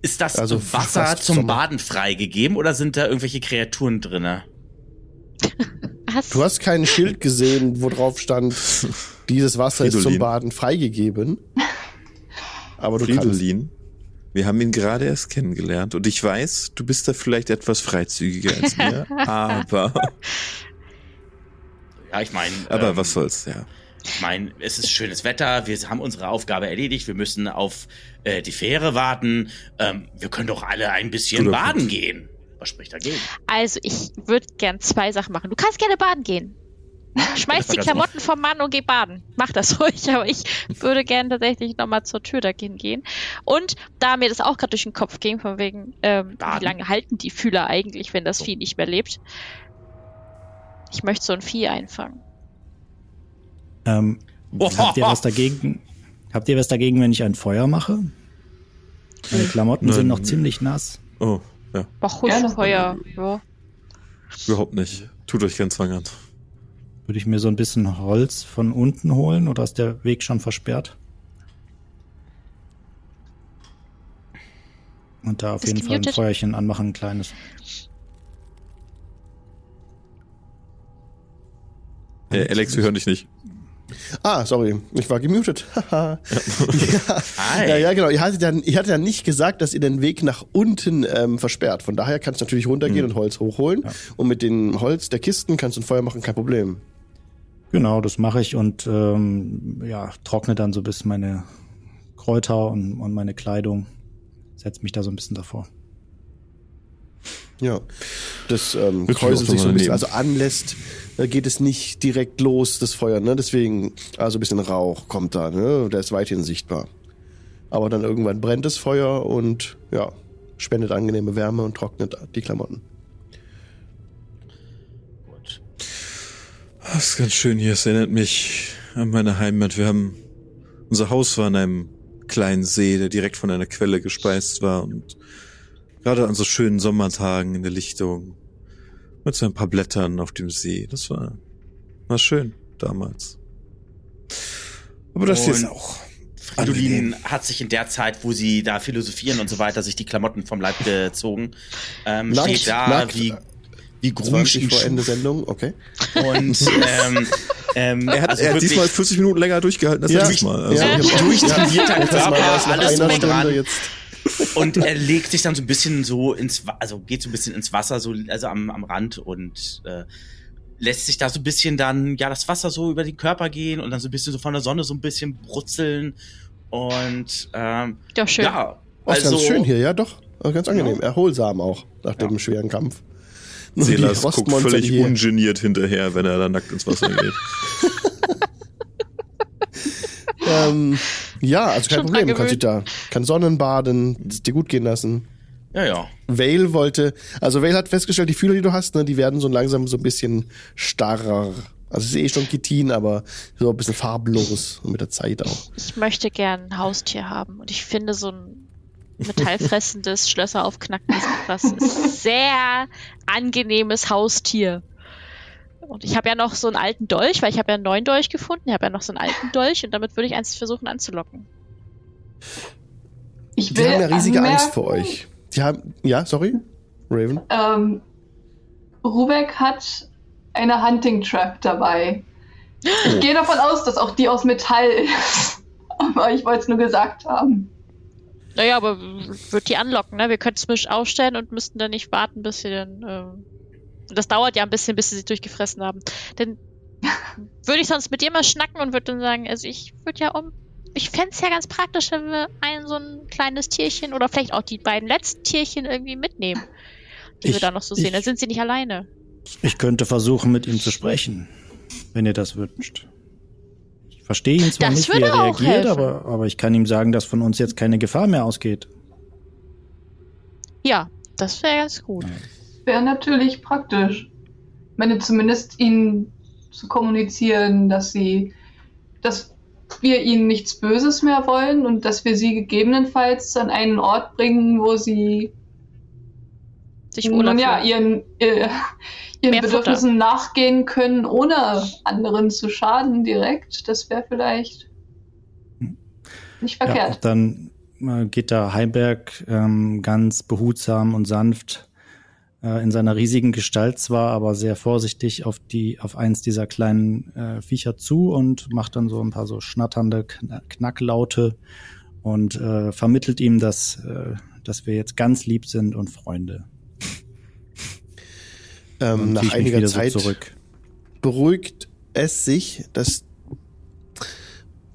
Ist das Also Wasser zum Sommer. Baden freigegeben oder sind da irgendwelche Kreaturen drinne? hast, Du hast kein Schild gesehen, wo drauf stand, dieses Wasser ist zum Fridolin. Baden freigegeben. Aber du kannst. Wir haben ihn gerade erst kennengelernt und ich weiß, du bist da vielleicht etwas freizügiger als mir, aber, Ja, ich meine. aber ähm, was soll's, ja. Ich meine, es ist schönes Wetter, wir haben unsere Aufgabe erledigt, wir müssen auf äh, die Fähre warten. Ähm, wir können doch alle ein bisschen Guter baden Punkt. gehen. Was spricht dagegen? also ich würde gern zwei Sachen machen. Du kannst gerne baden gehen. Schmeiß Das war die Klamotten vom Mann und geh baden. Mach das ruhig, aber ich würde gern tatsächlich nochmal zur Tür dagegen gehen. Und da mir das auch gerade durch den Kopf ging, von wegen, ähm, wie lange halten die Fühler eigentlich, wenn das Vieh nicht mehr lebt? Ich möchte so ein Vieh einfangen. Ähm, habt ihr was dagegen? Habt ihr was dagegen, wenn ich ein Feuer mache? Meine Klamotten Nein. sind noch ziemlich nass. Oh, ja, Mach Gerne. ruhig Feuer. Ja. überhaupt nicht. Tut euch keinen Zwang an. Würde ich mir so ein bisschen Holz von unten holen oder ist der Weg schon versperrt? Und da auf Ist jeden Fall ein gemutet? Feuerchen anmachen, ein kleines. Äh, Alex, wir hören dich nicht. Ah, sorry, ich war gemutet. Ja. Ja, ja, genau. Ihr hattet, ja, ihr hattet ja nicht gesagt, dass ihr den Weg nach unten ähm, versperrt. Von daher kannst du natürlich runtergehen und Holz hochholen. Und mit dem Holz der Kisten kannst du ein Feuer machen, kein Problem. Genau, das mache ich und ähm, ja, trockne dann so ein bisschen meine Kräuter und, und meine Kleidung. Setz mich da so ein bisschen davor. Ja. Das ähm, kräuselt sich so ein bisschen, also anlässt, äh, geht es nicht direkt los, das Feuer, ne? Deswegen, also ein bisschen Rauch kommt da, ne? Der ist weithin sichtbar. Aber dann irgendwann brennt das Feuer und ja, spendet angenehme Wärme und trocknet die Klamotten. Das ist ganz schön hier. Es erinnert mich an meine Heimat. Wir haben, unser Haus war an einem kleinen See, der direkt von einer Quelle gespeist war und gerade an so schönen Sommertagen in der Lichtung mit so ein paar Blättern auf dem See. Das war, war schön damals. Aber das hier ist auch Fridolin hat sich in der Zeit, wo sie da philosophieren und so weiter, sich die Klamotten vom Leib gezogen. Ähm, Nackt, steht da nackt. wie, wie 20 Grumsch ihn vor Ende. Sendung, okay. Und ähm, ähm, Er hat, also er hat diesmal 40 Minuten länger durchgehalten als Ja. letztes Mal. Also, Ja. durchtrainierter war Körper, alles einer drum dran. jetzt. Und er legt sich dann so ein bisschen so ins, also geht so ein bisschen ins Wasser, so, also am, am Rand und äh, lässt sich da so ein bisschen dann, ja, das Wasser so über den Körper gehen und dann so ein bisschen so von der Sonne so ein bisschen brutzeln. Und ähm, Ja, schön. ja, Oh, ist also ganz schön hier, ja doch. Ganz angenehm, erholsam auch nach dem schweren Kampf. Silas guckt völlig hier- ungeniert hinterher, wenn er da nackt ins Wasser geht. Ähm, ja, also kein Schon Problem. Kannst dich da, kann Sonnenbaden, es dir gut gehen lassen. Ja, ja. Vale wollte, also Vale hat festgestellt, die Fühler, die du hast, ne, die werden so langsam so ein bisschen starrer. Also es ist eh schon Kitin, aber so ein bisschen farblos und mit der Zeit auch. Ich möchte gern ein Haustier haben und ich finde so ein metallfressendes, Schlösser aufknackendes etwas ist sehr angenehmes Haustier. Und ich habe ja noch so einen alten Dolch, weil ich habe ja einen neuen Dolch gefunden. Ich habe ja noch so einen alten Dolch und damit würde ich eins versuchen anzulocken. Ich Die will haben ja riesige anmerken, Angst vor euch. Die haben, ja, sorry, Raven. Ähm, Rubek hat eine Hunting Trap dabei. Ich gehe davon aus, dass auch die aus Metall ist. Aber ich wollte es nur gesagt haben. Naja, aber wird die anlocken, ne? Wir könnten es mich ausstellen und müssten dann nicht warten, bis sie dann. Ähm, das dauert ja ein bisschen, bis sie sich durchgefressen haben. Denn würde ich sonst mit dir mal schnacken und würde dann sagen, also ich würde ja um. Ich fände es ja ganz praktisch, wenn wir ein so ein kleines Tierchen oder vielleicht auch die beiden letzten Tierchen irgendwie mitnehmen, die wir Ich- da noch so sehen. ich- Dann sind sie nicht alleine. Ich könnte versuchen, mit ihm zu sprechen, wenn ihr das wünscht. Ich verstehe ihn zwar Das nicht, wie er reagiert, aber, aber ich kann ihm sagen, dass von uns jetzt keine Gefahr mehr ausgeht. Ja, das wäre ganz gut. Wäre natürlich praktisch. Ich meine, zumindest ihnen zu kommunizieren, dass sie, dass wir ihnen nichts Böses mehr wollen und dass wir sie gegebenenfalls an einen Ort bringen, wo sie Sich wohler nun ja, ihren, äh, ihren Bedürfnissen nachgehen können, ohne anderen zu schaden direkt. Das wäre vielleicht nicht Ja, verkehrt. dann äh, geht da Heiberg ähm, ganz behutsam und sanft äh, in seiner riesigen Gestalt zwar, aber sehr vorsichtig auf die auf eins dieser kleinen äh, Viecher zu und macht dann so ein paar so schnatternde Kn Knacklaute und äh, vermittelt ihm, dass äh, dass wir jetzt ganz lieb sind und Freunde. Ähm, nach einiger Zeit so zurück. beruhigt es sich, das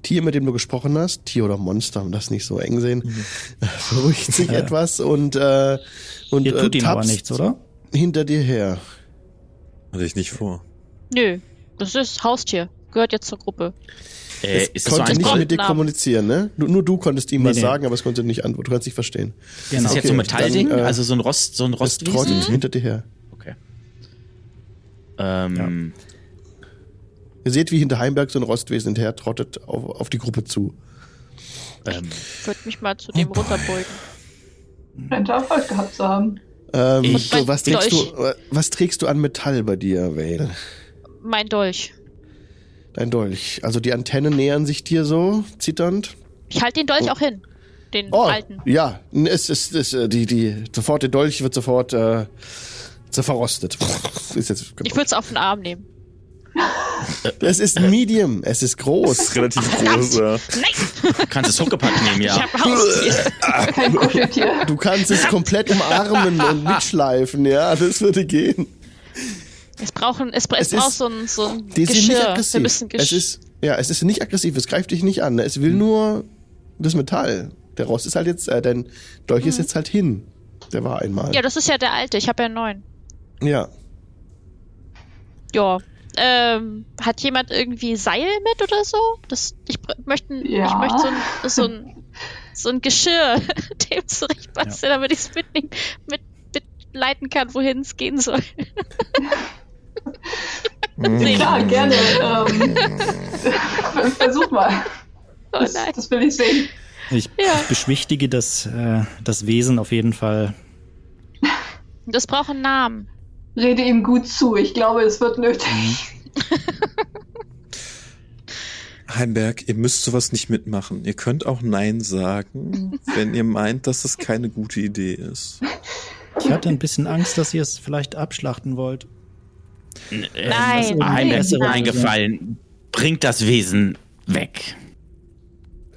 Tier, mit dem du gesprochen hast, Tier oder Monster, das nicht so eng sehen, beruhigt sich Ja. etwas und, äh, und Ihr tut äh, ihm aber nichts, oder? hinter dir her. Hatte ich nicht vor. Nö, das ist Haustier. Gehört jetzt zur Gruppe. Äh, es ist so konnte ein nicht mit dir Namen. kommunizieren, ne? Du, nur du konntest ihm Nee, was nee. sagen, aber es konnte nicht antworten. Du kannst nicht verstehen. Ist Genau. das jetzt so ein Okay, Metallding? dann, äh, also so ein Rost, so ein Es Rostwesen? trottet hinter dir her. Ähm, Ihr seht, wie hinter Heimberg so ein Rostwesen hinterher trottet auf, auf die Gruppe zu. ähm, Würde mich mal zu dem runterbeugen. Scheint Erfolg gehabt zu haben. Ähm, Ich- so, was, trägst Dolch. du, was trägst du an Metall bei dir, Vale? Mein Dolch. Dein Dolch. Also die Antennen nähern sich dir so, zitternd. Ich halte den Dolch auch hin. Den Oh, alten. ja, es ist, es, äh, die, die, sofort der Dolch wird sofort äh, so verrostet. Ist jetzt Ich würde es auf den Arm nehmen. es ist Medium, es ist groß. ist relativ groß, ja. Nein, Kannst es Huckepack nehmen, ich ja. habe Haustier. Kein Kuscheltier. Du kannst es komplett umarmen und mitschleifen, ja, das würde gehen. Es, brauchen, es, es, Es braucht ist- so ein, so ein Die sind nicht Geschirr. Wir müssen Es Geschirr. ist, ja, es ist nicht aggressiv, es greift dich nicht an. Es will nur das Metall. Der Rost ist halt jetzt, äh, dein Dolch ist jetzt halt hin. Der war einmal. Ja, das ist ja der alte. Ich habe ja einen neuen. Ja. Ja. Ähm, hat jemand irgendwie Seil mit oder so? Das, ich möchte, Ja. ich möchte so ein, so ein, so ein Geschirr dem zurechtbasteln, damit ich es mitnehmen, mit, mitleiten kann, wohin es gehen soll. Nee. Klar, gerne. Ähm, versuch mal. Oh Das, nein. das will ich sehen. Ich, Ja. ich beschwichtige das, äh, das Wesen auf jeden Fall. Das braucht einen Namen. Rede ihm gut zu. Ich glaube, es wird nötig. Heimberg, ihr müsst sowas nicht mitmachen. Ihr könnt auch Nein sagen, wenn ihr meint, dass das keine gute Idee ist. Ich hatte ein bisschen Angst, dass ihr es vielleicht abschlachten wollt. Nein, Einem nein, ist nein. eingefallen. Bringt das Wesen weg.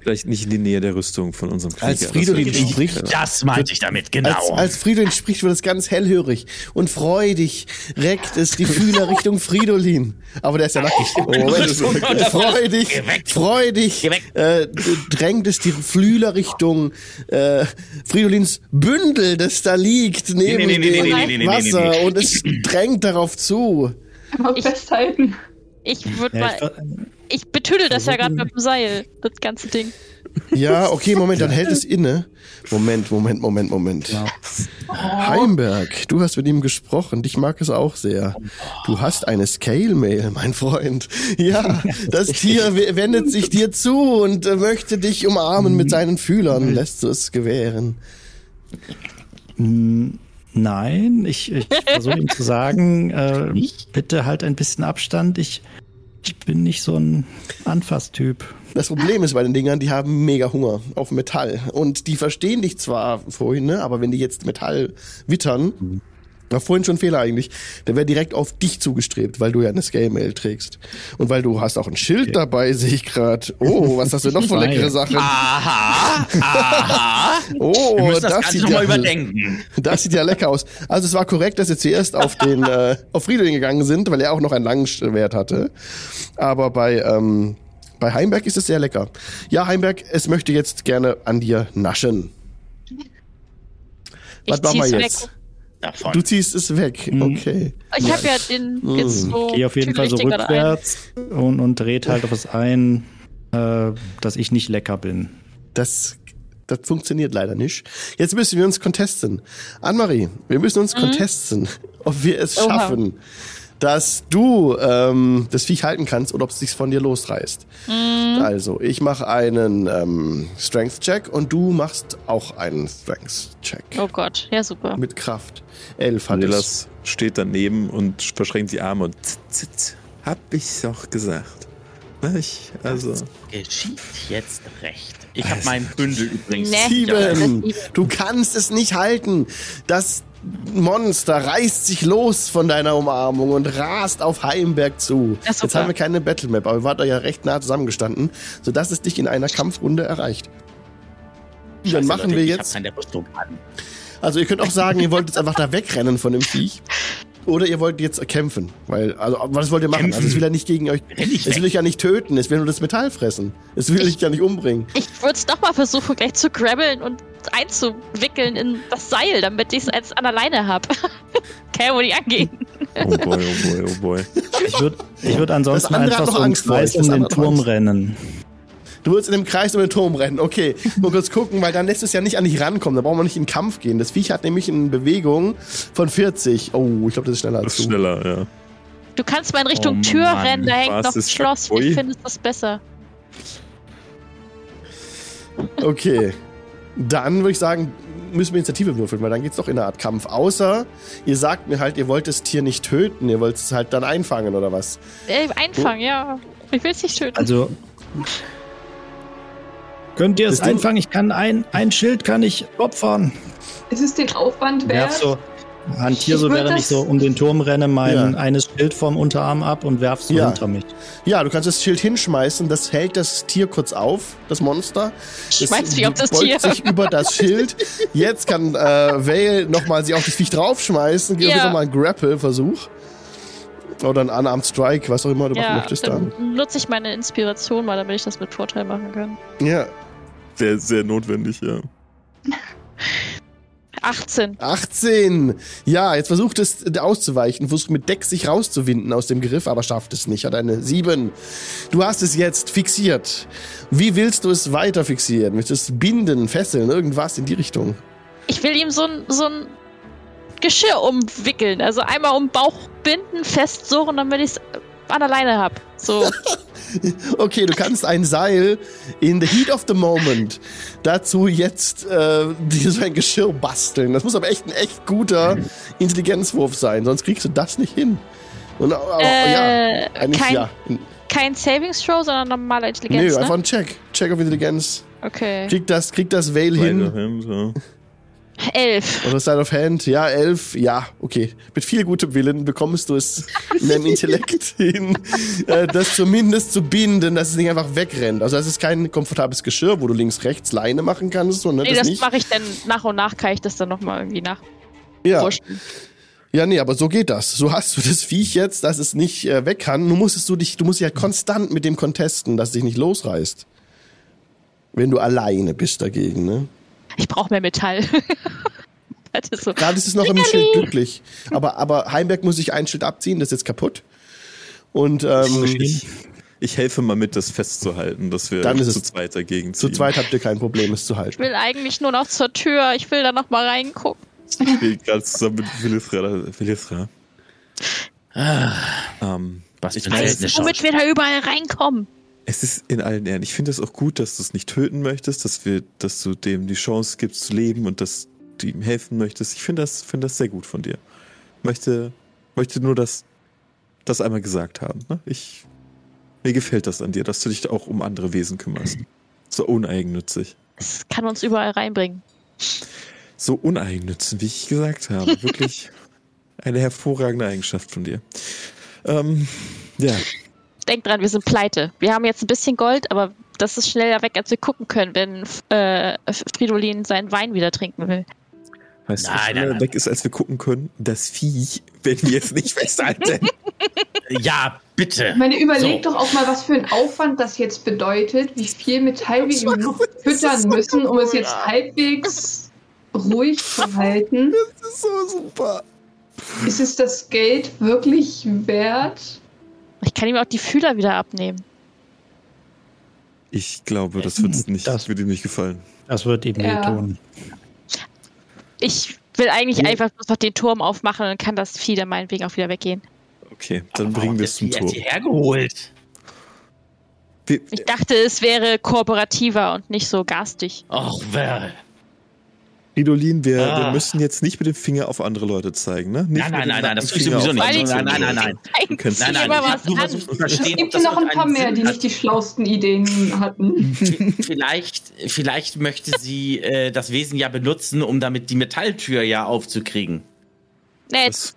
Vielleicht nicht in die Nähe der Rüstung von unserem Krieger. Als das Fridolin wichtig. spricht, Das meinte ich damit, als, genau. als Fridolin spricht, wird es ganz hellhörig und freudig reckt es die Fühler Richtung Fridolin. Aber der ist ja nackig. Oh, Moment. freudig, Geh weg. freudig äh, drängt es die Fühler Richtung äh, Fridolins Bündel, das da liegt neben Nee, nee, nee, dem nee, nee, nee, nee, nee, Wasser nee. und es drängt darauf zu. Immer Ich- festhalten. Ich würde Ja, mal. ich, ver- Ich betüdel das ja gerade mit dem Seil, das ganze Ding. Ja, okay, Moment, dann hält es inne. Moment, Moment, Moment, Moment. Heimberg, du hast mit ihm gesprochen. Dich mag es auch sehr. Du hast eine Scale-Mail, mein Freund. Ja, das Tier we- wendet sich dir zu und äh, möchte dich umarmen mit seinen Fühlern. Lässt du es gewähren? nein, ich, ich versuche ihm zu sagen, äh, bitte halt ein bisschen Abstand. Ich bin nicht so ein Anfasstyp. Das Problem ist bei den Dingern, die haben mega Hunger auf Metall. Und die verstehen dich zwar vorhin, ne, aber wenn die jetzt Metall wittern, war vorhin schon ein Fehler eigentlich, der wäre direkt auf dich zugestrebt, weil du ja eine Scale-Mail trägst. Und weil du hast auch ein Schild dabei, sehe ich gerade. Oh, was hast du noch für leckere Sachen? Aha, aha. Wir Oh, das, das, Ganze sieht nochmal ja, überdenken. das sieht ja lecker aus. Also es war korrekt, dass sie zuerst auf den äh, auf Fridolin gegangen sind, weil er auch noch einen langen Wert hatte. Aber bei ähm, bei Heimberg ist es sehr lecker. Ja, Heimberg, es möchte jetzt gerne an dir naschen. Was Ich machen wir zieh's weg. Davon. Du ziehst es weg. Okay. Ich habe ja den jetzt so. Gehe auf jeden Fall so rückwärts und, und dreht halt auf es ein, äh, dass ich nicht lecker bin. Das, das funktioniert leider nicht. Jetzt müssen wir uns contesten. Annemarie, wir müssen uns contesten, ob wir es Oha. schaffen, dass du ähm, das Viech halten kannst oder ob es sich von dir losreißt. Also, ich mache einen ähm, Strength-Check und du machst auch einen Strength-Check. Oh Gott, ja super. Mit Kraft. Elf hat es. Vanillas steht daneben und verschränkt die Arme und zit, zit. Hab ich's doch gesagt. Ich, also. Geschieht jetzt recht. Ich habe meinen Bündel übrigens. Nee. Sieben. Du kannst es nicht halten. Das Monster reißt sich los von deiner Umarmung und rast auf Heimberg zu. Jetzt haben wir keine Battlemap, aber wir waren da ja recht nah zusammengestanden, sodass es dich in einer Kampfrunde erreicht. Dann Scheiße, machen Leute, wir ich jetzt. Also ihr könnt auch sagen, ihr wollt jetzt einfach da wegrennen von dem Viech. Oder ihr wollt jetzt kämpfen. Weil, also, was wollt ihr machen? Kämpfen? Also, es will ja nicht gegen euch. Ich Es will euch ja nicht töten, es will nur das Metall fressen. Es will dich ja nicht umbringen. Ich würde es doch mal versuchen, gleich zu grabbeln und einzuwickeln in das Seil, damit ich es als an der Leine habe. Kann ja wohl nicht angehen. Oh boy, oh boy, oh boy. Ich würde ich würd ansonsten Das andere hat einfach noch so im Angst Kreis das um den Turm Angst. rennen. Du willst in dem Kreis um den Turm rennen. Okay, nur kurz gucken, weil dann lässt es ja nicht an dich rankommen. Da brauchen wir nicht in den Kampf gehen. Das Viech hat nämlich eine Bewegung von 40. Oh, ich glaube, das ist schneller Das als ist du. schneller, ja. Du kannst mal in Richtung Oh Tür Mann, rennen, da hängt was noch ein ist Schloss. Ich finde das besser. Okay. Dann würde ich sagen, müssen wir Initiative würfeln, weil dann geht's doch in eine Art Kampf. Außer, ihr sagt mir halt, ihr wollt das Tier nicht töten, ihr wollt es halt dann einfangen oder was. Äh, einfangen, ja. Ich will es nicht töten. Also. Könnt ihr es einfangen? Ich kann ein, ein Schild kann ich opfern. Ist es den Aufwand wert? so, hantiere Ich so, während ich so um den Turm renne, mein Ja. eines Schild vom Unterarm ab und werf so Ja. hinter mich. Ja, du kannst das Schild hinschmeißen, das hält das Tier kurz auf, das Monster. Schmeiß mich auf das beugt Tier. sich über das Schild. Jetzt kann äh, Vale nochmal sie auf das Viech draufschmeißen. Gib Ja. nochmal einen Grapple-Versuch. Oder einen Unarmed Strike, was auch immer du machen Ja, möchtest dann. dann nutze ich meine Inspiration mal, damit ich das mit Vorteil machen kann. Ja, Sehr, sehr notwendig, ja. 18. 18. Ja, jetzt versucht es äh, auszuweichen, versucht mit Deck sich rauszuwinden aus dem Griff, aber schafft es nicht. Hat eine 7. Du hast es jetzt fixiert. Wie willst du es weiter fixieren? Willst du es binden, fesseln, irgendwas in die Richtung? Ich will ihm so ein, so ein Geschirr umwickeln. Also einmal um Bauch binden, festsuchen, damit ich es an der Leine hab. So. Okay, du kannst ein Seil in the heat of the moment dazu jetzt äh, dir so ein Geschirr basteln. Das muss aber echt ein echt guter Intelligenzwurf sein, sonst kriegst du das nicht hin. Und, aber, ja, äh, eigentlich kein, ja. kein Savings Throw, sondern normaler Intelligenz. Nö, ne? einfach ein Check. Check auf Intelligenz. Okay. Kriegt das, kriegt das Veil Beide hin. Hand, ja. Elf. Oder Side of Hand, ja, elf, ja, okay. Mit viel gutem Willen bekommst du es in deinem Intellekt hin, äh, das zumindest zu binden, dass es nicht einfach wegrennt. Also das ist kein komfortables Geschirr, wo du links, rechts Leine machen kannst, sondern Nee, das, das mache ich dann nach und nach, kann ich das dann nochmal irgendwie nach. Ja. Ja, nee, aber so geht das. So hast du das Viech jetzt, dass es nicht äh, weg kann. Nun musstest du dich, du musst dich ja konstant mit dem contesten, dass es dich nicht losreißt. Wenn du alleine bist dagegen, ne? Ich brauche mehr Metall. das ist so. Gerade ist es noch im Schild glücklich. Aber, aber Heimberg muss sich ein Schild abziehen, das ist jetzt kaputt. Und ähm, Ich, ich helfe mal mit, das festzuhalten, dass wir Dann ist es- zu zweit dagegen zu ziehen. zweit habt ihr kein Problem, es zu Ich halten. will eigentlich nur noch zur Tür. Ich will da noch mal reingucken. Ich spiele gerade zusammen mit Willisra. Willisra. Ähm, Was ich weiß, Verhältnis. Womit wir da überall reinkommen. Es ist in allen Ehren. Ich finde es auch gut, dass du es nicht töten möchtest, dass wir, dass du dem die Chance gibst zu leben und dass du ihm helfen möchtest. Ich finde das, finde das sehr gut von dir. Möchte, möchte nur das, das einmal gesagt haben. Ne? Ich, mir gefällt das an dir, dass du dich auch um andere Wesen kümmerst. So uneigennützig. Es kann uns überall reinbringen. So uneigennützig, wie ich gesagt habe. Wirklich eine hervorragende Eigenschaft von dir. Ähm, ja, Denk dran, wir sind pleite. Wir haben jetzt ein bisschen Gold, aber das ist schneller weg, als wir gucken können, wenn äh, Fridolin seinen Wein wieder trinken will. weißt du, Nein, schneller nein. weg ist, als wir gucken können? Das Viech, wenn wir es nicht festhalten. Ja, bitte. Ich meine, überleg So. doch auch mal, was für ein Aufwand das jetzt bedeutet, wie viel Metall wir ihm füttern müssen, um es jetzt halbwegs ruhig zu halten. Das ist so super. Ist es das Geld wirklich wert? Ich kann ihm auch die Fühler wieder abnehmen. Ich glaube, das wird nicht, Das- wird ihm nicht gefallen. Das wird ihm Ja. wehtun. Ich will eigentlich Ja. einfach bloß noch den Turm aufmachen und dann kann das Vieh dann meinetwegen auch wieder weggehen. Okay, dann bringen wir es zum Tor. Tor. hierher geholt. Wir, Ich dachte, es wäre kooperativer und nicht so garstig. Och, wer. Fridolin, wir, Ah. wir müssen jetzt nicht mit dem Finger auf andere Leute zeigen, ne? Nicht Nein, nein, nein, nein, das tue ich sowieso nicht. Nein, nein, nein, nein. Eigentlich kannst Nein, nein, zu Es verstehen, ob gibt ja noch ein paar mehr, die hat. nicht die schlausten Ideen hatten. Vielleicht, vielleicht möchte sie äh, das Wesen ja benutzen, um damit die Metalltür ja aufzukriegen. Nee, Das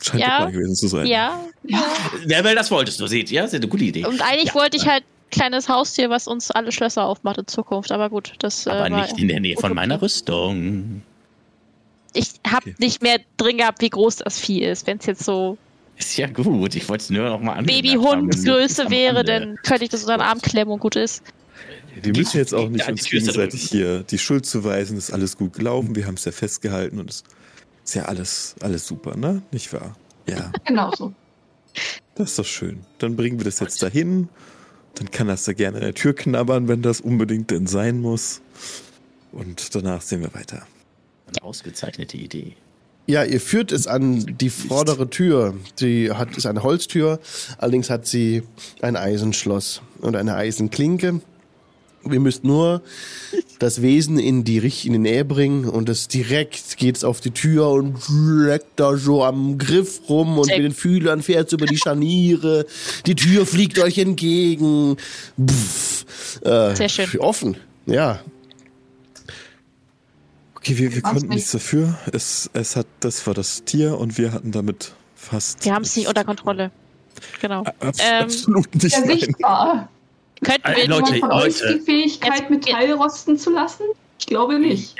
scheint Ja. der Plan gewesen zu sein. ja. Ja, weil das wolltest du, seht ihr? Das ist eine gute Idee. Und eigentlich Ja. wollte ich halt kleines Haustier, was uns alle Schlösser aufmacht in Zukunft. Aber gut, das äh, Aber war nicht in der Nähe von meiner Rüstung. Ich habe Okay. nicht mehr drin gehabt, wie groß das Vieh ist. Wenn es jetzt so Ist ja gut. Ich wollte es nur noch mal haben. Babyhundgröße wäre, dann könnte ich das unter den Arm klemmen und gut ist. Wir müssen jetzt auch nicht Ja, uns gegenseitig hier die Schuld zuweisen. ist alles gut gelaufen. Wir haben es ja festgehalten und es ist ja alles, alles super, ne? Nicht wahr? Ja, Genau so. das ist doch schön. Dann bringen wir das jetzt dahin. Dann kann das da gerne an der Tür knabbern, wenn das unbedingt denn sein muss. Und danach sehen wir weiter. Eine ausgezeichnete Idee. Ja, ihr führt es an die vordere Tür. Die hat, ist eine Holztür, allerdings hat sie ein Eisenschloss und eine Eisenklinke. Ihr müsst nur das Wesen in die richtige Nähe bringen und es direkt geht's auf die Tür und leckt da so am Griff rum und mit den Fühlern fährt's über die Scharniere. Die Tür fliegt euch entgegen. Pff, äh, Sehr schön. Offen, ja. Okay, wir, wir konnten nicht? nichts dafür. Es, es hat, das war das Tier und wir hatten damit fast. Wir haben es nicht unter Kontrolle. Genau. Abs Ähm, absolut nicht. Ja, nein. sichtbar. Könnten Äh, wir Leute, von euch Leute. die Fähigkeit, Jetzt- Metall rosten zu lassen? Ich glaube nicht.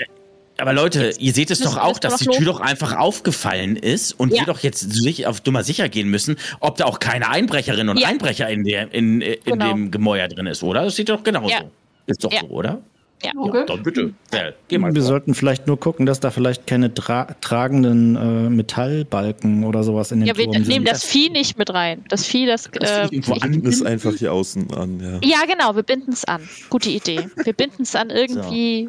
Aber Leute, ihr seht es doch auch, das dass die Tür doch einfach aufgefallen ist und Ja. wir doch jetzt sich auf dummer sicher gehen müssen, ob da auch keine Einbrecherinnen und Ja. Einbrecher in, der, in, in Genau. dem Gemäuer drin ist, oder? Das sieht doch genauso. Ja. Ist doch Ja. so, oder? Ja. Okay. Dann bitte. Ja, geh mal. Wir vor. sollten vielleicht nur gucken, dass da vielleicht keine tra tragenden äh, Metallbalken oder sowas in den Ja, wir Turm nehmen sind. das Vieh nicht mit rein. Das Vieh, das. Äh, irgendwo ich- an- Binden es einfach hier außen an, ja. ja, genau, wir binden es an. Gute Idee. Wir binden es an irgendwie.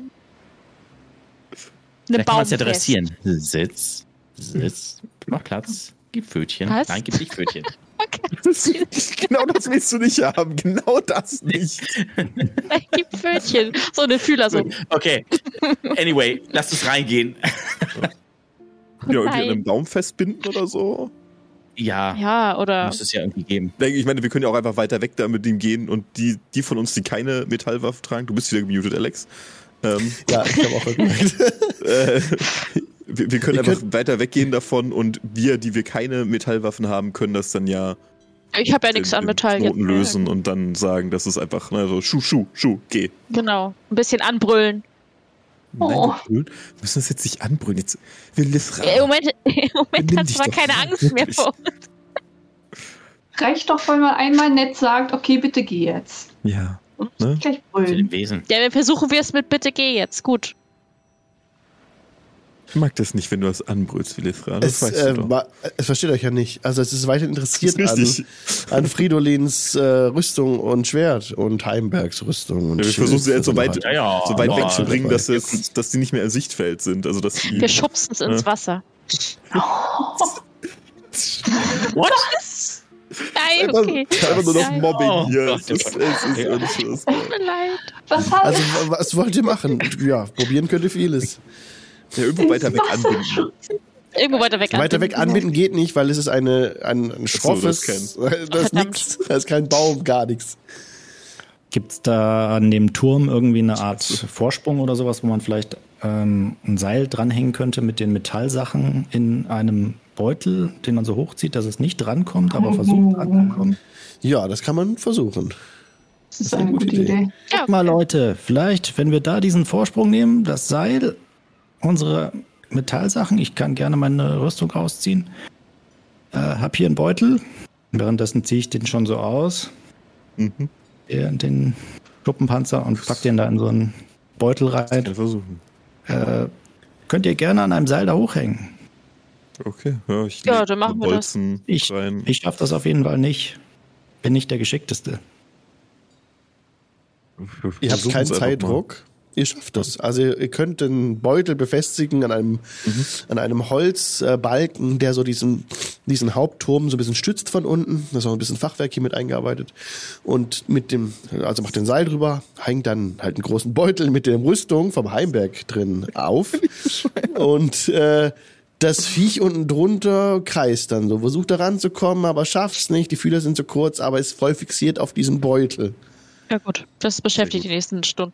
Eine Vielleicht kann man es ja Baum dressieren. Sitz, Sitz, mach Platz, gib Pfötchen. Was? Nein, gib nicht Genau das willst du nicht haben. Genau das nicht. Nein, gib Pfötchen. So eine Fühler so. Okay. Anyway, lasst uns reingehen. Ja, irgendwie an einem Baum festbinden oder so. Ja, Ja, oder. muss es ja irgendwie geben. Ich meine, wir können ja auch einfach weiter weg da mit ihm gehen und die, die von uns, die keine Metallwaffe tragen, du bist wieder gemutet, Alex. Ähm, Ja, ich habe auch gemerkt. äh, wir, wir können Ihr einfach weiter weggehen davon und wir, die wir keine Metallwaffen haben, können das dann ja Ich habe ja nichts an Metall jetzt. Knoten lösen und dann sagen, das ist einfach, ne, so Schuh, Schuh, Schuh, geh. Genau. Ein bisschen anbrüllen. Oh. Nein, wir müssen das jetzt nicht anbrüllen. Jetzt will Lifra. Im Moment, im Moment hat zwar keine Angst mehr vor. Reicht doch, wenn man einmal nett sagt, okay, bitte geh jetzt. Ja. Und Ne? gleich brüllen. Wesen. Ja, dann versuchen wir es mit Bitte geh jetzt. Gut. Ich mag das nicht, wenn du das anbrüllst, wie Lifra. Das Es, weißt äh, du es versteht euch ja nicht. Also es ist weiter interessiert ist an, an Fridolins äh, Rüstung und Schwert und Heimbergs Rüstung. Und Ja, wir versuchen sie jetzt so weit, hat. ja, so weit aber- wegzubringen, dass, es, dass die nicht mehr im Sichtfeld sind. Also, dass die, Wir schubsen es ins Ja. Wasser. What? Nein, okay. einfach nur noch Nein. Mobbing Oh hier. Gott, Es ist, es ist Ja. Tut mir leid. Was Also was wollt ihr machen? Ja, probieren könnt ihr vieles. Ja, irgendwo weiter weg anbinden. Irgendwo weiter weg. Weiter weg anbinden. anbinden geht nicht, weil es ist eine, ein, ein schroffes, das das, ist nix, da ist kein Baum, gar nichts. Gibt es da an dem Turm irgendwie eine Art Vorsprung oder sowas, wo man vielleicht ähm, ein Seil dranhängen könnte mit den Metallsachen in einem Beutel, den man so hochzieht, dass es nicht drankommt, aber versucht dranzukommen? Ja, das kann man versuchen. Das ist eine gute Idee. Ja, Guck mal, Leute, vielleicht, wenn wir da diesen Vorsprung nehmen, das Seil, unsere Metallsachen, ich kann gerne meine Rüstung rausziehen. Äh, hab hier einen Beutel. Währenddessen ziehe ich den schon so aus, Mhm. den, den Schuppenpanzer, und pack den da in so einen Beutel rein. Versuchen. Äh, könnt ihr gerne an einem Seil da hochhängen. Okay, ja, ich Ja, dann machen wir das. Ich, rein. ich schaff das auf jeden Fall nicht. Bin nicht der Geschickteste. Ihr habt keinen Zeitdruck. Ihr schafft das. Also ihr könnt den Beutel befestigen an einem, an einem Holzbalken, der so diesen, diesen Hauptturm so ein bisschen stützt von unten. Da ist auch ein bisschen Fachwerk hier mit eingearbeitet. Und mit dem, also macht den Seil drüber, hängt dann halt einen großen Beutel mit der Rüstung vom Heimberg drin auf. Und äh, das Viech unten drunter kreist dann so, versucht da ranzukommen, aber schafft's nicht. Die Fühler sind zu kurz, aber ist voll fixiert auf diesen Beutel. ja gut. Das beschäftigt die nächsten Stunden.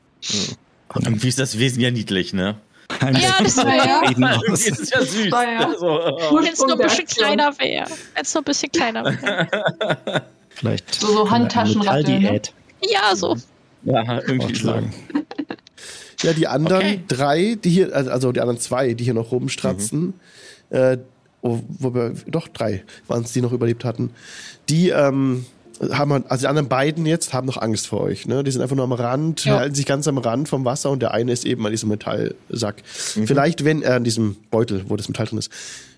Irgendwie ist das Wesen ja niedlich, ne? Ja, das wäre Ja. Aus. ist es ja süß. Ja, ja. Also, äh, Wenn es nur ein bisschen kleiner wäre. Wenn es nur ein bisschen kleiner wäre. Vielleicht So- so Handtaschenratte, ne? Ja, so. ja, irgendwie so. vorschlagen. Ja, die anderen Okay. drei, die hier, also die anderen zwei, die hier noch rumstratzen, äh, oh, wobei, doch drei waren es, die noch überlebt hatten, die ähm, haben, halt- also die anderen beiden jetzt haben noch Angst vor euch. Ne? Die sind einfach nur am Rand, Ja. halten sich ganz am Rand vom Wasser und der eine ist eben an diesem Metallsack. Mhm. Vielleicht, wenn, äh, an diesem Beutel, wo das Metall drin ist.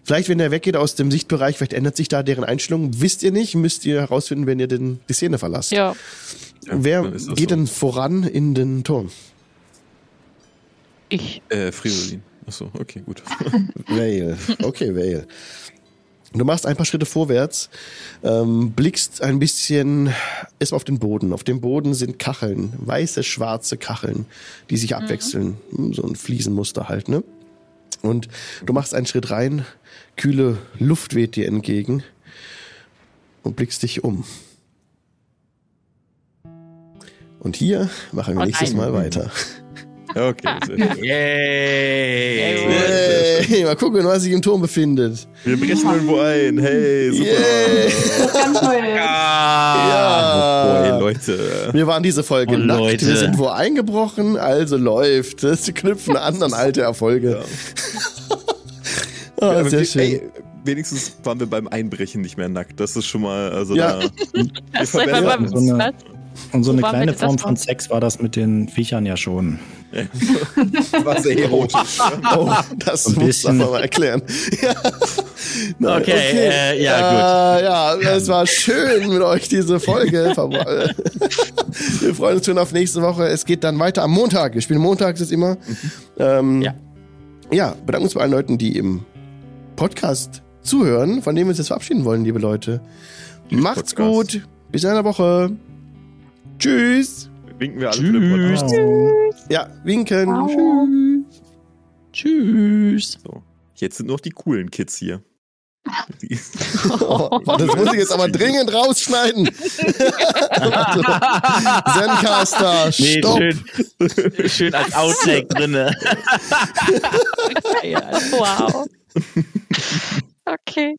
Vielleicht, wenn der weggeht aus dem Sichtbereich, vielleicht ändert sich da deren Einstellung. Wisst ihr nicht, müsst ihr herausfinden, wenn ihr den, die Szene verlasst. Ja. Ja, Wer das geht so. denn voran in den Turm? Ich. Äh, Fridolin. Achso, okay, gut. Vale. Okay, Vale. Du machst ein paar Schritte vorwärts, ähm, blickst ein bisschen erstmal auf den Boden. Auf dem Boden sind Kacheln, weiße, schwarze Kacheln, die sich abwechseln. So ein Fliesenmuster halt, ne? Und du machst einen Schritt rein, kühle Luft weht dir entgegen und blickst dich um. Und hier machen wir nächstes. Mal weiter. Okay, sehr schön. Yay! Hey, mal gucken, was sich im Turm befindet. Wir brechen irgendwo ein. Hey, super. Yay. Ganz neu. Boy, Ja. Leute. Wir waren diese Folge Oh, nackt, Leute. wir sind wo eingebrochen, also läuft. Das knüpfen an an alte Erfolge. Ah, Aber sehr wir- schön. Ey, wenigstens waren wir beim Einbrechen nicht mehr nackt. Das ist schon mal, also Ja. da. Das so eine- was? Und so eine kleine Form von mal? Sex war das mit den Viechern ja schon. war sehr erotisch. Oh, das Ein muss man mal erklären. ja. Nein, Okay, äh, ja, Äh, ja, es war schön mit euch diese Folge. Wir freuen uns schon auf nächste Woche. Es geht dann weiter am Montag. Wir spielen montags jetzt immer. Ähm, Ja. Ja, bedanken uns bei allen Leuten, die im Podcast zuhören, von denen wir uns jetzt verabschieden wollen, liebe Leute. Macht's Podcast. gut. Bis in einer Woche. Tschüss. Winken wir alle für den Podcast. Ja, winken. Ciao. Tschüss. So. Jetzt sind noch die coolen Kids hier. Oh, das muss ich jetzt aber dringend rausschneiden. Zencaster, Nee, stopp. schön, schön als Outtake drinne. Wow. Okay.